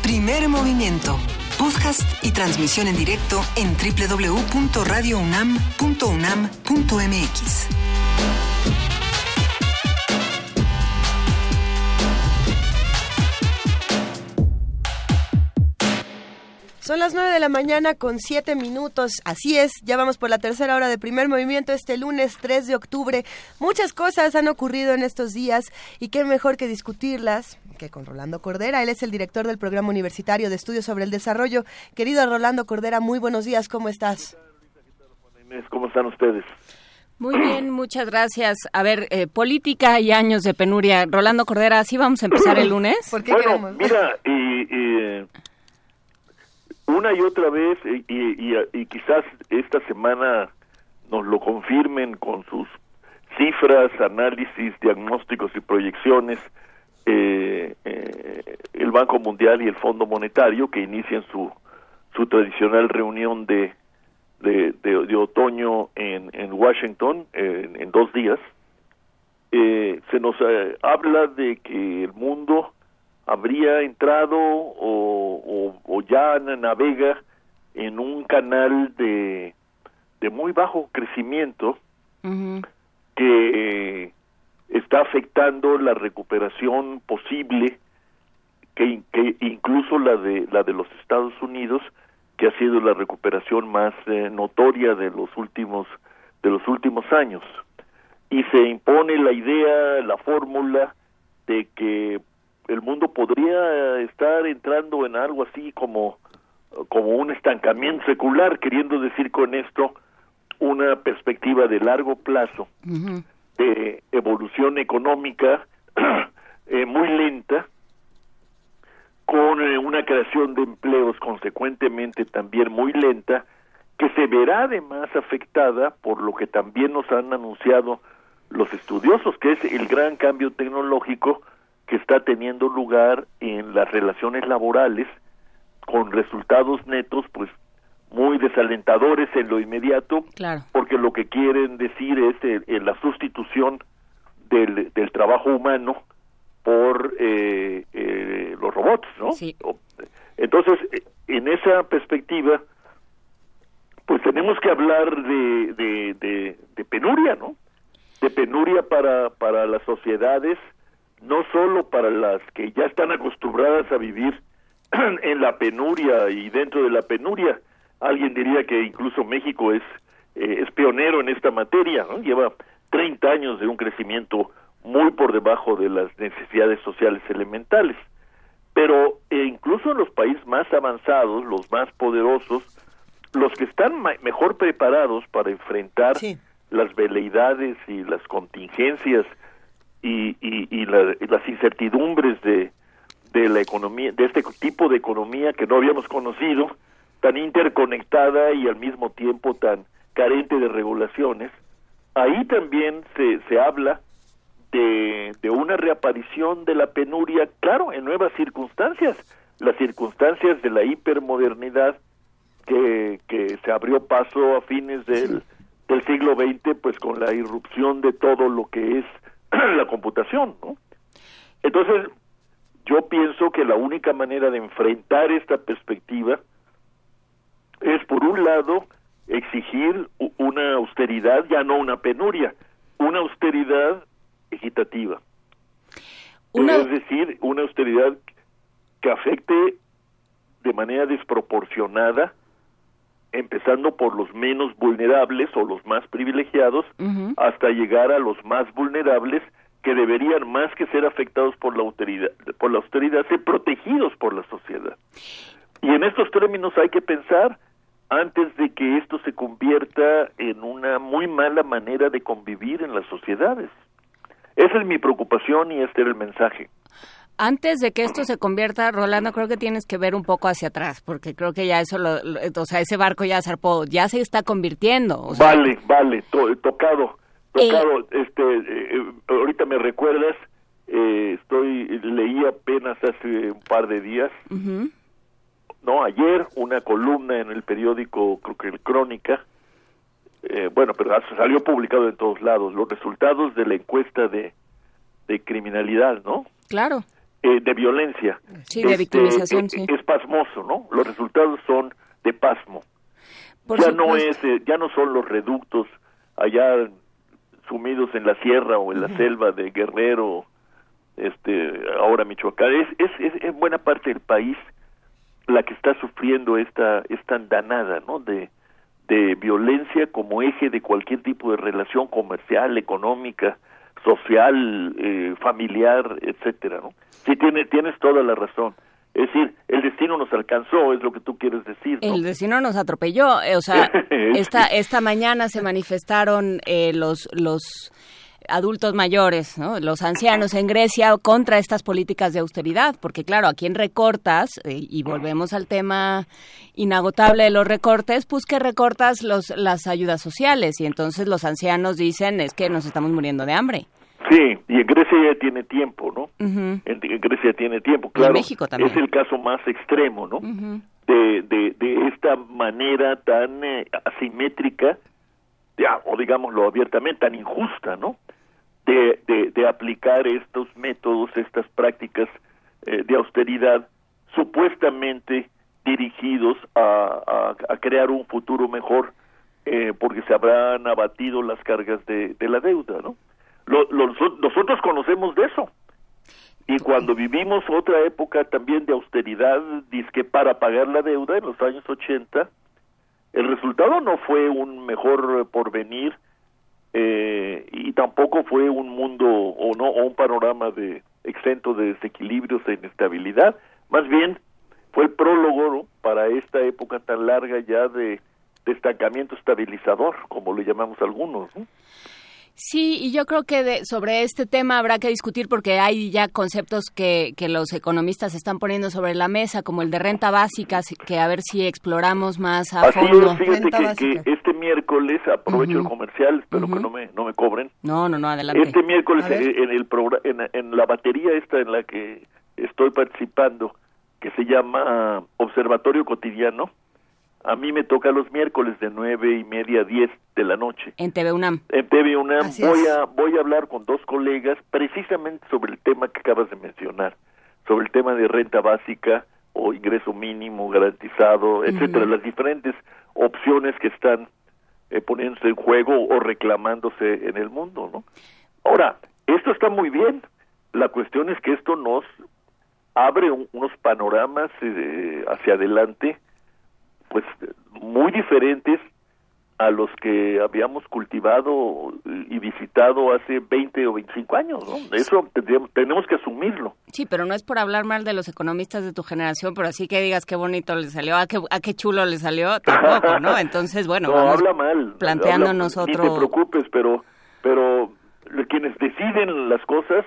Primer movimiento. Podcast y transmisión en directo en www.radiounam.unam.mx. Son las 9 de la mañana con 7 minutos. Así es, ya vamos por la tercera hora de primer movimiento este lunes 3 de octubre. Muchas cosas han ocurrido en estos días y qué mejor que discutirlas que con Rolando Cordera. Él es el director del Programa Universitario de Estudios sobre el Desarrollo. Querido Rolando Cordera, muy buenos días, ¿cómo estás? ¿Cómo están ustedes? Muy bien, muchas gracias. A ver, eh, política y años de penuria. Rolando Cordera, ¿así vamos a empezar el lunes? <laughs> ¿Por qué bueno, queremos? mira, y, y, una y otra vez, y, y, y quizás esta semana nos lo confirmen con sus cifras, análisis, diagnósticos y proyecciones, eh, eh, el Banco Mundial y el Fondo Monetario, que inician su, su tradicional reunión de, de, de, de otoño en, en Washington en, en dos días, eh, se nos eh, habla de que el mundo habría entrado o, o, o ya navega en un canal de, de muy bajo crecimiento que eh, está afectando la recuperación posible que, que incluso la de la de los Estados Unidos que ha sido la recuperación más eh, notoria de los últimos de los últimos años. Y se impone la idea la fórmula de que el mundo podría estar entrando en algo así como como un estancamiento secular queriendo decir con esto una perspectiva de largo plazo de evolución económica <clears throat> eh, muy lenta, con eh, una creación de empleos consecuentemente también muy lenta, que se verá además afectada por lo que también nos han anunciado los estudiosos, que es el gran cambio tecnológico que está teniendo lugar en las relaciones laborales, con resultados netos, pues muy desalentadores en lo inmediato, Claro. porque lo que quieren decir es eh, eh, la sustitución del, del trabajo humano por eh, eh, los robots, ¿no? O- Entonces, eh, en esa perspectiva, pues tenemos que hablar de, de, de, de penuria, ¿no? De penuria para, para las sociedades, no solo para las que ya están acostumbradas a vivir <clears throat> en la penuria y dentro de la penuria. Alguien diría que incluso México es, eh, es pionero en esta materia, ¿no? Lleva 30 años de un crecimiento muy por debajo de las necesidades sociales elementales. Pero eh, incluso en los países más avanzados, los más poderosos, los que están ma- mejor preparados para enfrentar las veleidades y las contingencias y, y, y la- y las incertidumbres de, de la economía, de este tipo de economía que no habíamos conocido, tan interconectada y al mismo tiempo tan carente de regulaciones, ahí también se, se habla de, de una reaparición de la penuria, claro, en nuevas circunstancias, las circunstancias de la hipermodernidad que, que se abrió paso a fines del, del siglo XX, pues con la irrupción de todo lo que es <clears throat> la computación, ¿no? Entonces, yo pienso que la única manera de enfrentar esta perspectiva es, por un lado, exigir una austeridad, ya no una penuria, una austeridad equitativa. Es decir, una austeridad que afecte de manera desproporcionada, empezando por los menos vulnerables o los más privilegiados, hasta llegar a los más vulnerables que deberían más que ser afectados por la austeridad, por la austeridad, ser protegidos por la sociedad. Y en estos términos hay que pensar antes de que esto se convierta en una muy mala manera de convivir en las sociedades. Esa es mi preocupación y este era el mensaje. Antes de que esto se convierta, Rolando, creo que tienes que ver un poco hacia atrás, porque creo que ya eso, lo, o sea, ese barco ya zarpó, ya se está convirtiendo. vale, vale, tocado, tocado. este, eh, ahorita me recuerdas, eh, estoy, leí apenas hace un par de días, no, ayer una columna en el periódico, creo que el Crónica, eh, bueno, pero salió publicado en todos lados, los resultados de la encuesta de, de criminalidad, ¿no? Claro. Eh, de violencia. Sí, de este, victimización, sí. Es pasmoso, ¿no? Los resultados son de pasmo. ya no es, eh, ya no son los reductos allá sumidos en la sierra o en la selva de Guerrero, este, ahora Michoacán. Es, es, es en buena parte del país la que está sufriendo esta, esta andanada, ¿no? De, de violencia como eje de cualquier tipo de relación comercial, económica, social, eh, familiar, etcétera, ¿no? Sí, tiene, tienes toda la razón. Es decir, el destino nos alcanzó, es lo que tú quieres decir. El destino nos atropelló. Eh, o sea, <laughs> esta, esta mañana se manifestaron eh, los, los adultos mayores, ¿no? los ancianos en Grecia contra estas políticas de austeridad, porque claro, a quién recortas, eh, y volvemos al tema inagotable de los recortes, pues que recortas los, las ayudas sociales, y entonces los ancianos dicen es que nos estamos muriendo de hambre. Sí, y en Grecia ya tiene tiempo, ¿no? en, Grecia tiene tiempo, claro. México también. Es el caso más extremo, ¿no? de, de, de, esta manera tan eh, asimétrica, ya, o digámoslo abiertamente, tan injusta, ¿no? De, de, aplicar estos métodos, estas prácticas eh, de austeridad supuestamente dirigidos a, a, crear un futuro mejor eh, porque se habrán abatido las cargas de, de la deuda, ¿no? nosotros conocemos de eso. Y cuando vivimos otra época también de austeridad, para pagar la deuda en los años 80, el resultado no fue un mejor porvenir eh, y tampoco fue un mundo o no o un panorama de exento de desequilibrios e inestabilidad más bien fue el prólogo para esta época tan larga ya de destacamiento estabilizador como le llamamos algunos ¿no? Sí, y yo creo que sobre este tema habrá que discutir porque hay ya conceptos que, que los economistas están poniendo sobre la mesa, como el de renta básica, que a ver si exploramos más a fondo. fíjate que, este miércoles, aprovecho el comercial, espero que no me, no me cobren. No, no, no, adelante. Este miércoles en, el en, en la batería esta en la que estoy participando, que se llama Observatorio Cotidiano, a mí me toca los miércoles de nueve y media a diez de la noche. En TV UNAM. En TV UNAM voy a, voy a hablar con dos colegas precisamente sobre el tema que acabas de mencionar, sobre el tema de renta básica o ingreso mínimo garantizado, etcétera, las diferentes opciones que están eh, poniéndose en juego o reclamándose en el mundo, ¿no? Ahora, esto está muy bien. La cuestión es que esto nos abre unos panoramas eh, hacia adelante pues muy diferentes a los que habíamos cultivado y visitado hace 20 o 25 años, ¿no? Eso tenemos que asumirlo. Sí, pero no es por hablar mal de los economistas de tu generación, pero así que digas qué bonito le salió, a qué, a qué chulo le salió, tampoco, ¿no? <laughs> Entonces, bueno, no, habla mal, planteándonos otro... Ni te preocupes, pero, pero quienes deciden las cosas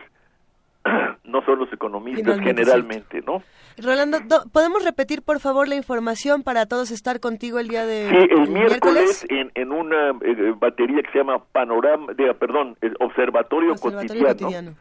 <clears throat> no son los economistas generalmente, ¿no? Rolando, ¿podemos repetir por favor la información para todos estar contigo el día de Sí, el, miércoles, En, en, una eh, batería que se llama Panorama, de, perdón, el Observatorio, cotidiano,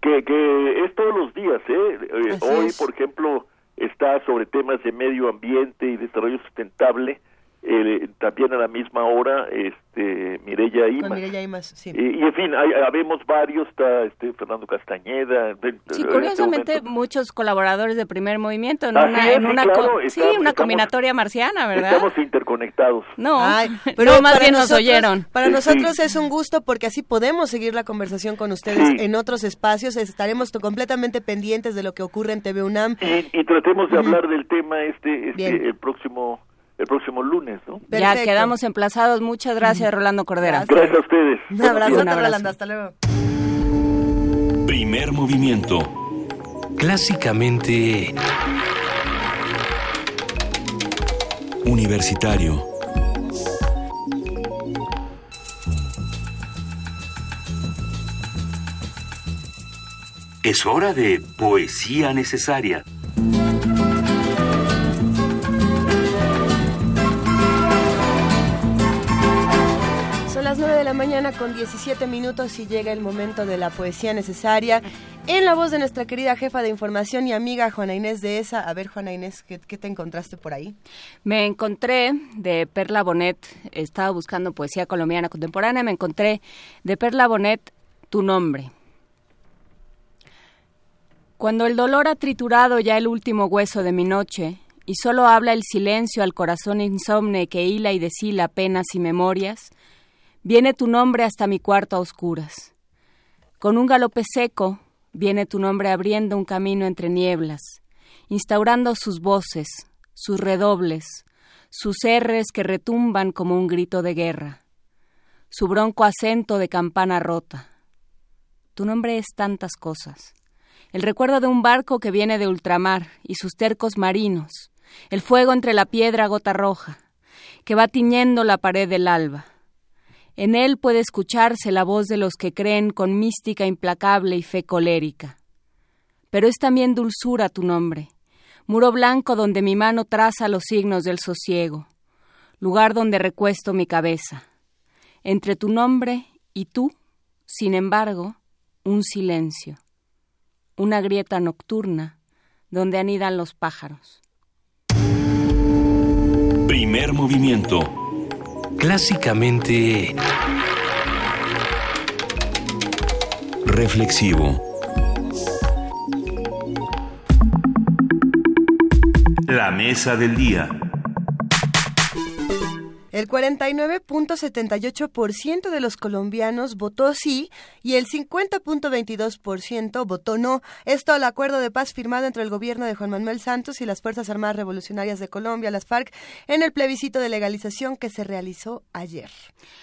Que, que es todos los días, ¿eh? eh hoy, por ejemplo, está sobre temas de medio ambiente y desarrollo sustentable eh, también a la misma hora este Mireya Imas. sí. y, en fin, hay, habemos varios, está este Fernando Castañeda. sí, curiosamente muchos colaboradores de Primer Movimiento en una, en una, sí, una combinatoria marciana, ¿verdad? Estamos interconectados. No, <laughs> pero más bien nos oyeron. Para nosotros es un gusto porque así podemos seguir la conversación con ustedes en otros espacios, estaremos completamente pendientes de lo que ocurre en TV UNAM. Y, tratemos de hablar del tema este, este el próximo el próximo lunes, ¿no? Ya quedamos emplazados. Muchas gracias, Rolando Cordera. Gracias, a ustedes. Un abrazo, Rolando. Hasta luego. Primer movimiento. Clásicamente... Universitario. Es hora de poesía necesaria. De la mañana con 17 minutos y llega el momento de la poesía necesaria en la voz de nuestra querida jefa de información y amiga Juana Inés de ESA. A ver, Juana Inés, ¿qué, te encontraste por ahí? Me encontré de Perla Bonet, estaba buscando poesía colombiana contemporánea, me encontré de Perla Bonet Tu nombre. Cuando el dolor ha triturado ya el último hueso de mi noche y solo habla el silencio al corazón insomne que hila y deshila penas y memorias, Viene tu nombre hasta mi cuarto a oscuras. Con un galope seco, viene tu nombre abriendo un camino entre nieblas, instaurando sus voces, sus redobles, sus erres que retumban como un grito de guerra, su bronco acento de campana rota. Tu nombre es tantas cosas. El recuerdo de un barco que viene de ultramar y sus tercos marinos, el fuego entre la piedra gota roja, que va tiñendo la pared del alba, en él puede escucharse la voz de los que creen con mística implacable y fe colérica. Pero es también dulzura tu nombre, muro blanco donde mi mano traza los signos del sosiego, lugar donde recuesto mi cabeza. Entre tu nombre y tú, sin embargo, un silencio, una grieta nocturna donde anidan los pájaros. Primer movimiento clásicamente reflexivo. La mesa del día. El 49.78% de los colombianos votó sí y el 50.22% votó no. Esto al acuerdo de paz firmado entre el gobierno de Juan Manuel Santos y las Fuerzas Armadas Revolucionarias de Colombia, las FARC, en el plebiscito de legalización que se realizó ayer.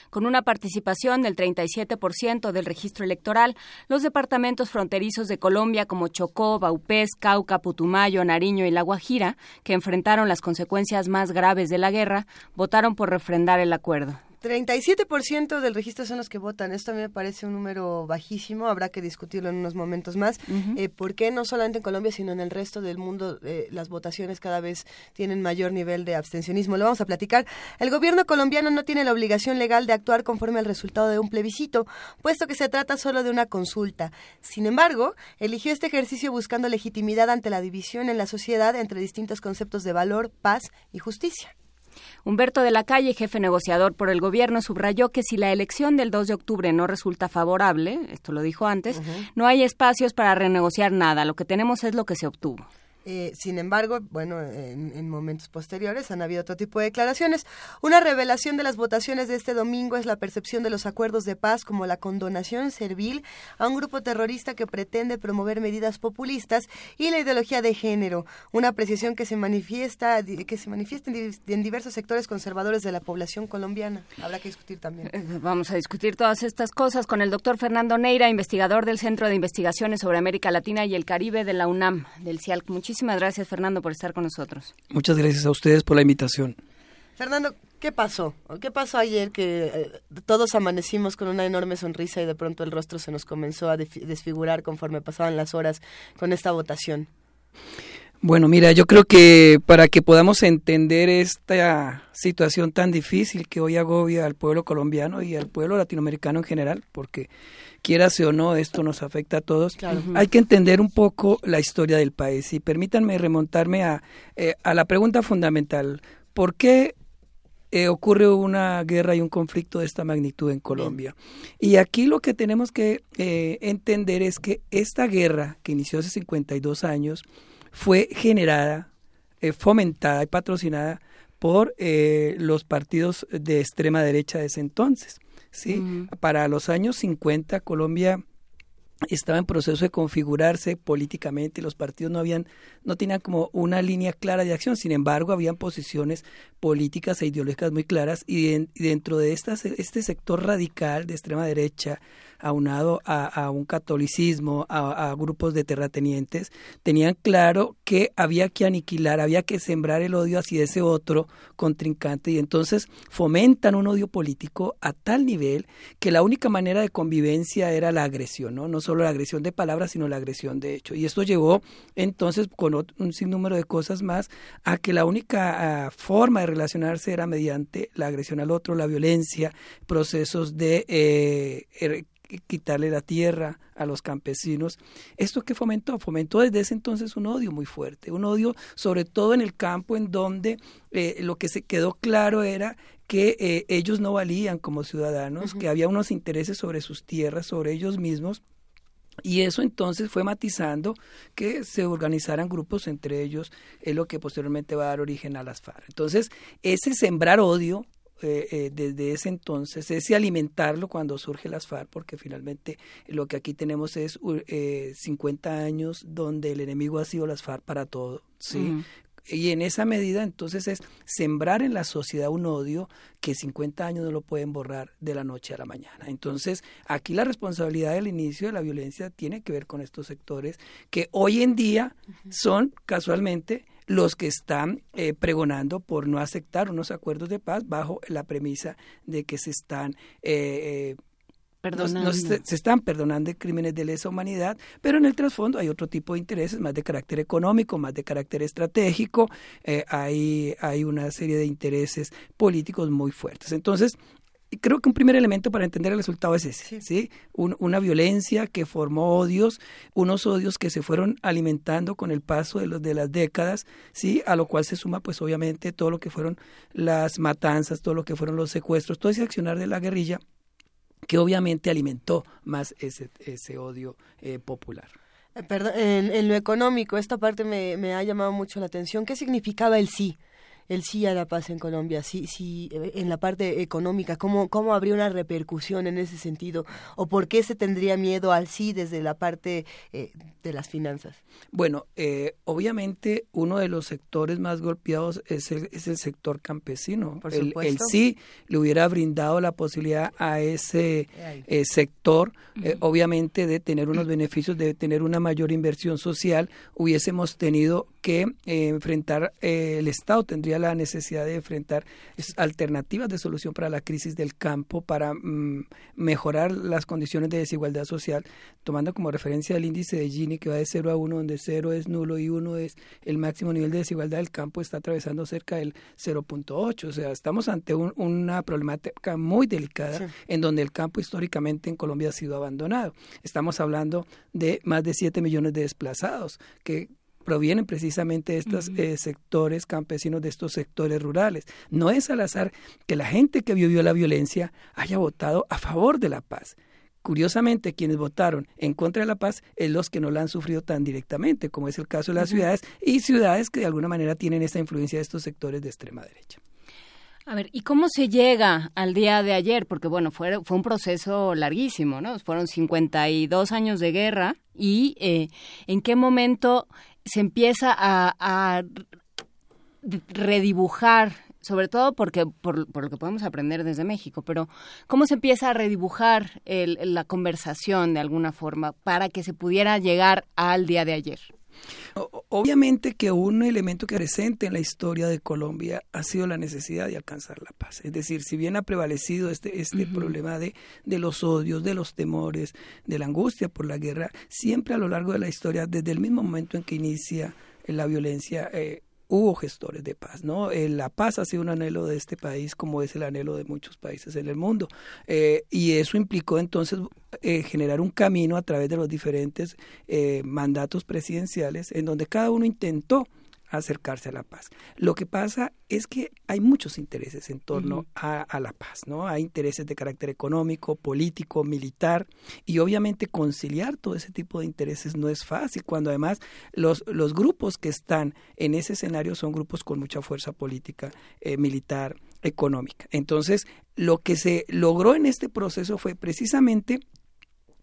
Con una participación del 37% del registro electoral, los departamentos fronterizos de Colombia como Chocó, Baupés, Cauca, Putumayo, Nariño y La Guajira, que enfrentaron las consecuencias más graves de la guerra, votaron por refrendar el acuerdo. 37% del registro son los que votan. Esto a mí me parece un número bajísimo. Habrá que discutirlo en unos momentos más. Eh, ¿Por qué no solamente en Colombia, sino en el resto del mundo eh, las votaciones cada vez tienen mayor nivel de abstencionismo? Lo vamos a platicar. El gobierno colombiano no tiene la obligación legal de actuar conforme al resultado de un plebiscito, puesto que se trata solo de una consulta. Sin embargo, eligió este ejercicio buscando legitimidad ante la división en la sociedad entre distintos conceptos de valor, paz y justicia. Humberto de la Calle, jefe negociador por el gobierno, subrayó que si la elección del 2 de octubre no resulta favorable, esto lo dijo antes, no hay espacios para renegociar nada, lo que tenemos es lo que se obtuvo. Eh, sin embargo, bueno, en, momentos posteriores han habido otro tipo de declaraciones. Una revelación de las votaciones de este domingo es la percepción de los acuerdos de paz como la condonación servil a un grupo terrorista que pretende promover medidas populistas y la ideología de género, una apreciación que se manifiesta que se manifiesta en, diversos sectores conservadores de la población colombiana. Habrá que discutir también. Eh, vamos a discutir todas estas cosas con el doctor Fernando Neira, investigador del Centro de Investigaciones sobre América Latina y el Caribe de la UNAM, del CIALC. Muchísimas gracias, Fernando, por estar con nosotros. Muchas gracias a ustedes por la invitación. Fernando, ¿qué pasó? ¿Qué pasó ayer que eh, todos amanecimos con una enorme sonrisa y de pronto el rostro se nos comenzó a desfigurar conforme pasaban las horas con esta votación? Bueno, mira, yo creo que para que podamos entender esta situación tan difícil que hoy agobia al pueblo colombiano y al pueblo latinoamericano en general, porque quieras o no, esto nos afecta a todos. Hay que entender un poco la historia del país y permítanme remontarme a, eh, a la pregunta fundamental. ¿Por qué eh, ocurre una guerra y un conflicto de esta magnitud en Colombia. Y aquí lo que tenemos que eh, entender es que esta guerra, que inició hace 52 años, fue generada, eh, fomentada y patrocinada por los partidos de extrema derecha de ese entonces. ¿sí? Para los años 50, Colombia estaba en proceso de configurarse políticamente, los partidos no habían, no tenían como una línea clara de acción, sin embargo, habían posiciones políticas e ideológicas muy claras y, dentro de este sector radical de extrema derecha, aunado a, un catolicismo, a, grupos de terratenientes, tenían claro que había que aniquilar, había que sembrar el odio hacia ese otro contrincante y entonces fomentan un odio político a tal nivel que la única manera de convivencia era la agresión, no, no solo la agresión de palabras, sino la agresión de hecho. Y esto llevó entonces con un sinnúmero de cosas más a que la única ah, forma de relacionarse era mediante la agresión al otro, la violencia, procesos de eh, er, quitarle la tierra a los campesinos. ¿Esto qué fomentó? Fomentó desde ese entonces un odio muy fuerte, un odio sobre todo en el campo en donde eh, lo que se quedó claro era que eh, ellos no valían como ciudadanos, que había unos intereses sobre sus tierras, sobre ellos mismos. Y eso entonces fue matizando que se organizaran grupos, entre ellos es lo que posteriormente va a dar origen a las FARC. Entonces, ese sembrar odio eh, eh, desde ese entonces, ese alimentarlo cuando surge las FARC, porque finalmente lo que aquí tenemos es eh, 50 años donde el enemigo ha sido las FARC para todo, ¿sí? Y en esa medida entonces es sembrar en la sociedad un odio que 50 años no lo pueden borrar de la noche a la mañana. Entonces aquí la responsabilidad del inicio de la violencia tiene que ver con estos sectores que hoy en día son casualmente los que están eh, pregonando por no aceptar unos acuerdos de paz bajo la premisa de que se están eh, eh se, están perdonando crímenes de lesa humanidad, pero en el trasfondo hay otro tipo de intereses, más de carácter económico, más de carácter estratégico, eh, hay, hay una serie de intereses políticos muy fuertes. Entonces, creo que un primer elemento para entender el resultado es ese, ¿sí? una violencia que formó odios, unos odios que se fueron alimentando con el paso de, los, de las décadas, ¿sí? A lo cual se suma, pues obviamente, todo lo que fueron las matanzas, todo lo que fueron los secuestros, todo ese accionar de la guerrilla que obviamente alimentó más ese, ese odio eh, popular. Eh, perdón, en, en, lo económico, esta parte me, me ha llamado mucho la atención. ¿Qué significaba el sí? El sí a la paz en Colombia, sí, sí, eh, en la parte económica, ¿cómo, cómo habría una repercusión en ese sentido? ¿O por qué se tendría miedo al sí desde la parte eh, de las finanzas? Bueno, eh, obviamente uno de los sectores más golpeados es el, es el sector campesino. Por el, el, sí le hubiera brindado la posibilidad a ese sector, obviamente, de tener unos beneficios, de tener una mayor inversión social, hubiésemos tenido que enfrentar, el Estado tendría la necesidad de enfrentar alternativas de solución para la crisis del campo, para mm, mejorar las condiciones de desigualdad social, tomando como referencia el índice de Gini que va de 0 a 1, donde 0 es nulo y 1 es el máximo nivel de desigualdad del campo, está atravesando cerca del 0.8. O sea, estamos ante una problemática muy delicada en donde el campo históricamente en Colombia ha sido abandonado. Estamos hablando de más de 7 millones de desplazados que provienen precisamente de estos eh, sectores campesinos, de estos sectores rurales. No es al azar que la gente que vivió la violencia haya votado a favor de la paz. Curiosamente, quienes votaron en contra de la paz es los que no la han sufrido tan directamente, como es el caso de las ciudades y ciudades que de alguna manera tienen esta influencia de estos sectores de extrema derecha. A ver, ¿y cómo se llega al día de ayer? Porque, bueno, fue, fue un proceso larguísimo, ¿no? Fueron 52 años de guerra y eh, en qué momento se empieza a, redibujar sobre todo porque por, lo que podemos aprender desde México, pero cómo se empieza a redibujar la conversación de alguna forma para que se pudiera llegar al día de ayer. Obviamente que un elemento que presente en la historia de Colombia ha sido la necesidad de alcanzar la paz. Es decir, si bien ha prevalecido este, este problema de, de los odios, de los temores, de la angustia por la guerra, siempre a lo largo de la historia, desde el mismo momento en que inicia la violencia, eh, hubo gestores de paz, ¿no? Eh, la paz ha sido un anhelo de este país como es el anhelo de muchos países en el mundo. Eh, y eso implicó entonces eh, generar un camino a través de los diferentes mandatos presidenciales en donde cada uno intentó acercarse a la paz. Lo que pasa es que hay muchos intereses en torno a, a, la paz, ¿no? Hay intereses de carácter económico, político, militar, y obviamente conciliar todo ese tipo de intereses no es fácil, cuando además los, los grupos que están en ese escenario son grupos con mucha fuerza política, eh, militar, económica. Entonces, lo que se logró en este proceso fue precisamente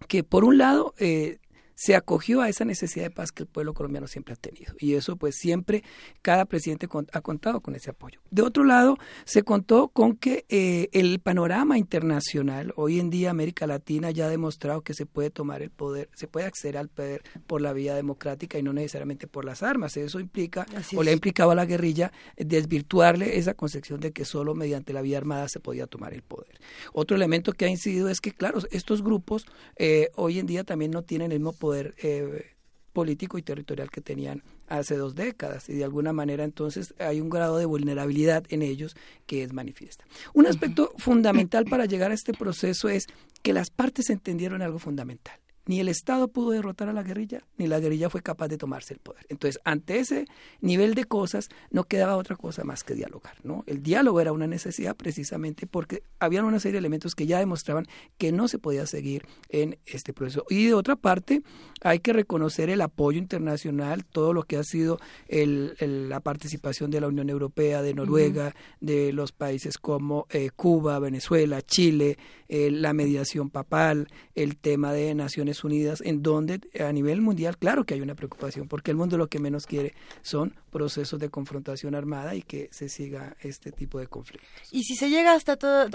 que, por un lado, eh, se acogió a esa necesidad de paz que el pueblo colombiano siempre ha tenido. Y eso pues siempre cada presidente ha contado con ese apoyo. De otro lado, se contó con que eh, el panorama internacional, hoy en día América Latina ya ha demostrado que se puede tomar el poder, se puede acceder al poder por la vía democrática y no necesariamente por las armas. Eso implica, o le ha implicado a la guerrilla, desvirtuarle esa concepción de que solo mediante la vía armada se podía tomar el poder. Otro elemento que ha incidido es que, claro, estos grupos eh, hoy en día también no tienen el mismo poder poder eh, político y territorial que tenían hace dos décadas. Y de alguna manera entonces hay un grado de vulnerabilidad en ellos que es manifiesta. Un aspecto fundamental para llegar a este proceso es que las partes entendieron algo fundamental ni el Estado pudo derrotar a la guerrilla, ni la guerrilla fue capaz de tomarse el poder. Entonces, ante ese nivel de cosas, no quedaba otra cosa más que dialogar. ¿no? El diálogo era una necesidad precisamente porque había una serie de elementos que ya demostraban que no se podía seguir en este proceso. Y de otra parte, hay que reconocer el apoyo internacional, todo lo que ha sido la participación de la Unión Europea, de Noruega, de los países como eh, Cuba, Venezuela, Chile, eh, la mediación papal, el tema de Naciones Unidas, en donde a nivel mundial, claro que hay una preocupación, porque el mundo lo que menos quiere son procesos de confrontación armada y que se siga este tipo de conflictos. Y si se llega hasta todo,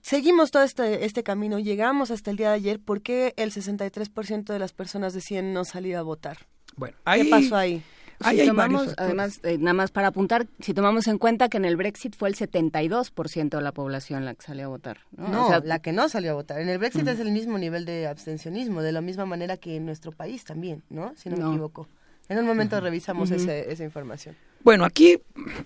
seguimos todo este, este camino, llegamos hasta el día de ayer, ¿por qué el 63% de las personas deciden no salir a votar? Bueno, ¿qué pasó ahí? Además, eh, nada más para apuntar, si tomamos en cuenta que en el Brexit fue el 72% de la población la que salió a votar. No, la que no salió a votar. En el Brexit es el mismo nivel de abstencionismo, de la misma manera que en nuestro país también, ¿no? Si no, me equivoco. En un momento revisamos esa información. Bueno, aquí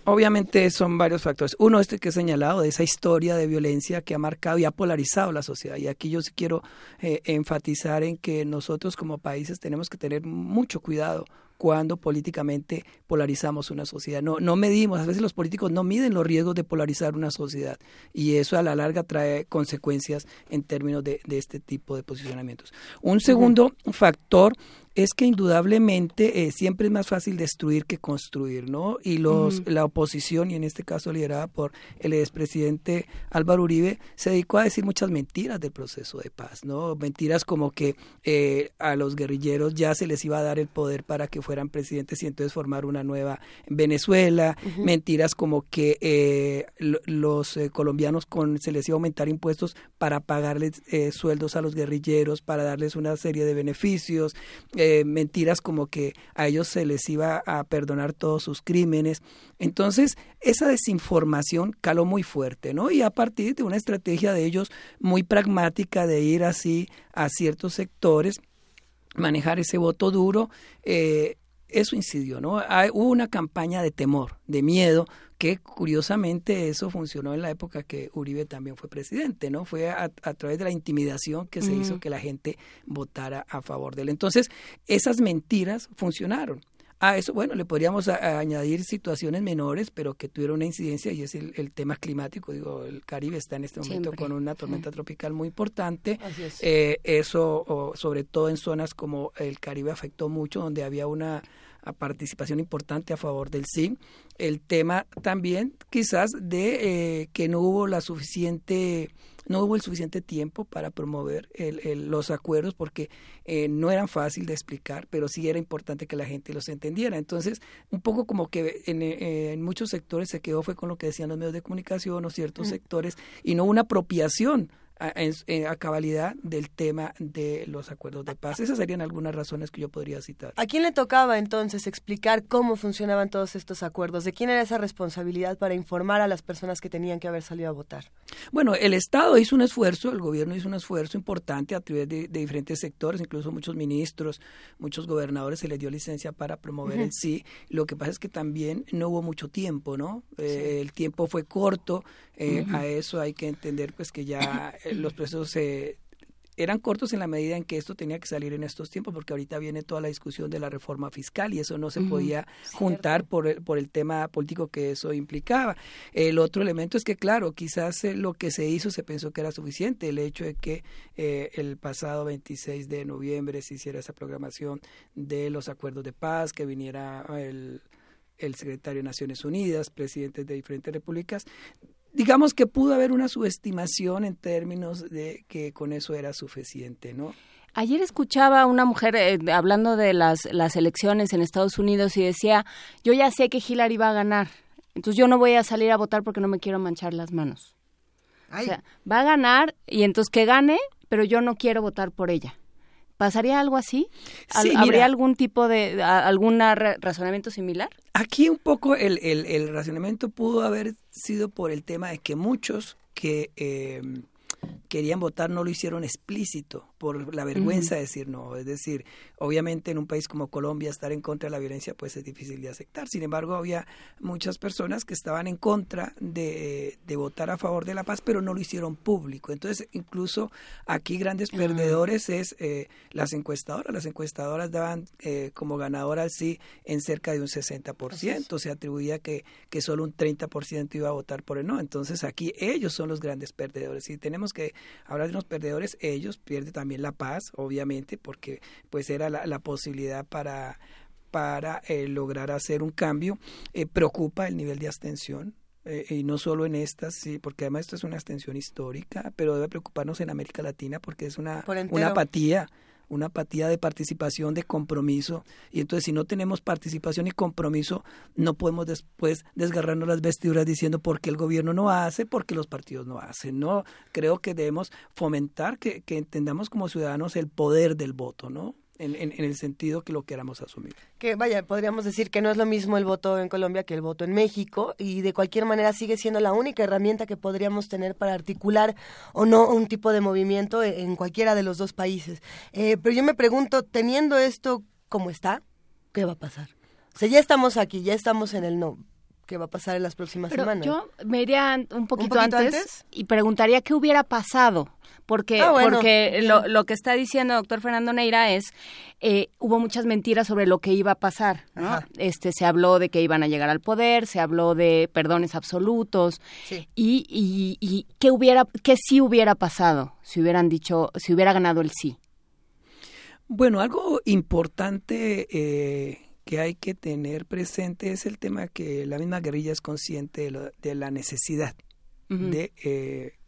obviamente son varios factores. Uno, este que he señalado, de esa historia de violencia que ha marcado y ha polarizado la sociedad. Y aquí yo sí quiero eh, enfatizar en que nosotros como países tenemos que tener mucho cuidado cuando políticamente polarizamos una sociedad. No, no medimos, a veces los políticos no miden los riesgos de polarizar una sociedad y eso a la larga trae consecuencias en términos de, de este tipo de posicionamientos. Un segundo factor es que indudablemente eh, siempre es más fácil destruir que construir, ¿no? Y los, la oposición, y en este caso liderada por el expresidente Álvaro Uribe, se dedicó a decir muchas mentiras del proceso de paz, ¿no? Mentiras como que eh, a los guerrilleros ya se les iba a dar el poder para que fueran presidentes y entonces formar una nueva Venezuela, mentiras como que eh, los colombianos con, se les iba a aumentar impuestos para pagarles sueldos a los guerrilleros, para darles una serie de beneficios, eh, mentiras como que a ellos se les iba a perdonar todos sus crímenes. Entonces, esa desinformación caló muy fuerte, ¿no? Y a partir de una estrategia de ellos muy pragmática de ir así a ciertos sectores, manejar ese voto duro, eh, eso incidió, ¿no? hubo una campaña de temor, de miedo, que curiosamente eso funcionó en la época que Uribe también fue presidente, ¿no? Fue a, través de la intimidación que se hizo que la gente votara a favor de él. Entonces, esas mentiras funcionaron. A eso, bueno, le podríamos añadir situaciones menores, pero que tuvieron una incidencia y es el, tema climático. Digo, el Caribe está en este momento con una tormenta tropical muy importante. Eh, eso, sobre todo en zonas como el Caribe, afectó mucho, donde había una participación importante a favor del sí el tema también quizás de eh, que no hubo la suficiente no hubo el suficiente tiempo para promover los acuerdos porque eh, no eran fácil de explicar, pero sí era importante que la gente los entendiera. Entonces, un poco como que en, eh, en muchos sectores se quedó fue con lo que decían los medios de comunicación o ciertos sectores y no una apropiación a, cabalidad del tema de los acuerdos de paz. Esas serían algunas razones que yo podría citar. ¿A quién le tocaba entonces explicar cómo funcionaban todos estos acuerdos? ¿De quién era esa responsabilidad para informar a las personas que tenían que haber salido a votar? Bueno, el Estado hizo un esfuerzo, el gobierno hizo un esfuerzo importante a través de, diferentes sectores, incluso muchos ministros, muchos gobernadores se les dio licencia para promover el sí. Lo que pasa es que también no hubo mucho tiempo, ¿no? Eh, el tiempo fue corto, eh, a eso hay que entender pues que ya <coughs> los procesos se eran cortos en la medida en que esto tenía que salir en estos tiempos, porque ahorita viene toda la discusión de la reforma fiscal y eso no se podía juntar por el, por el tema político que eso implicaba. El otro elemento es que, claro, quizás eh, lo que se hizo se pensó que era suficiente, el hecho de que eh, el pasado 26 de noviembre se hiciera esa programación de los acuerdos de paz, que viniera el el secretario de Naciones Unidas, presidentes de diferentes repúblicas, digamos que pudo haber una subestimación en términos de que con eso era suficiente, ¿no? Ayer escuchaba a una mujer eh, hablando de las, las elecciones en Estados Unidos y decía, yo ya sé que Hillary va a ganar, entonces yo no voy a salir a votar porque no me quiero manchar las manos. O sea, va a ganar y entonces que gane, pero yo no quiero votar por ella. ¿Pasaría algo así? ¿Habría algún tipo de, algún razonamiento similar? Aquí un poco el, el, el, razonamiento pudo haber sido por el tema de que muchos que eh, querían votar no lo hicieron explícito por la vergüenza de decir no. Es decir, obviamente en un país como Colombia estar en contra de la violencia pues es difícil de aceptar. Sin embargo, había muchas personas que estaban en contra de, de votar a favor de la paz, pero no lo hicieron público. Entonces, incluso aquí grandes perdedores es eh, las encuestadoras. Las encuestadoras daban eh, como ganadora sí en cerca de un 60%. Se atribuía que, que solo un 30% iba a votar por el no. Entonces, aquí ellos son los grandes perdedores. Y tenemos que hablar de los perdedores, ellos pierden también la paz, obviamente, porque pues era la, posibilidad para para eh, lograr hacer un cambio. Eh, preocupa el nivel de abstención, eh, y no solo en estas, sí, porque además esto es una abstención histórica, pero debe preocuparnos en América Latina porque es una, una apatía una apatía de participación, de compromiso. Y entonces si no tenemos participación y compromiso, no podemos después desgarrarnos las vestiduras diciendo por qué el gobierno no hace, por qué los partidos no hacen. No, creo que debemos fomentar que, que entendamos como ciudadanos el poder del voto, ¿no? En, el sentido que lo queramos asumir. Que vaya, podríamos decir que no es lo mismo el voto en Colombia que el voto en México y de cualquier manera sigue siendo la única herramienta que podríamos tener para articular o no un tipo de movimiento en cualquiera de los dos países. Eh, pero yo me pregunto, teniendo esto como está, ¿qué va a pasar? O sea, ya estamos aquí, ya estamos en el no qué va a pasar en las próximas semanas. Yo me iría un poquito, antes, y preguntaría qué hubiera pasado. Porque, ah, porque lo, lo, que está diciendo el doctor Fernando Neira es, eh, hubo muchas mentiras sobre lo que iba a pasar. Este, se habló de que iban a llegar al poder, se habló de perdones absolutos. Y, y, y qué hubiera, qué sí hubiera pasado si hubieran dicho, si hubiera ganado el sí. Bueno, algo importante eh, que hay que tener presente es el tema que la misma guerrilla es consciente de, la necesidad de eh,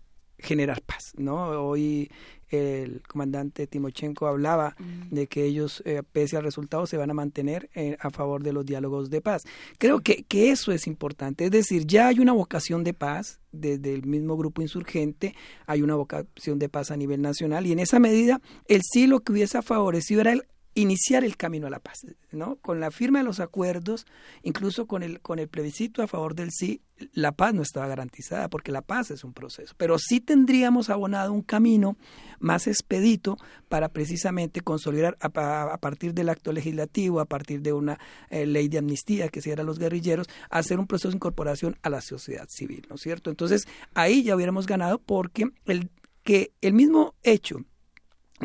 generar paz, ¿no? Hoy el comandante Timochenko hablaba de que ellos, eh, pese al resultado, se van a mantener eh, a favor de los diálogos de paz. Creo que, que eso es importante, es decir, ya hay una vocación de paz desde el mismo grupo insurgente, hay una vocación de paz a nivel nacional y en esa medida el sí lo que hubiese favorecido era el iniciar el camino a la paz, ¿no? Con la firma de los acuerdos, incluso con el con el plebiscito a favor del sí, la paz no estaba garantizada porque la paz es un proceso, pero sí tendríamos abonado un camino más expedito para precisamente consolidar a, partir del acto legislativo, a partir de una eh, ley de amnistía que se a los guerrilleros, hacer un proceso de incorporación a la sociedad civil, ¿no es cierto? Entonces, ahí ya hubiéramos ganado porque el que el mismo hecho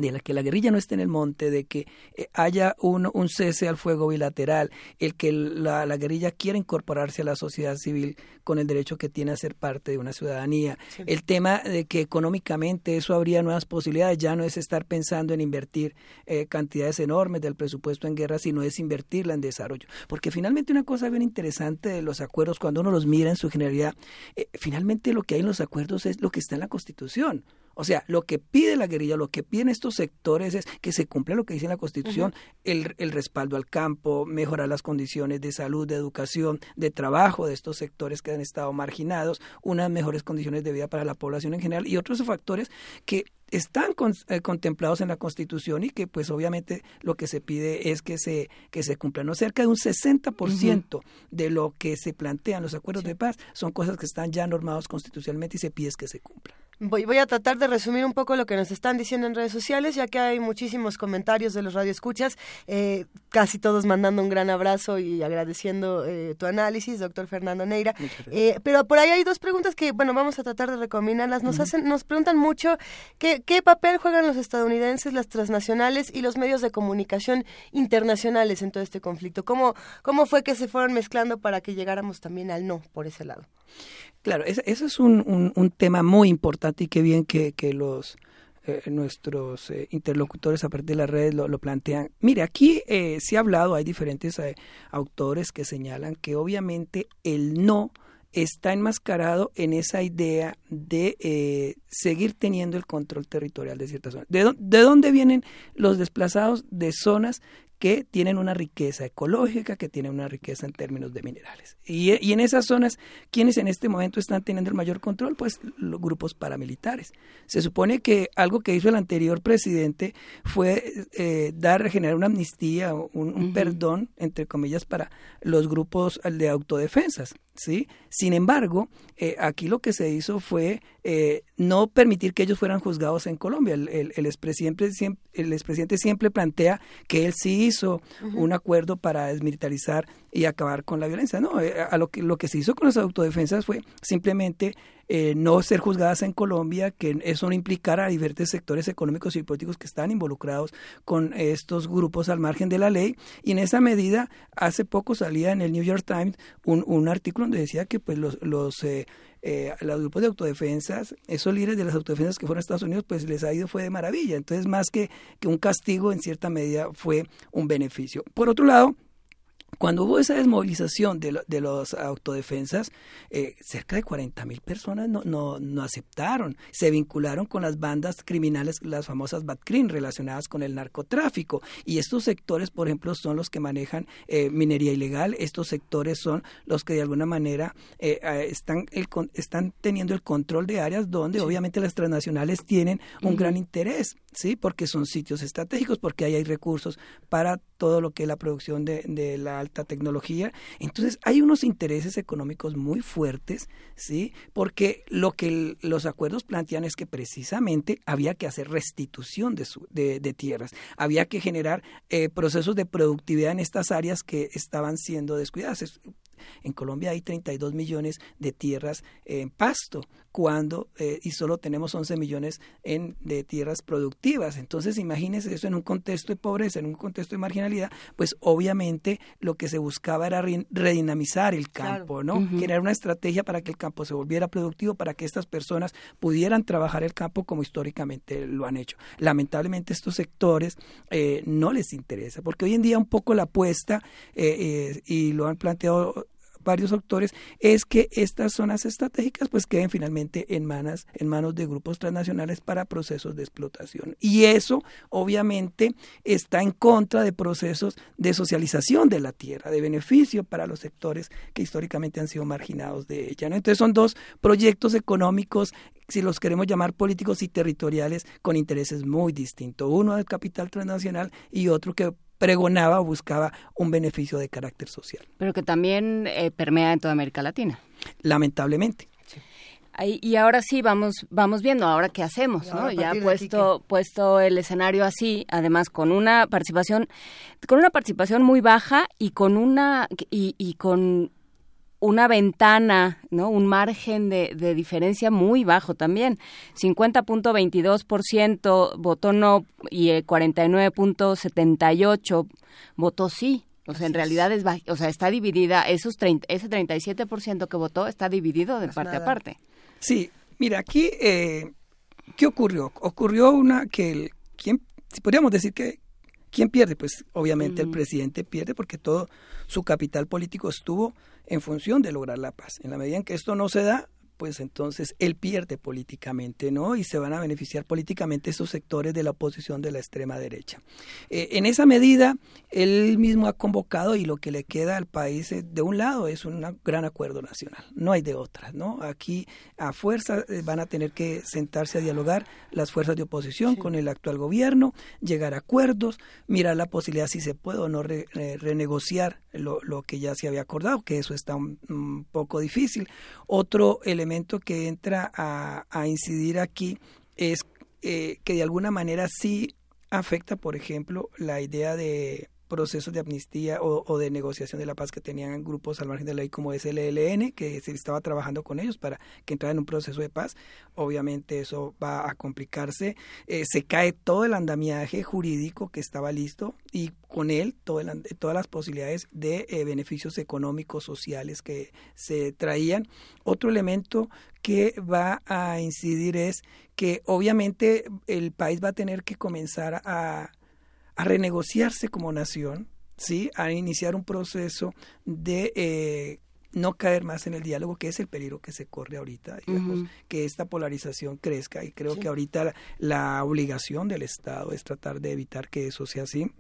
de la que la guerrilla no esté en el monte, de que eh, haya un, un, cese al fuego bilateral, el que la, la, guerrilla quiera incorporarse a la sociedad civil con el derecho que tiene a ser parte de una ciudadanía, el tema de que económicamente eso habría nuevas posibilidades, ya no es estar pensando en invertir eh, cantidades enormes del presupuesto en guerra, sino es invertirla en desarrollo. Porque finalmente una cosa bien interesante de los acuerdos, cuando uno los mira en su generalidad, eh, finalmente lo que hay en los acuerdos es lo que está en la Constitución. O sea, lo que pide la guerrilla, lo que piden estos sectores es que se cumpla lo que dice la Constitución, el, el, respaldo al campo, mejorar las condiciones de salud, de educación, de trabajo de estos sectores que han estado marginados, unas mejores condiciones de vida para la población en general y otros factores que están eh, contemplados en la Constitución y que pues obviamente lo que se pide es que se que se cumplan. No cerca de un 60% de lo que se plantea en los acuerdos de paz son cosas que están ya normados constitucionalmente y se pide que se cumplan. Voy, voy a tratar de resumir un poco lo que nos están diciendo en redes sociales, ya que hay muchísimos comentarios de los radioescuchas, eh, casi todos mandando un gran abrazo y agradeciendo eh, tu análisis, doctor Fernando Neira. Eh, pero por ahí hay dos preguntas que, bueno, vamos a tratar de recombinarlas. Nos, hacen, nos preguntan mucho qué, papel juegan los estadounidenses, las transnacionales y los medios de comunicación internacionales en todo este conflicto. ¿Cómo, cómo fue que se fueron mezclando para que llegáramos también al no por ese lado? Claro, ese, es un, un, tema muy importante y qué bien que, que los eh, nuestros eh, interlocutores a partir de las redes lo, plantean. Mire, aquí eh, se ha hablado, hay diferentes autores que señalan que obviamente el no está enmascarado en esa idea de seguir teniendo el control territorial de ciertas zonas. ¿De, ¿De, dónde vienen los desplazados de zonas que tienen una riqueza ecológica, que tienen una riqueza en términos de minerales. Y, y, en esas zonas, ¿quiénes en este momento están teniendo el mayor control? Pues los grupos paramilitares. Se supone que algo que hizo el anterior presidente fue eh, dar, generar una amnistía, un, un perdón, entre comillas, para los grupos de autodefensas. ¿sí? Sin embargo, eh, aquí lo que se hizo fue eh, no permitir que ellos fueran juzgados en Colombia. El, el, el, expresidente, el expresidente siempre plantea que él sí hizo un acuerdo para desmilitarizar y acabar con la violencia. No, eh, a lo que, lo que se hizo con las autodefensas fue simplemente eh, no ser juzgadas en Colombia, que eso no implicara a diferentes sectores económicos y políticos que están involucrados con estos grupos al margen de la ley. Y en esa medida, hace poco salía en el New York Times un, un artículo donde decía que pues los, los eh, eh, los grupos de autodefensas, esos líderes de las autodefensas que fueron a Estados Unidos, pues les ha ido fue de maravilla. Entonces, más que, que un castigo, en cierta medida fue un beneficio. Por otro lado, cuando hubo esa desmovilización de, de los autodefensas, eh, cerca de 40 mil personas no, no, no, aceptaron, se vincularon con las bandas criminales, las famosas Batcrin, relacionadas con el narcotráfico. Y estos sectores, por ejemplo, son los que manejan eh, minería ilegal, estos sectores son los que de alguna manera eh, están, el, están teniendo el control de áreas donde obviamente las transnacionales tienen un gran interés, ¿sí? porque son sitios estratégicos, porque ahí hay recursos para todo lo que es la producción de, de la alta tecnología. Entonces hay unos intereses económicos muy fuertes, ¿sí? Porque lo que los acuerdos plantean es que precisamente había que hacer restitución de, su, de, tierras, había que generar eh, procesos de productividad en estas áreas que estaban siendo descuidadas. En Colombia hay 32 millones de tierras en pasto, cuando eh, y solo tenemos 11 millones en, de tierras productivas. Entonces, imagínense eso en un contexto de pobreza, en un contexto de marginalidad, pues obviamente lo que se buscaba era redinamizar el campo, ¿no? Generar una estrategia para que el campo se volviera productivo, para que estas personas pudieran trabajar el campo como históricamente lo han hecho. Lamentablemente estos sectores eh, no les interesa, porque hoy en día un poco la apuesta, eh, y lo han planteado varios autores es que estas zonas estratégicas pues queden finalmente en manos, en manos de grupos transnacionales para procesos de explotación. Y eso obviamente está en contra de procesos de socialización de la tierra, de beneficio para los sectores que históricamente han sido marginados de ella. Entonces son dos proyectos económicos si los queremos llamar políticos y territoriales, con intereses muy distintos. Uno del capital transnacional y otro que pregonaba o buscaba un beneficio de carácter social. Pero que también eh, permea en toda América Latina. Lamentablemente. Y ahora sí vamos vamos viendo ahora qué hacemos, ¿no? Ya puesto puesto el escenario así, además con una participación con una participación muy baja y con una y, y con una ventana, ¿no? Un margen de, de diferencia muy bajo también. 50.22% votó no y 49.78 votó sí. O sea, en realidad es, o sea, está dividida, esos 30, ese 37% que votó está dividido de parte a parte. Sí, mira, aquí, eh, ¿qué ocurrió? Ocurrió una que, el, ¿quién, si podríamos decir que, ¿quién pierde? Pues obviamente el presidente pierde porque todo su capital político estuvo en función de lograr la paz. En la medida en que esto no se da, pues entonces él pierde políticamente, ¿no? Y se van a beneficiar políticamente esos sectores de la oposición de la extrema derecha. Eh, en esa medida, él mismo ha convocado y lo que le queda al país eh, de un lado es un gran acuerdo nacional, no hay de otra, ¿no? Aquí a fuerza eh, van a tener que sentarse a dialogar las fuerzas de oposición con el actual gobierno, llegar a acuerdos, mirar la posibilidad si se puede o no renegociar lo, lo que ya se había acordado, que eso está un, poco difícil. Otro elemento que entra a, a incidir aquí es eh, que de alguna manera sí afecta, por ejemplo, la idea de procesos de amnistía o, de negociación de la paz que tenían grupos al margen de la ley como el ELN, que se estaba trabajando con ellos para que entraran en un proceso de paz. Obviamente eso va a complicarse. Eh, se cae todo el andamiaje jurídico que estaba listo y con él todo todas las posibilidades de eh, beneficios económicos, sociales que se traían. Otro elemento que va a incidir es que obviamente el país va a tener que comenzar a a renegociarse como nación, ¿sí? a iniciar un proceso de eh, no caer más en el diálogo, que es el peligro que se corre ahorita, digamos, que esta polarización crezca y creo que ahorita la obligación del Estado es tratar de evitar que eso sea así.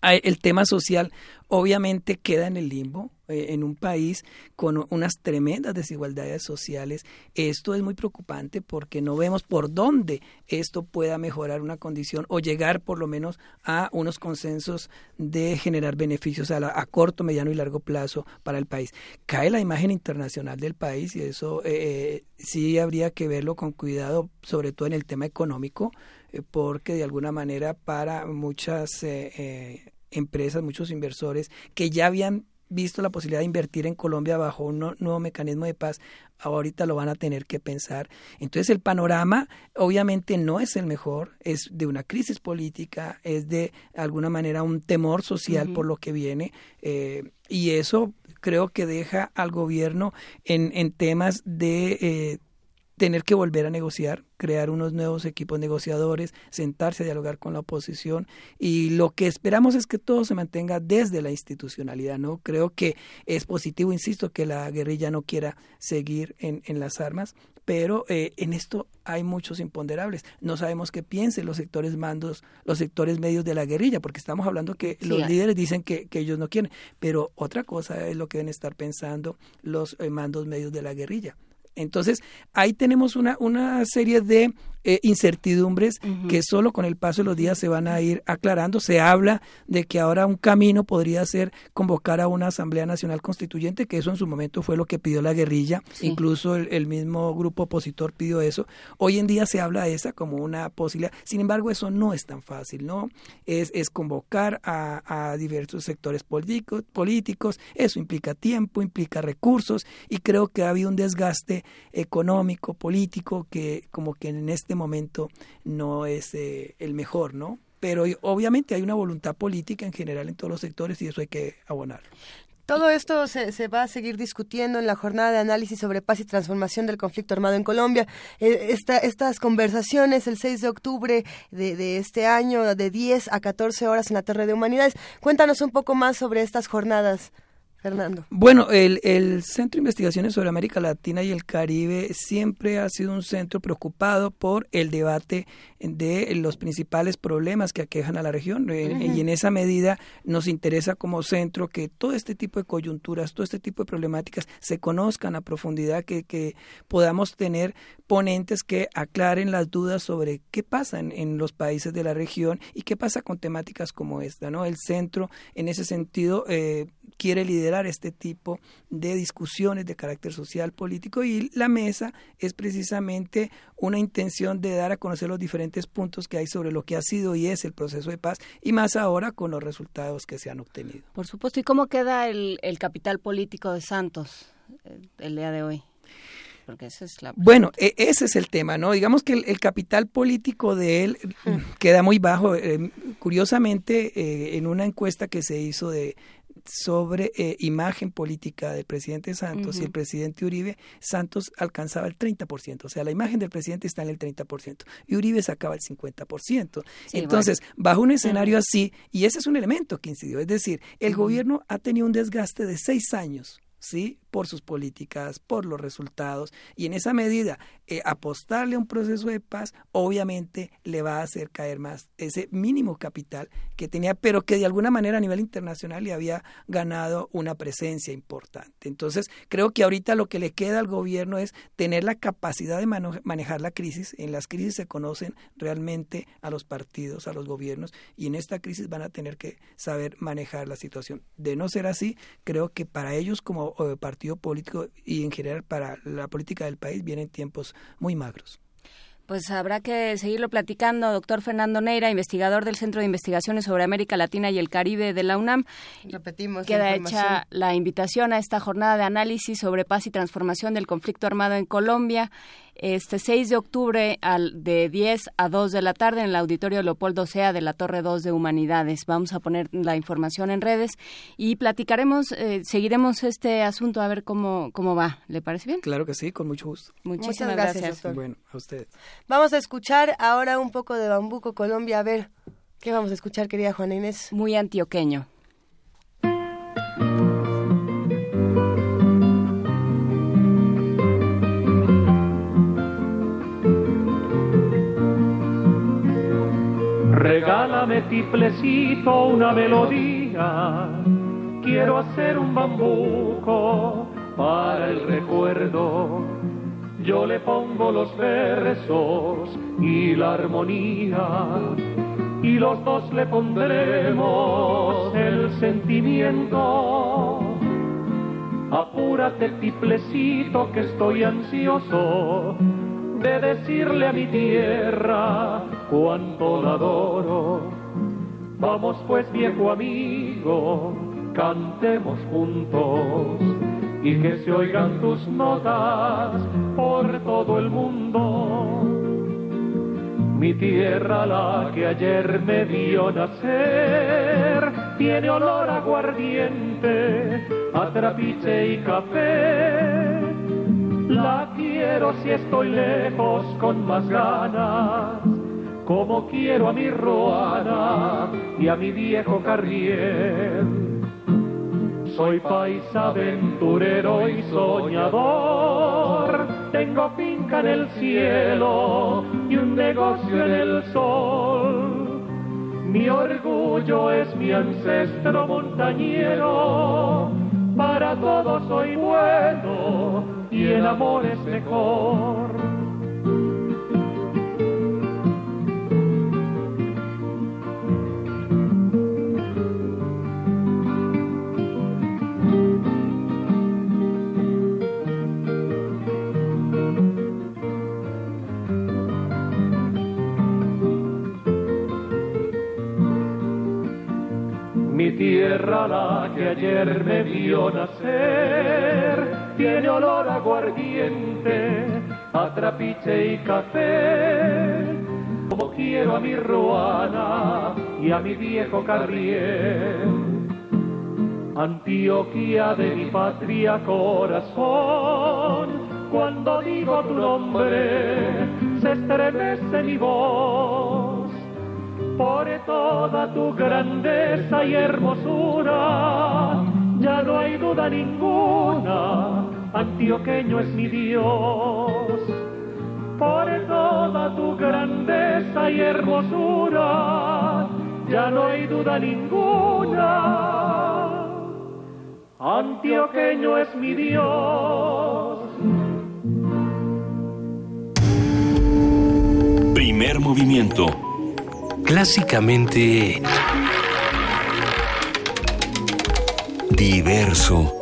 El tema social obviamente queda en el limbo eh, en un país con unas tremendas desigualdades sociales. Esto es muy preocupante porque no vemos por dónde esto pueda mejorar una condición o llegar por lo menos a unos consensos de generar beneficios a, corto, mediano y largo plazo para el país. Cae la imagen internacional del país y eso eh, eh, sí habría que verlo con cuidado, sobre todo en el tema económico eh, porque de alguna manera para muchas empresas, muchos inversores que ya habían visto la posibilidad de invertir en Colombia bajo un nuevo mecanismo de paz, ahorita lo van a tener que pensar. Entonces el panorama obviamente no es el mejor, es de una crisis política, es de alguna manera un temor social por lo que viene y eso creo que deja al gobierno en, en temas de tener que volver a negociar, crear unos nuevos equipos negociadores, sentarse a dialogar con la oposición y lo que esperamos es que todo se mantenga desde la institucionalidad, ¿no? Creo que es positivo, insisto, que la guerrilla no quiera seguir en, en las armas, pero eh, en esto hay muchos imponderables. No sabemos qué piensen los sectores mandos, los sectores medios de la guerrilla, porque estamos hablando que los líderes dicen que, que, ellos no quieren, pero otra cosa es lo que deben estar pensando los eh, mandos medios de la guerrilla. Entonces, ahí tenemos una, una serie de eh, incertidumbres que solo con el paso de los días se van a ir aclarando. Se habla de que ahora un camino podría ser convocar a una Asamblea Nacional Constituyente, que eso en su momento fue lo que pidió la guerrilla, incluso el, mismo grupo opositor pidió eso. Hoy en día se habla de esa como una posibilidad. Sin embargo, eso no es tan fácil, ¿no? Es, es convocar a, a diversos sectores políticos, políticos, eso implica tiempo, implica recursos y creo que ha habido un desgaste económico, político, que como que en este momento no es eh, el mejor, ¿no? Pero obviamente hay una voluntad política en general en todos los sectores y eso hay que abonar. Todo esto se, se, va a seguir discutiendo en la jornada de análisis sobre paz y transformación del conflicto armado en Colombia. Eh, esta, estas conversaciones el 6 de octubre de, de, este año, de 10 a 14 horas en la Torre de Humanidades. Cuéntanos un poco más sobre estas jornadas. Fernando. Bueno, el, el, Centro de Investigaciones sobre América Latina y el Caribe siempre ha sido un centro preocupado por el debate de los principales problemas que aquejan a la región eh, y en esa medida nos interesa como centro que todo este tipo de coyunturas, todo este tipo de problemáticas se conozcan a profundidad, que, que podamos tener ponentes que aclaren las dudas sobre qué pasa en, en, los países de la región y qué pasa con temáticas como esta. ¿no? El centro en ese sentido eh, quiere liderar este tipo de discusiones de carácter social, político y la mesa es precisamente una intención de dar a conocer los diferentes puntos que hay sobre lo que ha sido y es el proceso de paz y más ahora con los resultados que se han obtenido. Por supuesto. ¿Y cómo queda el, el capital político de Santos eh, el día de hoy? Porque esa es la... Bueno, e, ese es el tema, ¿no? Digamos que el, capital político de él queda muy bajo. Eh, curiosamente, eh, en una encuesta que se hizo de sobre eh, imagen política del presidente Santos y el presidente Uribe, Santos alcanzaba el 30%, o sea, la imagen del presidente está en el 30% y Uribe sacaba el 50%. Entonces, bajo un escenario así, y ese es un elemento que incidió, es decir, el gobierno ha tenido un desgaste de seis años, ¿sí? Por sus políticas, por los resultados, y en esa medida eh, apostarle a un proceso de paz obviamente le va a hacer caer más ese mínimo capital que tenía, pero que de alguna manera a nivel internacional le había ganado una presencia importante. Entonces, creo que ahorita lo que le queda al gobierno es tener la capacidad de manejar la crisis. En las crisis se conocen realmente a los partidos, a los gobiernos, y en esta crisis van a tener que saber manejar la situación. De no ser así, creo que para ellos como eh, partido político y en general para la política del país vienen tiempos muy magros. Pues habrá que seguirlo platicando, doctor Fernando Neira, investigador del Centro de Investigaciones sobre América Latina y el Caribe de la UNAM. Repetimos. Queda hecha la invitación a esta jornada de análisis sobre paz y transformación del conflicto armado en Colombia este 6 de octubre al, de 10 a 2 de la tarde en el auditorio Leopoldo Sea de la Torre 2 de Humanidades. Vamos a poner la información en redes y platicaremos, eh, seguiremos este asunto a ver cómo, cómo va. ¿Le parece bien? Claro que sí, con mucho gusto. Muchísimas gracias. Bueno, a usted. Vamos a escuchar ahora un poco de Bambuco Colombia. A ver, ¿qué vamos a escuchar, querida Juana Inés? Muy antioqueño. Regálame tiplecito una melodía, quiero hacer un bambuco para el recuerdo. Yo le pongo los versos y la armonía, y los dos le pondremos el sentimiento. Apúrate tiplecito que estoy ansioso de decirle a mi tierra cuánto la adoro. Vamos pues viejo amigo, cantemos juntos y que se oigan tus notas por todo el mundo. Mi tierra, la que ayer me vio nacer, tiene olor aguardiente, a trapiche y café la quiero si estoy lejos con más ganas, como quiero a mi Roana y a mi viejo Carrier. Soy paisa aventurero y soñador, tengo finca en el cielo y un negocio en el sol. Mi orgullo es mi ancestro montañero, para todos soy bueno y el amor es mejor. Tierra la que ayer me vio nacer tiene olor a aguardiente, a trapiche y café. Como quiero a mi Ruana y a mi viejo Carrier. Antioquia de mi patria corazón, cuando digo tu nombre, se estremece mi voz. Por toda tu grandeza y hermosura, ya no hay duda ninguna, antioqueño es mi Dios. Por toda tu grandeza y hermosura, ya no hay duda ninguna, antioqueño es mi Dios. Primer movimiento. Clásicamente diverso.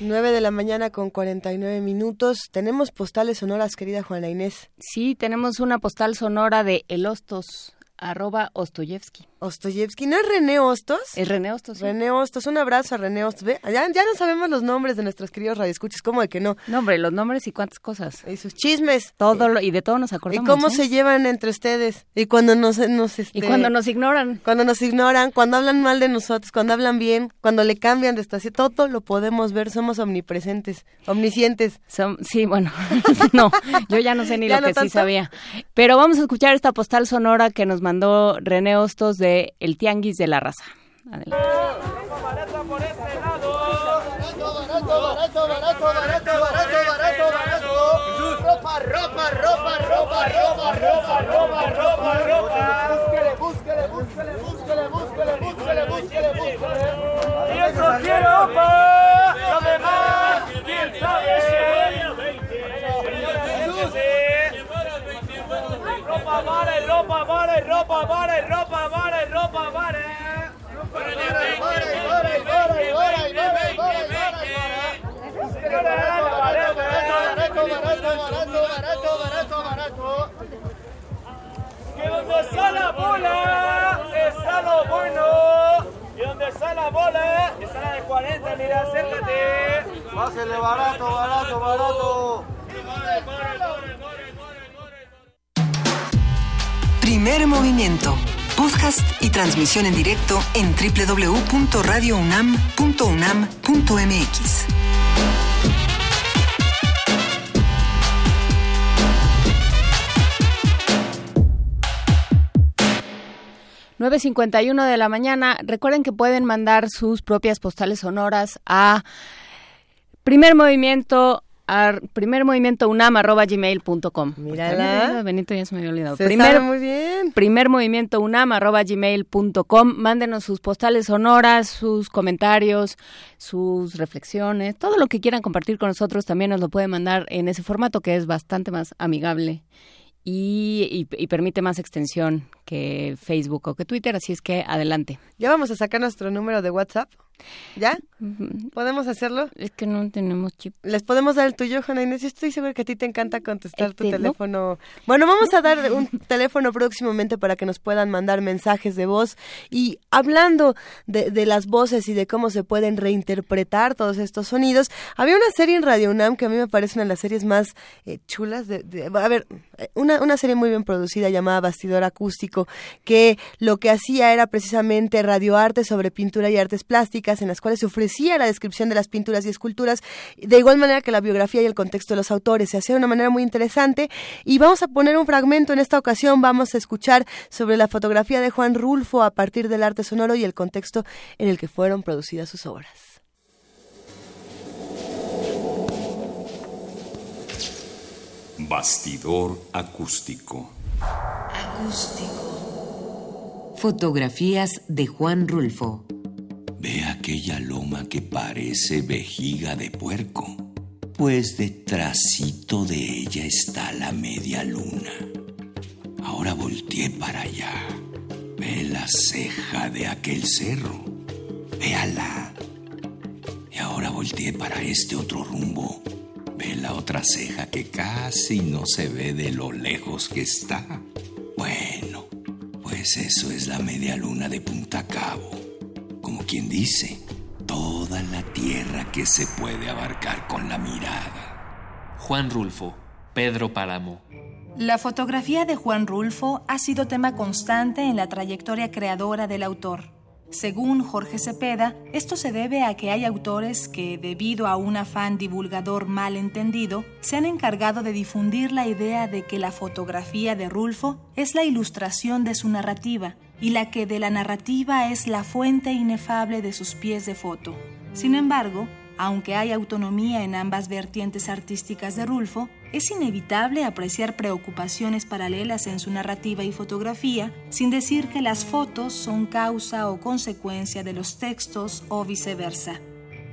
9 de la mañana con 49 minutos. Tenemos postales sonoras, querida Juana Inés. Sí, tenemos una postal sonora de El Hostos, arroba Ostoyevsky. Ostoyevsky, ¿no es René Hostos? Es René Hostos. Sí. René Hostos, un abrazo a René Hostos. Ve, ya, ya no sabemos los nombres de nuestros queridos radioescuchas, ¿cómo de que no? Nombre, los nombres y cuántas cosas. Y sus chismes. Todo lo, y de todo nos acordamos. Y cómo ¿eh? se llevan entre ustedes. Y cuando nos, nos este, Y cuando nos ignoran. Cuando nos ignoran, cuando hablan mal de nosotros, cuando hablan bien, cuando le cambian de estación, todo lo podemos ver, somos omnipresentes, omniscientes. Som- sí, bueno, <laughs> no, yo ya no sé ni <laughs> ¿Ya lo no que sí sabía. Pero vamos a escuchar esta postal sonora que nos mandó René Hostos de El Tianguis de la Raza. Adelante. Ropa, ropa, ropa, ropa, ropa, ropa, ropa, ropa, ropa. Ropa, vale, ropa, vale, ropa, vale, ropa, vale, ropa, vale. Que donde está la bola está lo bueno. Y donde está la bola está la de 40, mira, acércate. Pásele barato, barato, barato. Primer movimiento. Podcast y transmisión en directo en www.radiounam.unam.mx. 9.51 de la mañana. Recuerden que pueden mandar sus propias postales sonoras a primer movimiento primer movimiento unam arroba gmail.com. Mírala. Benito ya se me había olvidado. Se primer, muy bien. Primer movimiento unam arroba gmail.com. Mándenos sus postales sonoras, sus comentarios, sus reflexiones, todo lo que quieran compartir con nosotros también nos lo pueden mandar en ese formato que es bastante más amigable y, y, permite más extensión que Facebook o que Twitter, así es que adelante. Ya vamos a sacar nuestro número de WhatsApp. ¿Ya? ¿Podemos hacerlo? Es que no tenemos chip. ¿Les podemos dar el tuyo, Juana Inés? Yo estoy segura que a ti te encanta contestar tu teléfono. Bueno, vamos a dar un teléfono próximamente para que nos puedan mandar mensajes de voz. Y hablando de, de, las voces y de cómo se pueden reinterpretar todos estos sonidos, había una serie en Radio UNAM que a mí me parece una de las series más eh, chulas. De, a ver, una, una serie muy bien producida llamada Bastidor Acústico, que lo que hacía era precisamente radioarte sobre pintura y artes plásticas en las cuales se ofrecía la descripción de las pinturas y esculturas, de igual manera que la biografía y el contexto de los autores. Se hacía de una manera muy interesante y vamos a poner un fragmento en esta ocasión. Vamos a escuchar sobre la fotografía de Juan Rulfo a partir del arte sonoro y el contexto en el que fueron producidas sus obras. Bastidor acústico. Acústico. Fotografías de Juan Rulfo. Ve aquella loma que parece vejiga de puerco, pues detrásito de ella está la media luna. Ahora volteé para allá. Ve la ceja de aquel cerro. Véala. Y ahora volteé para este otro rumbo. Ve la otra ceja que casi no se ve de lo lejos que está. Bueno, pues eso es la media luna de Punta Cabo como quien dice, toda la tierra que se puede abarcar con la mirada. Juan Rulfo, Pedro Páramo. La fotografía de Juan Rulfo ha sido tema constante en la trayectoria creadora del autor. Según Jorge Cepeda, esto se debe a que hay autores que, debido a un afán divulgador mal entendido, se han encargado de difundir la idea de que la fotografía de Rulfo es la ilustración de su narrativa y la que de la narrativa es la fuente inefable de sus pies de foto. Sin embargo, aunque hay autonomía en ambas vertientes artísticas de Rulfo, es inevitable apreciar preocupaciones paralelas en su narrativa y fotografía, sin decir que las fotos son causa o consecuencia de los textos o viceversa.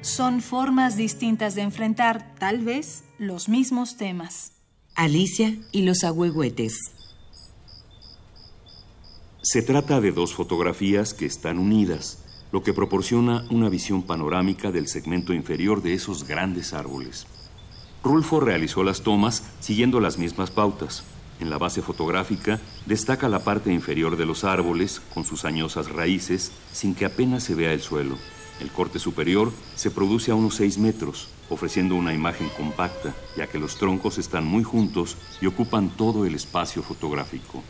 Son formas distintas de enfrentar, tal vez, los mismos temas. Alicia y los agüehuetes. Se trata de dos fotografías que están unidas, lo que proporciona una visión panorámica del segmento inferior de esos grandes árboles. Rulfo realizó las tomas siguiendo las mismas pautas. En la base fotográfica destaca la parte inferior de los árboles con sus añosas raíces sin que apenas se vea el suelo. El corte superior se produce a unos 6 metros, ofreciendo una imagen compacta, ya que los troncos están muy juntos y ocupan todo el espacio fotográfico.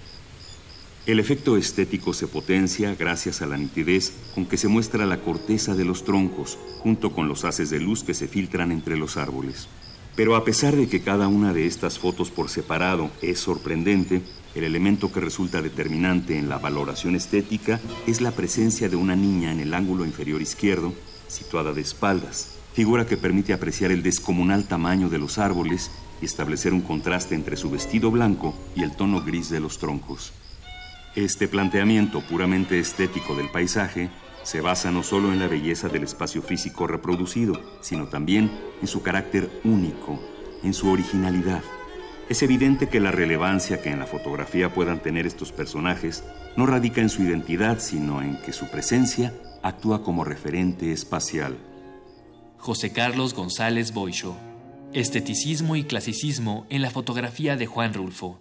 El efecto estético se potencia gracias a la nitidez con que se muestra la corteza de los troncos, junto con los haces de luz que se filtran entre los árboles. Pero a pesar de que cada una de estas fotos por separado es sorprendente, el elemento que resulta determinante en la valoración estética es la presencia de una niña en el ángulo inferior izquierdo, situada de espaldas, figura que permite apreciar el descomunal tamaño de los árboles y establecer un contraste entre su vestido blanco y el tono gris de los troncos. Este planteamiento puramente estético del paisaje se basa no solo en la belleza del espacio físico reproducido, sino también en su carácter único, en su originalidad. Es evidente que la relevancia que en la fotografía puedan tener estos personajes no radica en su identidad, sino en que su presencia actúa como referente espacial. José Carlos González Boisho. Esteticismo y clasicismo en la fotografía de Juan Rulfo.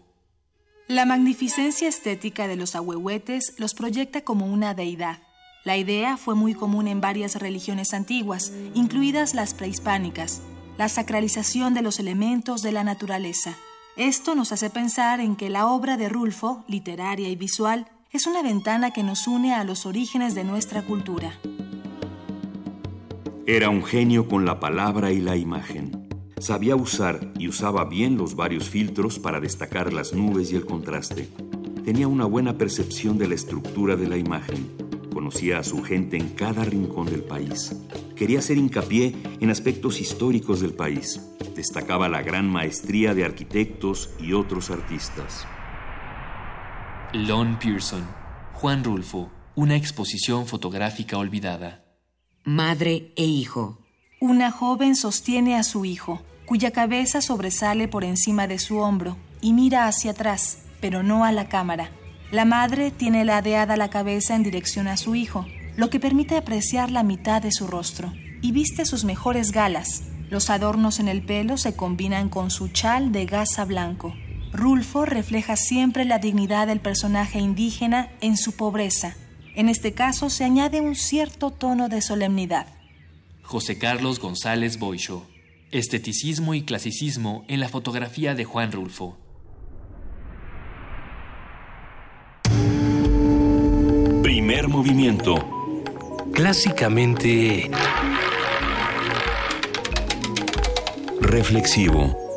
La magnificencia estética de los ahuehuetes los proyecta como una deidad. La idea fue muy común en varias religiones antiguas, incluidas las prehispánicas, la sacralización de los elementos de la naturaleza. Esto nos hace pensar en que la obra de Rulfo, literaria y visual, es una ventana que nos une a los orígenes de nuestra cultura. Era un genio con la palabra y la imagen. Sabía usar y usaba bien los varios filtros para destacar las nubes y el contraste. Tenía una buena percepción de la estructura de la imagen. Conocía a su gente en cada rincón del país. Quería hacer hincapié en aspectos históricos del país. Destacaba la gran maestría de arquitectos y otros artistas. Lon Pearson, Juan Rulfo, una exposición fotográfica olvidada. Madre e hijo. Una joven sostiene a su hijo, cuya cabeza sobresale por encima de su hombro y mira hacia atrás, pero no a la cámara. La madre tiene ladeada la cabeza en dirección a su hijo, lo que permite apreciar la mitad de su rostro, y viste sus mejores galas. Los adornos en el pelo se combinan con su chal de gasa blanco. Rulfo refleja siempre la dignidad del personaje indígena en su pobreza. En este caso se añade un cierto tono de solemnidad. José Carlos González Boisho. Esteticismo y clasicismo en la fotografía de Juan Rulfo. Primer movimiento. Clásicamente... Reflexivo.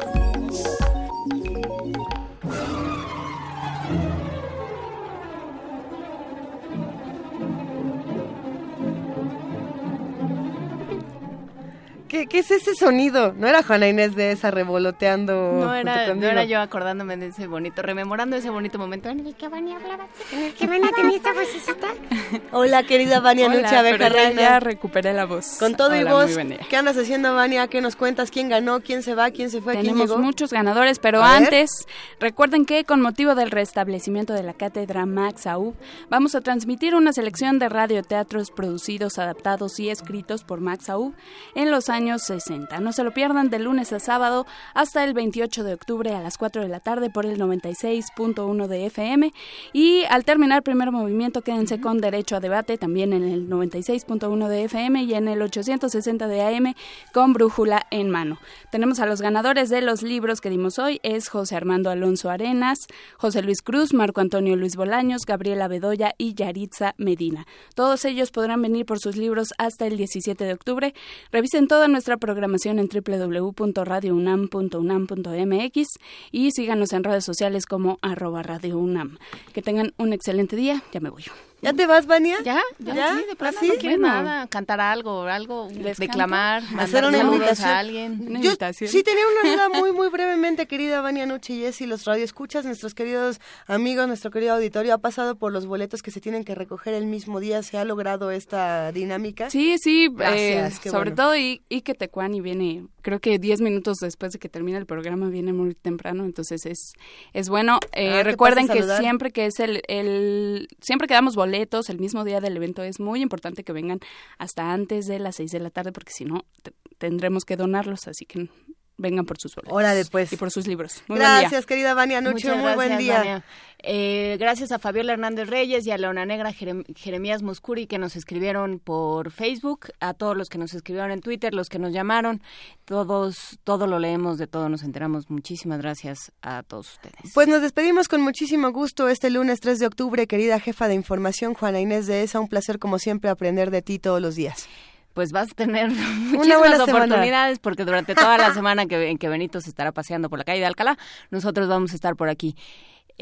¿Qué, ¿Qué es ese sonido? ¿No era Juana Inés de esa revoloteando? No era, no yo acordándome de ese bonito, rememorando ese bonito momento en el que Vania hablaba. En el que Vania tenía esta vocecita. <laughs> Hola, querida Vania Nuche Abeja ya- Reina. ya recuperé la voz. Con todo y Hola, voz. ¿qué andas haciendo, Vania? ¿Qué nos cuentas? ¿Quién ganó? ¿Quién se va? ¿Quién se fue? ¿Quién Tenemos llegó? muchos ganadores, pero A ver. antes, recuerden que con motivo del restablecimiento de la cátedra Max Aub, vamos a transmitir una selección de radioteatros producidos, adaptados y escritos por Max Aub en los años 60. No se lo pierdan de lunes a sábado hasta el 28 de octubre a las 4 de la tarde por el 96.1 de FM. Y al terminar primer movimiento, quédense con derecho a debate también en el 96.1 de FM y en el 860 de AM con brújula en mano. Tenemos a los ganadores de los libros que dimos hoy, es José Armando Alonso Arenas, José Luis Cruz, Marco Antonio Luis Bolaños, Gabriela Bedoya y Yaritza Medina. Todos ellos podrán venir por sus libros hasta el 17 de octubre. Revisen toda nuestra programación en www.radiounam.unam.mx y síganos en redes sociales como arroba Radio UNAM. Que tengan un excelente día, ya me voy. ¿Ya te vas, Vania? Ya, ya, sí, de plano ¿Así? no quieres Bueno. nada, cantar algo, algo, ¿Les declamar? Hacer una invitación. a alguien. Una Yo invitación. sí tenía una duda muy, muy brevemente, querida Vania Nuche y Jessy, los radioescuchas, nuestros queridos amigos, nuestro querido auditorio, ha pasado por los boletos que se tienen que recoger el mismo día, ¿se ha logrado esta dinámica? Sí, sí, Gracias, eh, qué sobre bueno. todo y, y que Tecuani viene, creo que 10 minutos después de que termine el programa, viene muy temprano, entonces es, es bueno. Eh, Ah, recuerden que siempre que es el, el, siempre que damos boletos el mismo día del evento, es muy importante que vengan hasta antes de las 6 de la tarde, porque si no, te- tendremos que donarlos, así que vengan por sus boletos. Órale, pues. Y por sus libros. Muy buen día. Gracias, querida Vania Muchas muy buen día. Vania. Eh, gracias a Fabiola Hernández Reyes y a Leona Negra Jerem- Jeremías Muscuri que nos escribieron por Facebook, a todos los que nos escribieron en Twitter, los que nos llamaron, todos, todo lo leemos, de todo nos enteramos. Muchísimas gracias a todos ustedes. Pues nos despedimos con muchísimo gusto este lunes 3 de octubre, querida jefa de información Juana Inés de ESA, un placer como siempre aprender de ti todos los días. Pues vas a tener <laughs> muchísimas semana. oportunidades porque durante toda la <laughs> semana que, en que Benito se estará paseando por la calle de Alcalá, nosotros vamos a estar por aquí.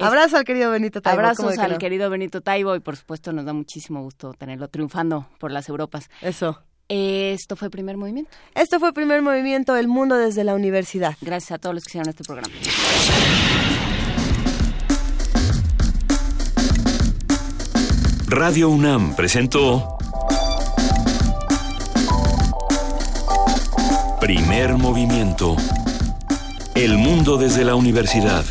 Abrazo al querido Benito Taibo. ¿cómo Abrazos que al no? querido Benito Taibo y por supuesto nos da muchísimo gusto tenerlo triunfando por las Europas. Eso. Esto fue Primer Movimiento. Esto fue Primer Movimiento, El Mundo desde la Universidad. Gracias a todos los que hicieron este programa. Radio UNAM presentó Primer Movimiento. El mundo desde la universidad.